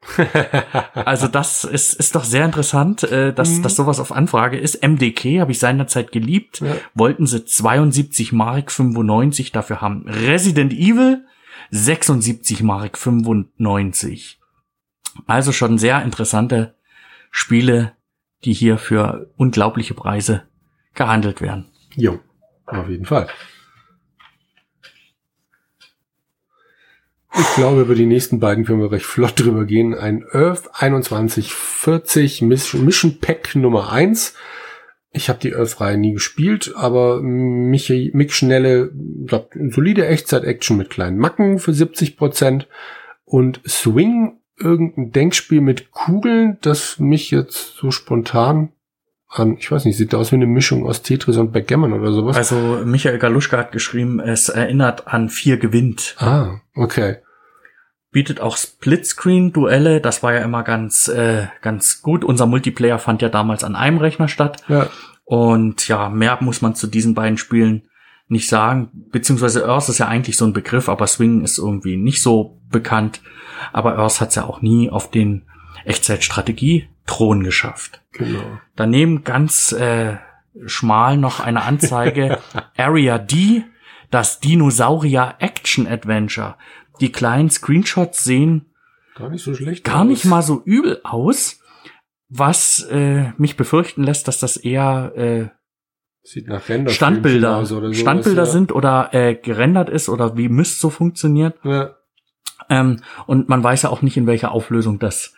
also das ist, ist doch sehr interessant, äh, dass, mhm. dass sowas auf Anfrage ist. MDK habe ich seinerzeit geliebt. Ja. Wollten sie 72 Mark 95 dafür haben. Resident Evil 76 Mark 95. Also schon sehr interessante Spiele, die hier für unglaubliche Preise gehandelt werden. Jo, auf jeden Fall. Ich glaube, über die nächsten beiden können wir recht flott drüber gehen. Ein Earth 2140 Mission Pack Nummer 1. Ich habe die Earth-Reihe nie gespielt, aber mich, mich schnelle, glaub, solide Echtzeit-Action mit kleinen Macken für 70 Prozent und Swing irgendein Denkspiel mit Kugeln, das mich jetzt so spontan an, ich weiß nicht, sieht aus wie eine Mischung aus Tetris und Backgammon oder sowas. Also Michael Galuschka hat geschrieben, es erinnert an vier gewinnt. Ah, okay. Bietet auch Splitscreen-Duelle, das war ja immer ganz, äh, ganz gut. Unser Multiplayer fand ja damals an einem Rechner statt. Ja. Und ja, mehr muss man zu diesen beiden Spielen nicht sagen. Beziehungsweise Earth ist ja eigentlich so ein Begriff, aber Swing ist irgendwie nicht so bekannt. Aber Earth hat es ja auch nie auf den Echtzeitstrategie-Thron geschafft. Genau. Daneben ganz äh, schmal noch eine Anzeige <laughs> Area D, das Dinosaurier Action Adventure. Die kleinen Screenshots sehen gar nicht so schlecht gar aus. nicht mal so übel aus, was äh, mich befürchten lässt, dass das eher äh, Sieht nach Render Standbilder, oder sowas, Standbilder ja. sind oder äh, gerendert ist oder wie Mist so funktioniert. Ja. Ähm, und man weiß ja auch nicht, in welcher Auflösung das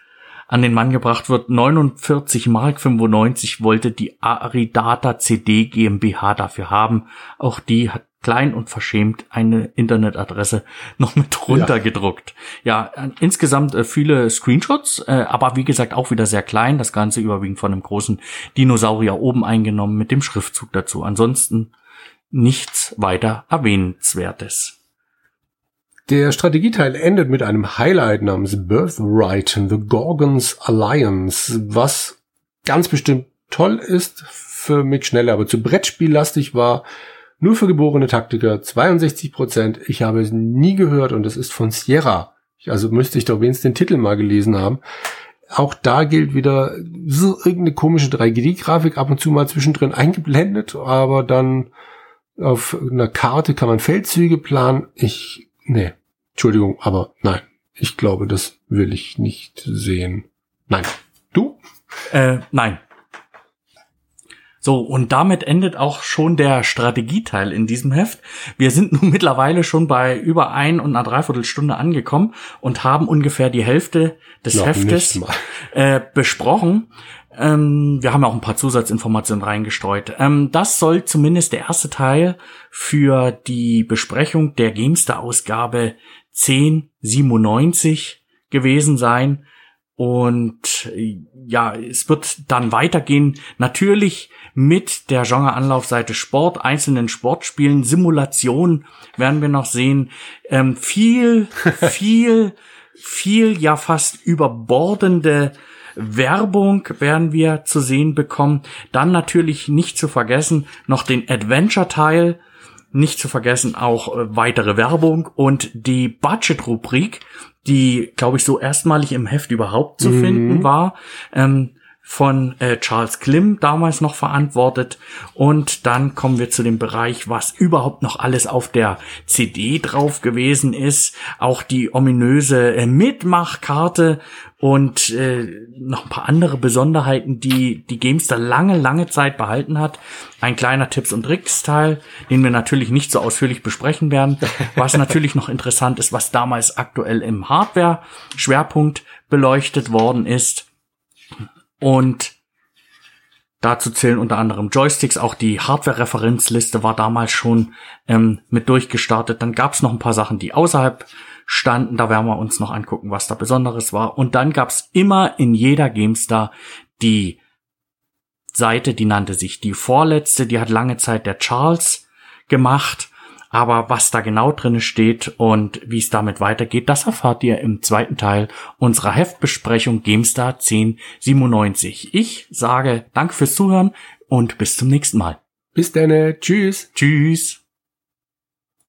an den Mann gebracht wird. 49 Mark 95 wollte die Aridata CD GmbH dafür haben. Auch die hat klein und verschämt eine Internetadresse <laughs> noch mit runtergedruckt. Ja, ja insgesamt äh, viele Screenshots, äh, aber wie gesagt auch wieder sehr klein. Das Ganze überwiegend von einem großen Dinosaurier oben eingenommen mit dem Schriftzug dazu. Ansonsten nichts weiter erwähnenswertes. Der Strategieteil endet mit einem Highlight namens Birthright, The Gorgons Alliance, was ganz bestimmt toll ist für Mick Schneller, aber zu Brettspiellastig war. Nur für geborene Taktiker, 62 Prozent. Ich habe es nie gehört und es ist von Sierra. Also müsste ich doch wenigstens den Titel mal gelesen haben. Auch da gilt wieder so irgendeine komische 3D-Grafik ab und zu mal zwischendrin eingeblendet, aber dann auf einer Karte kann man Feldzüge planen. Ich Nee, Entschuldigung, aber nein. Ich glaube, das will ich nicht sehen. Nein. Du? Äh, nein. So, und damit endet auch schon der Strategieteil in diesem Heft. Wir sind <laughs> nun mittlerweile schon bei über ein und einer Dreiviertelstunde angekommen und haben ungefähr die Hälfte des Noch Heftes äh, besprochen. Ähm, wir haben auch ein paar Zusatzinformationen reingestreut. Ähm, das soll zumindest der erste Teil für die Besprechung der Gamester-Ausgabe 1097 gewesen sein. Und äh, ja, es wird dann weitergehen. Natürlich mit der Genre-Anlaufseite Sport, einzelnen Sportspielen, Simulation werden wir noch sehen. Ähm, viel, <laughs> viel, viel, ja fast überbordende Werbung werden wir zu sehen bekommen. Dann natürlich nicht zu vergessen noch den Adventure-Teil. Nicht zu vergessen auch äh, weitere Werbung und die Budget-Rubrik, die, glaube ich, so erstmalig im Heft überhaupt zu mhm. finden war. Ähm, von äh, Charles Klim damals noch verantwortet. Und dann kommen wir zu dem Bereich, was überhaupt noch alles auf der CD drauf gewesen ist. Auch die ominöse äh, Mitmachkarte und äh, noch ein paar andere Besonderheiten, die die Gamester lange, lange Zeit behalten hat. Ein kleiner Tipps- und Tricks-Teil, den wir natürlich nicht so ausführlich besprechen werden. Was <laughs> natürlich noch interessant ist, was damals aktuell im Hardware-Schwerpunkt beleuchtet worden ist. Und dazu zählen unter anderem Joysticks. Auch die Hardware-Referenzliste war damals schon ähm, mit durchgestartet. Dann gab es noch ein paar Sachen, die außerhalb standen. Da werden wir uns noch angucken, was da Besonderes war. Und dann gab es immer in jeder GameStar die Seite, die nannte sich die vorletzte. Die hat lange Zeit der Charles gemacht. Aber was da genau drinne steht und wie es damit weitergeht, das erfahrt ihr im zweiten Teil unserer Heftbesprechung GameStar 1097. Ich sage Danke fürs Zuhören und bis zum nächsten Mal. Bis dann. Tschüss. Tschüss.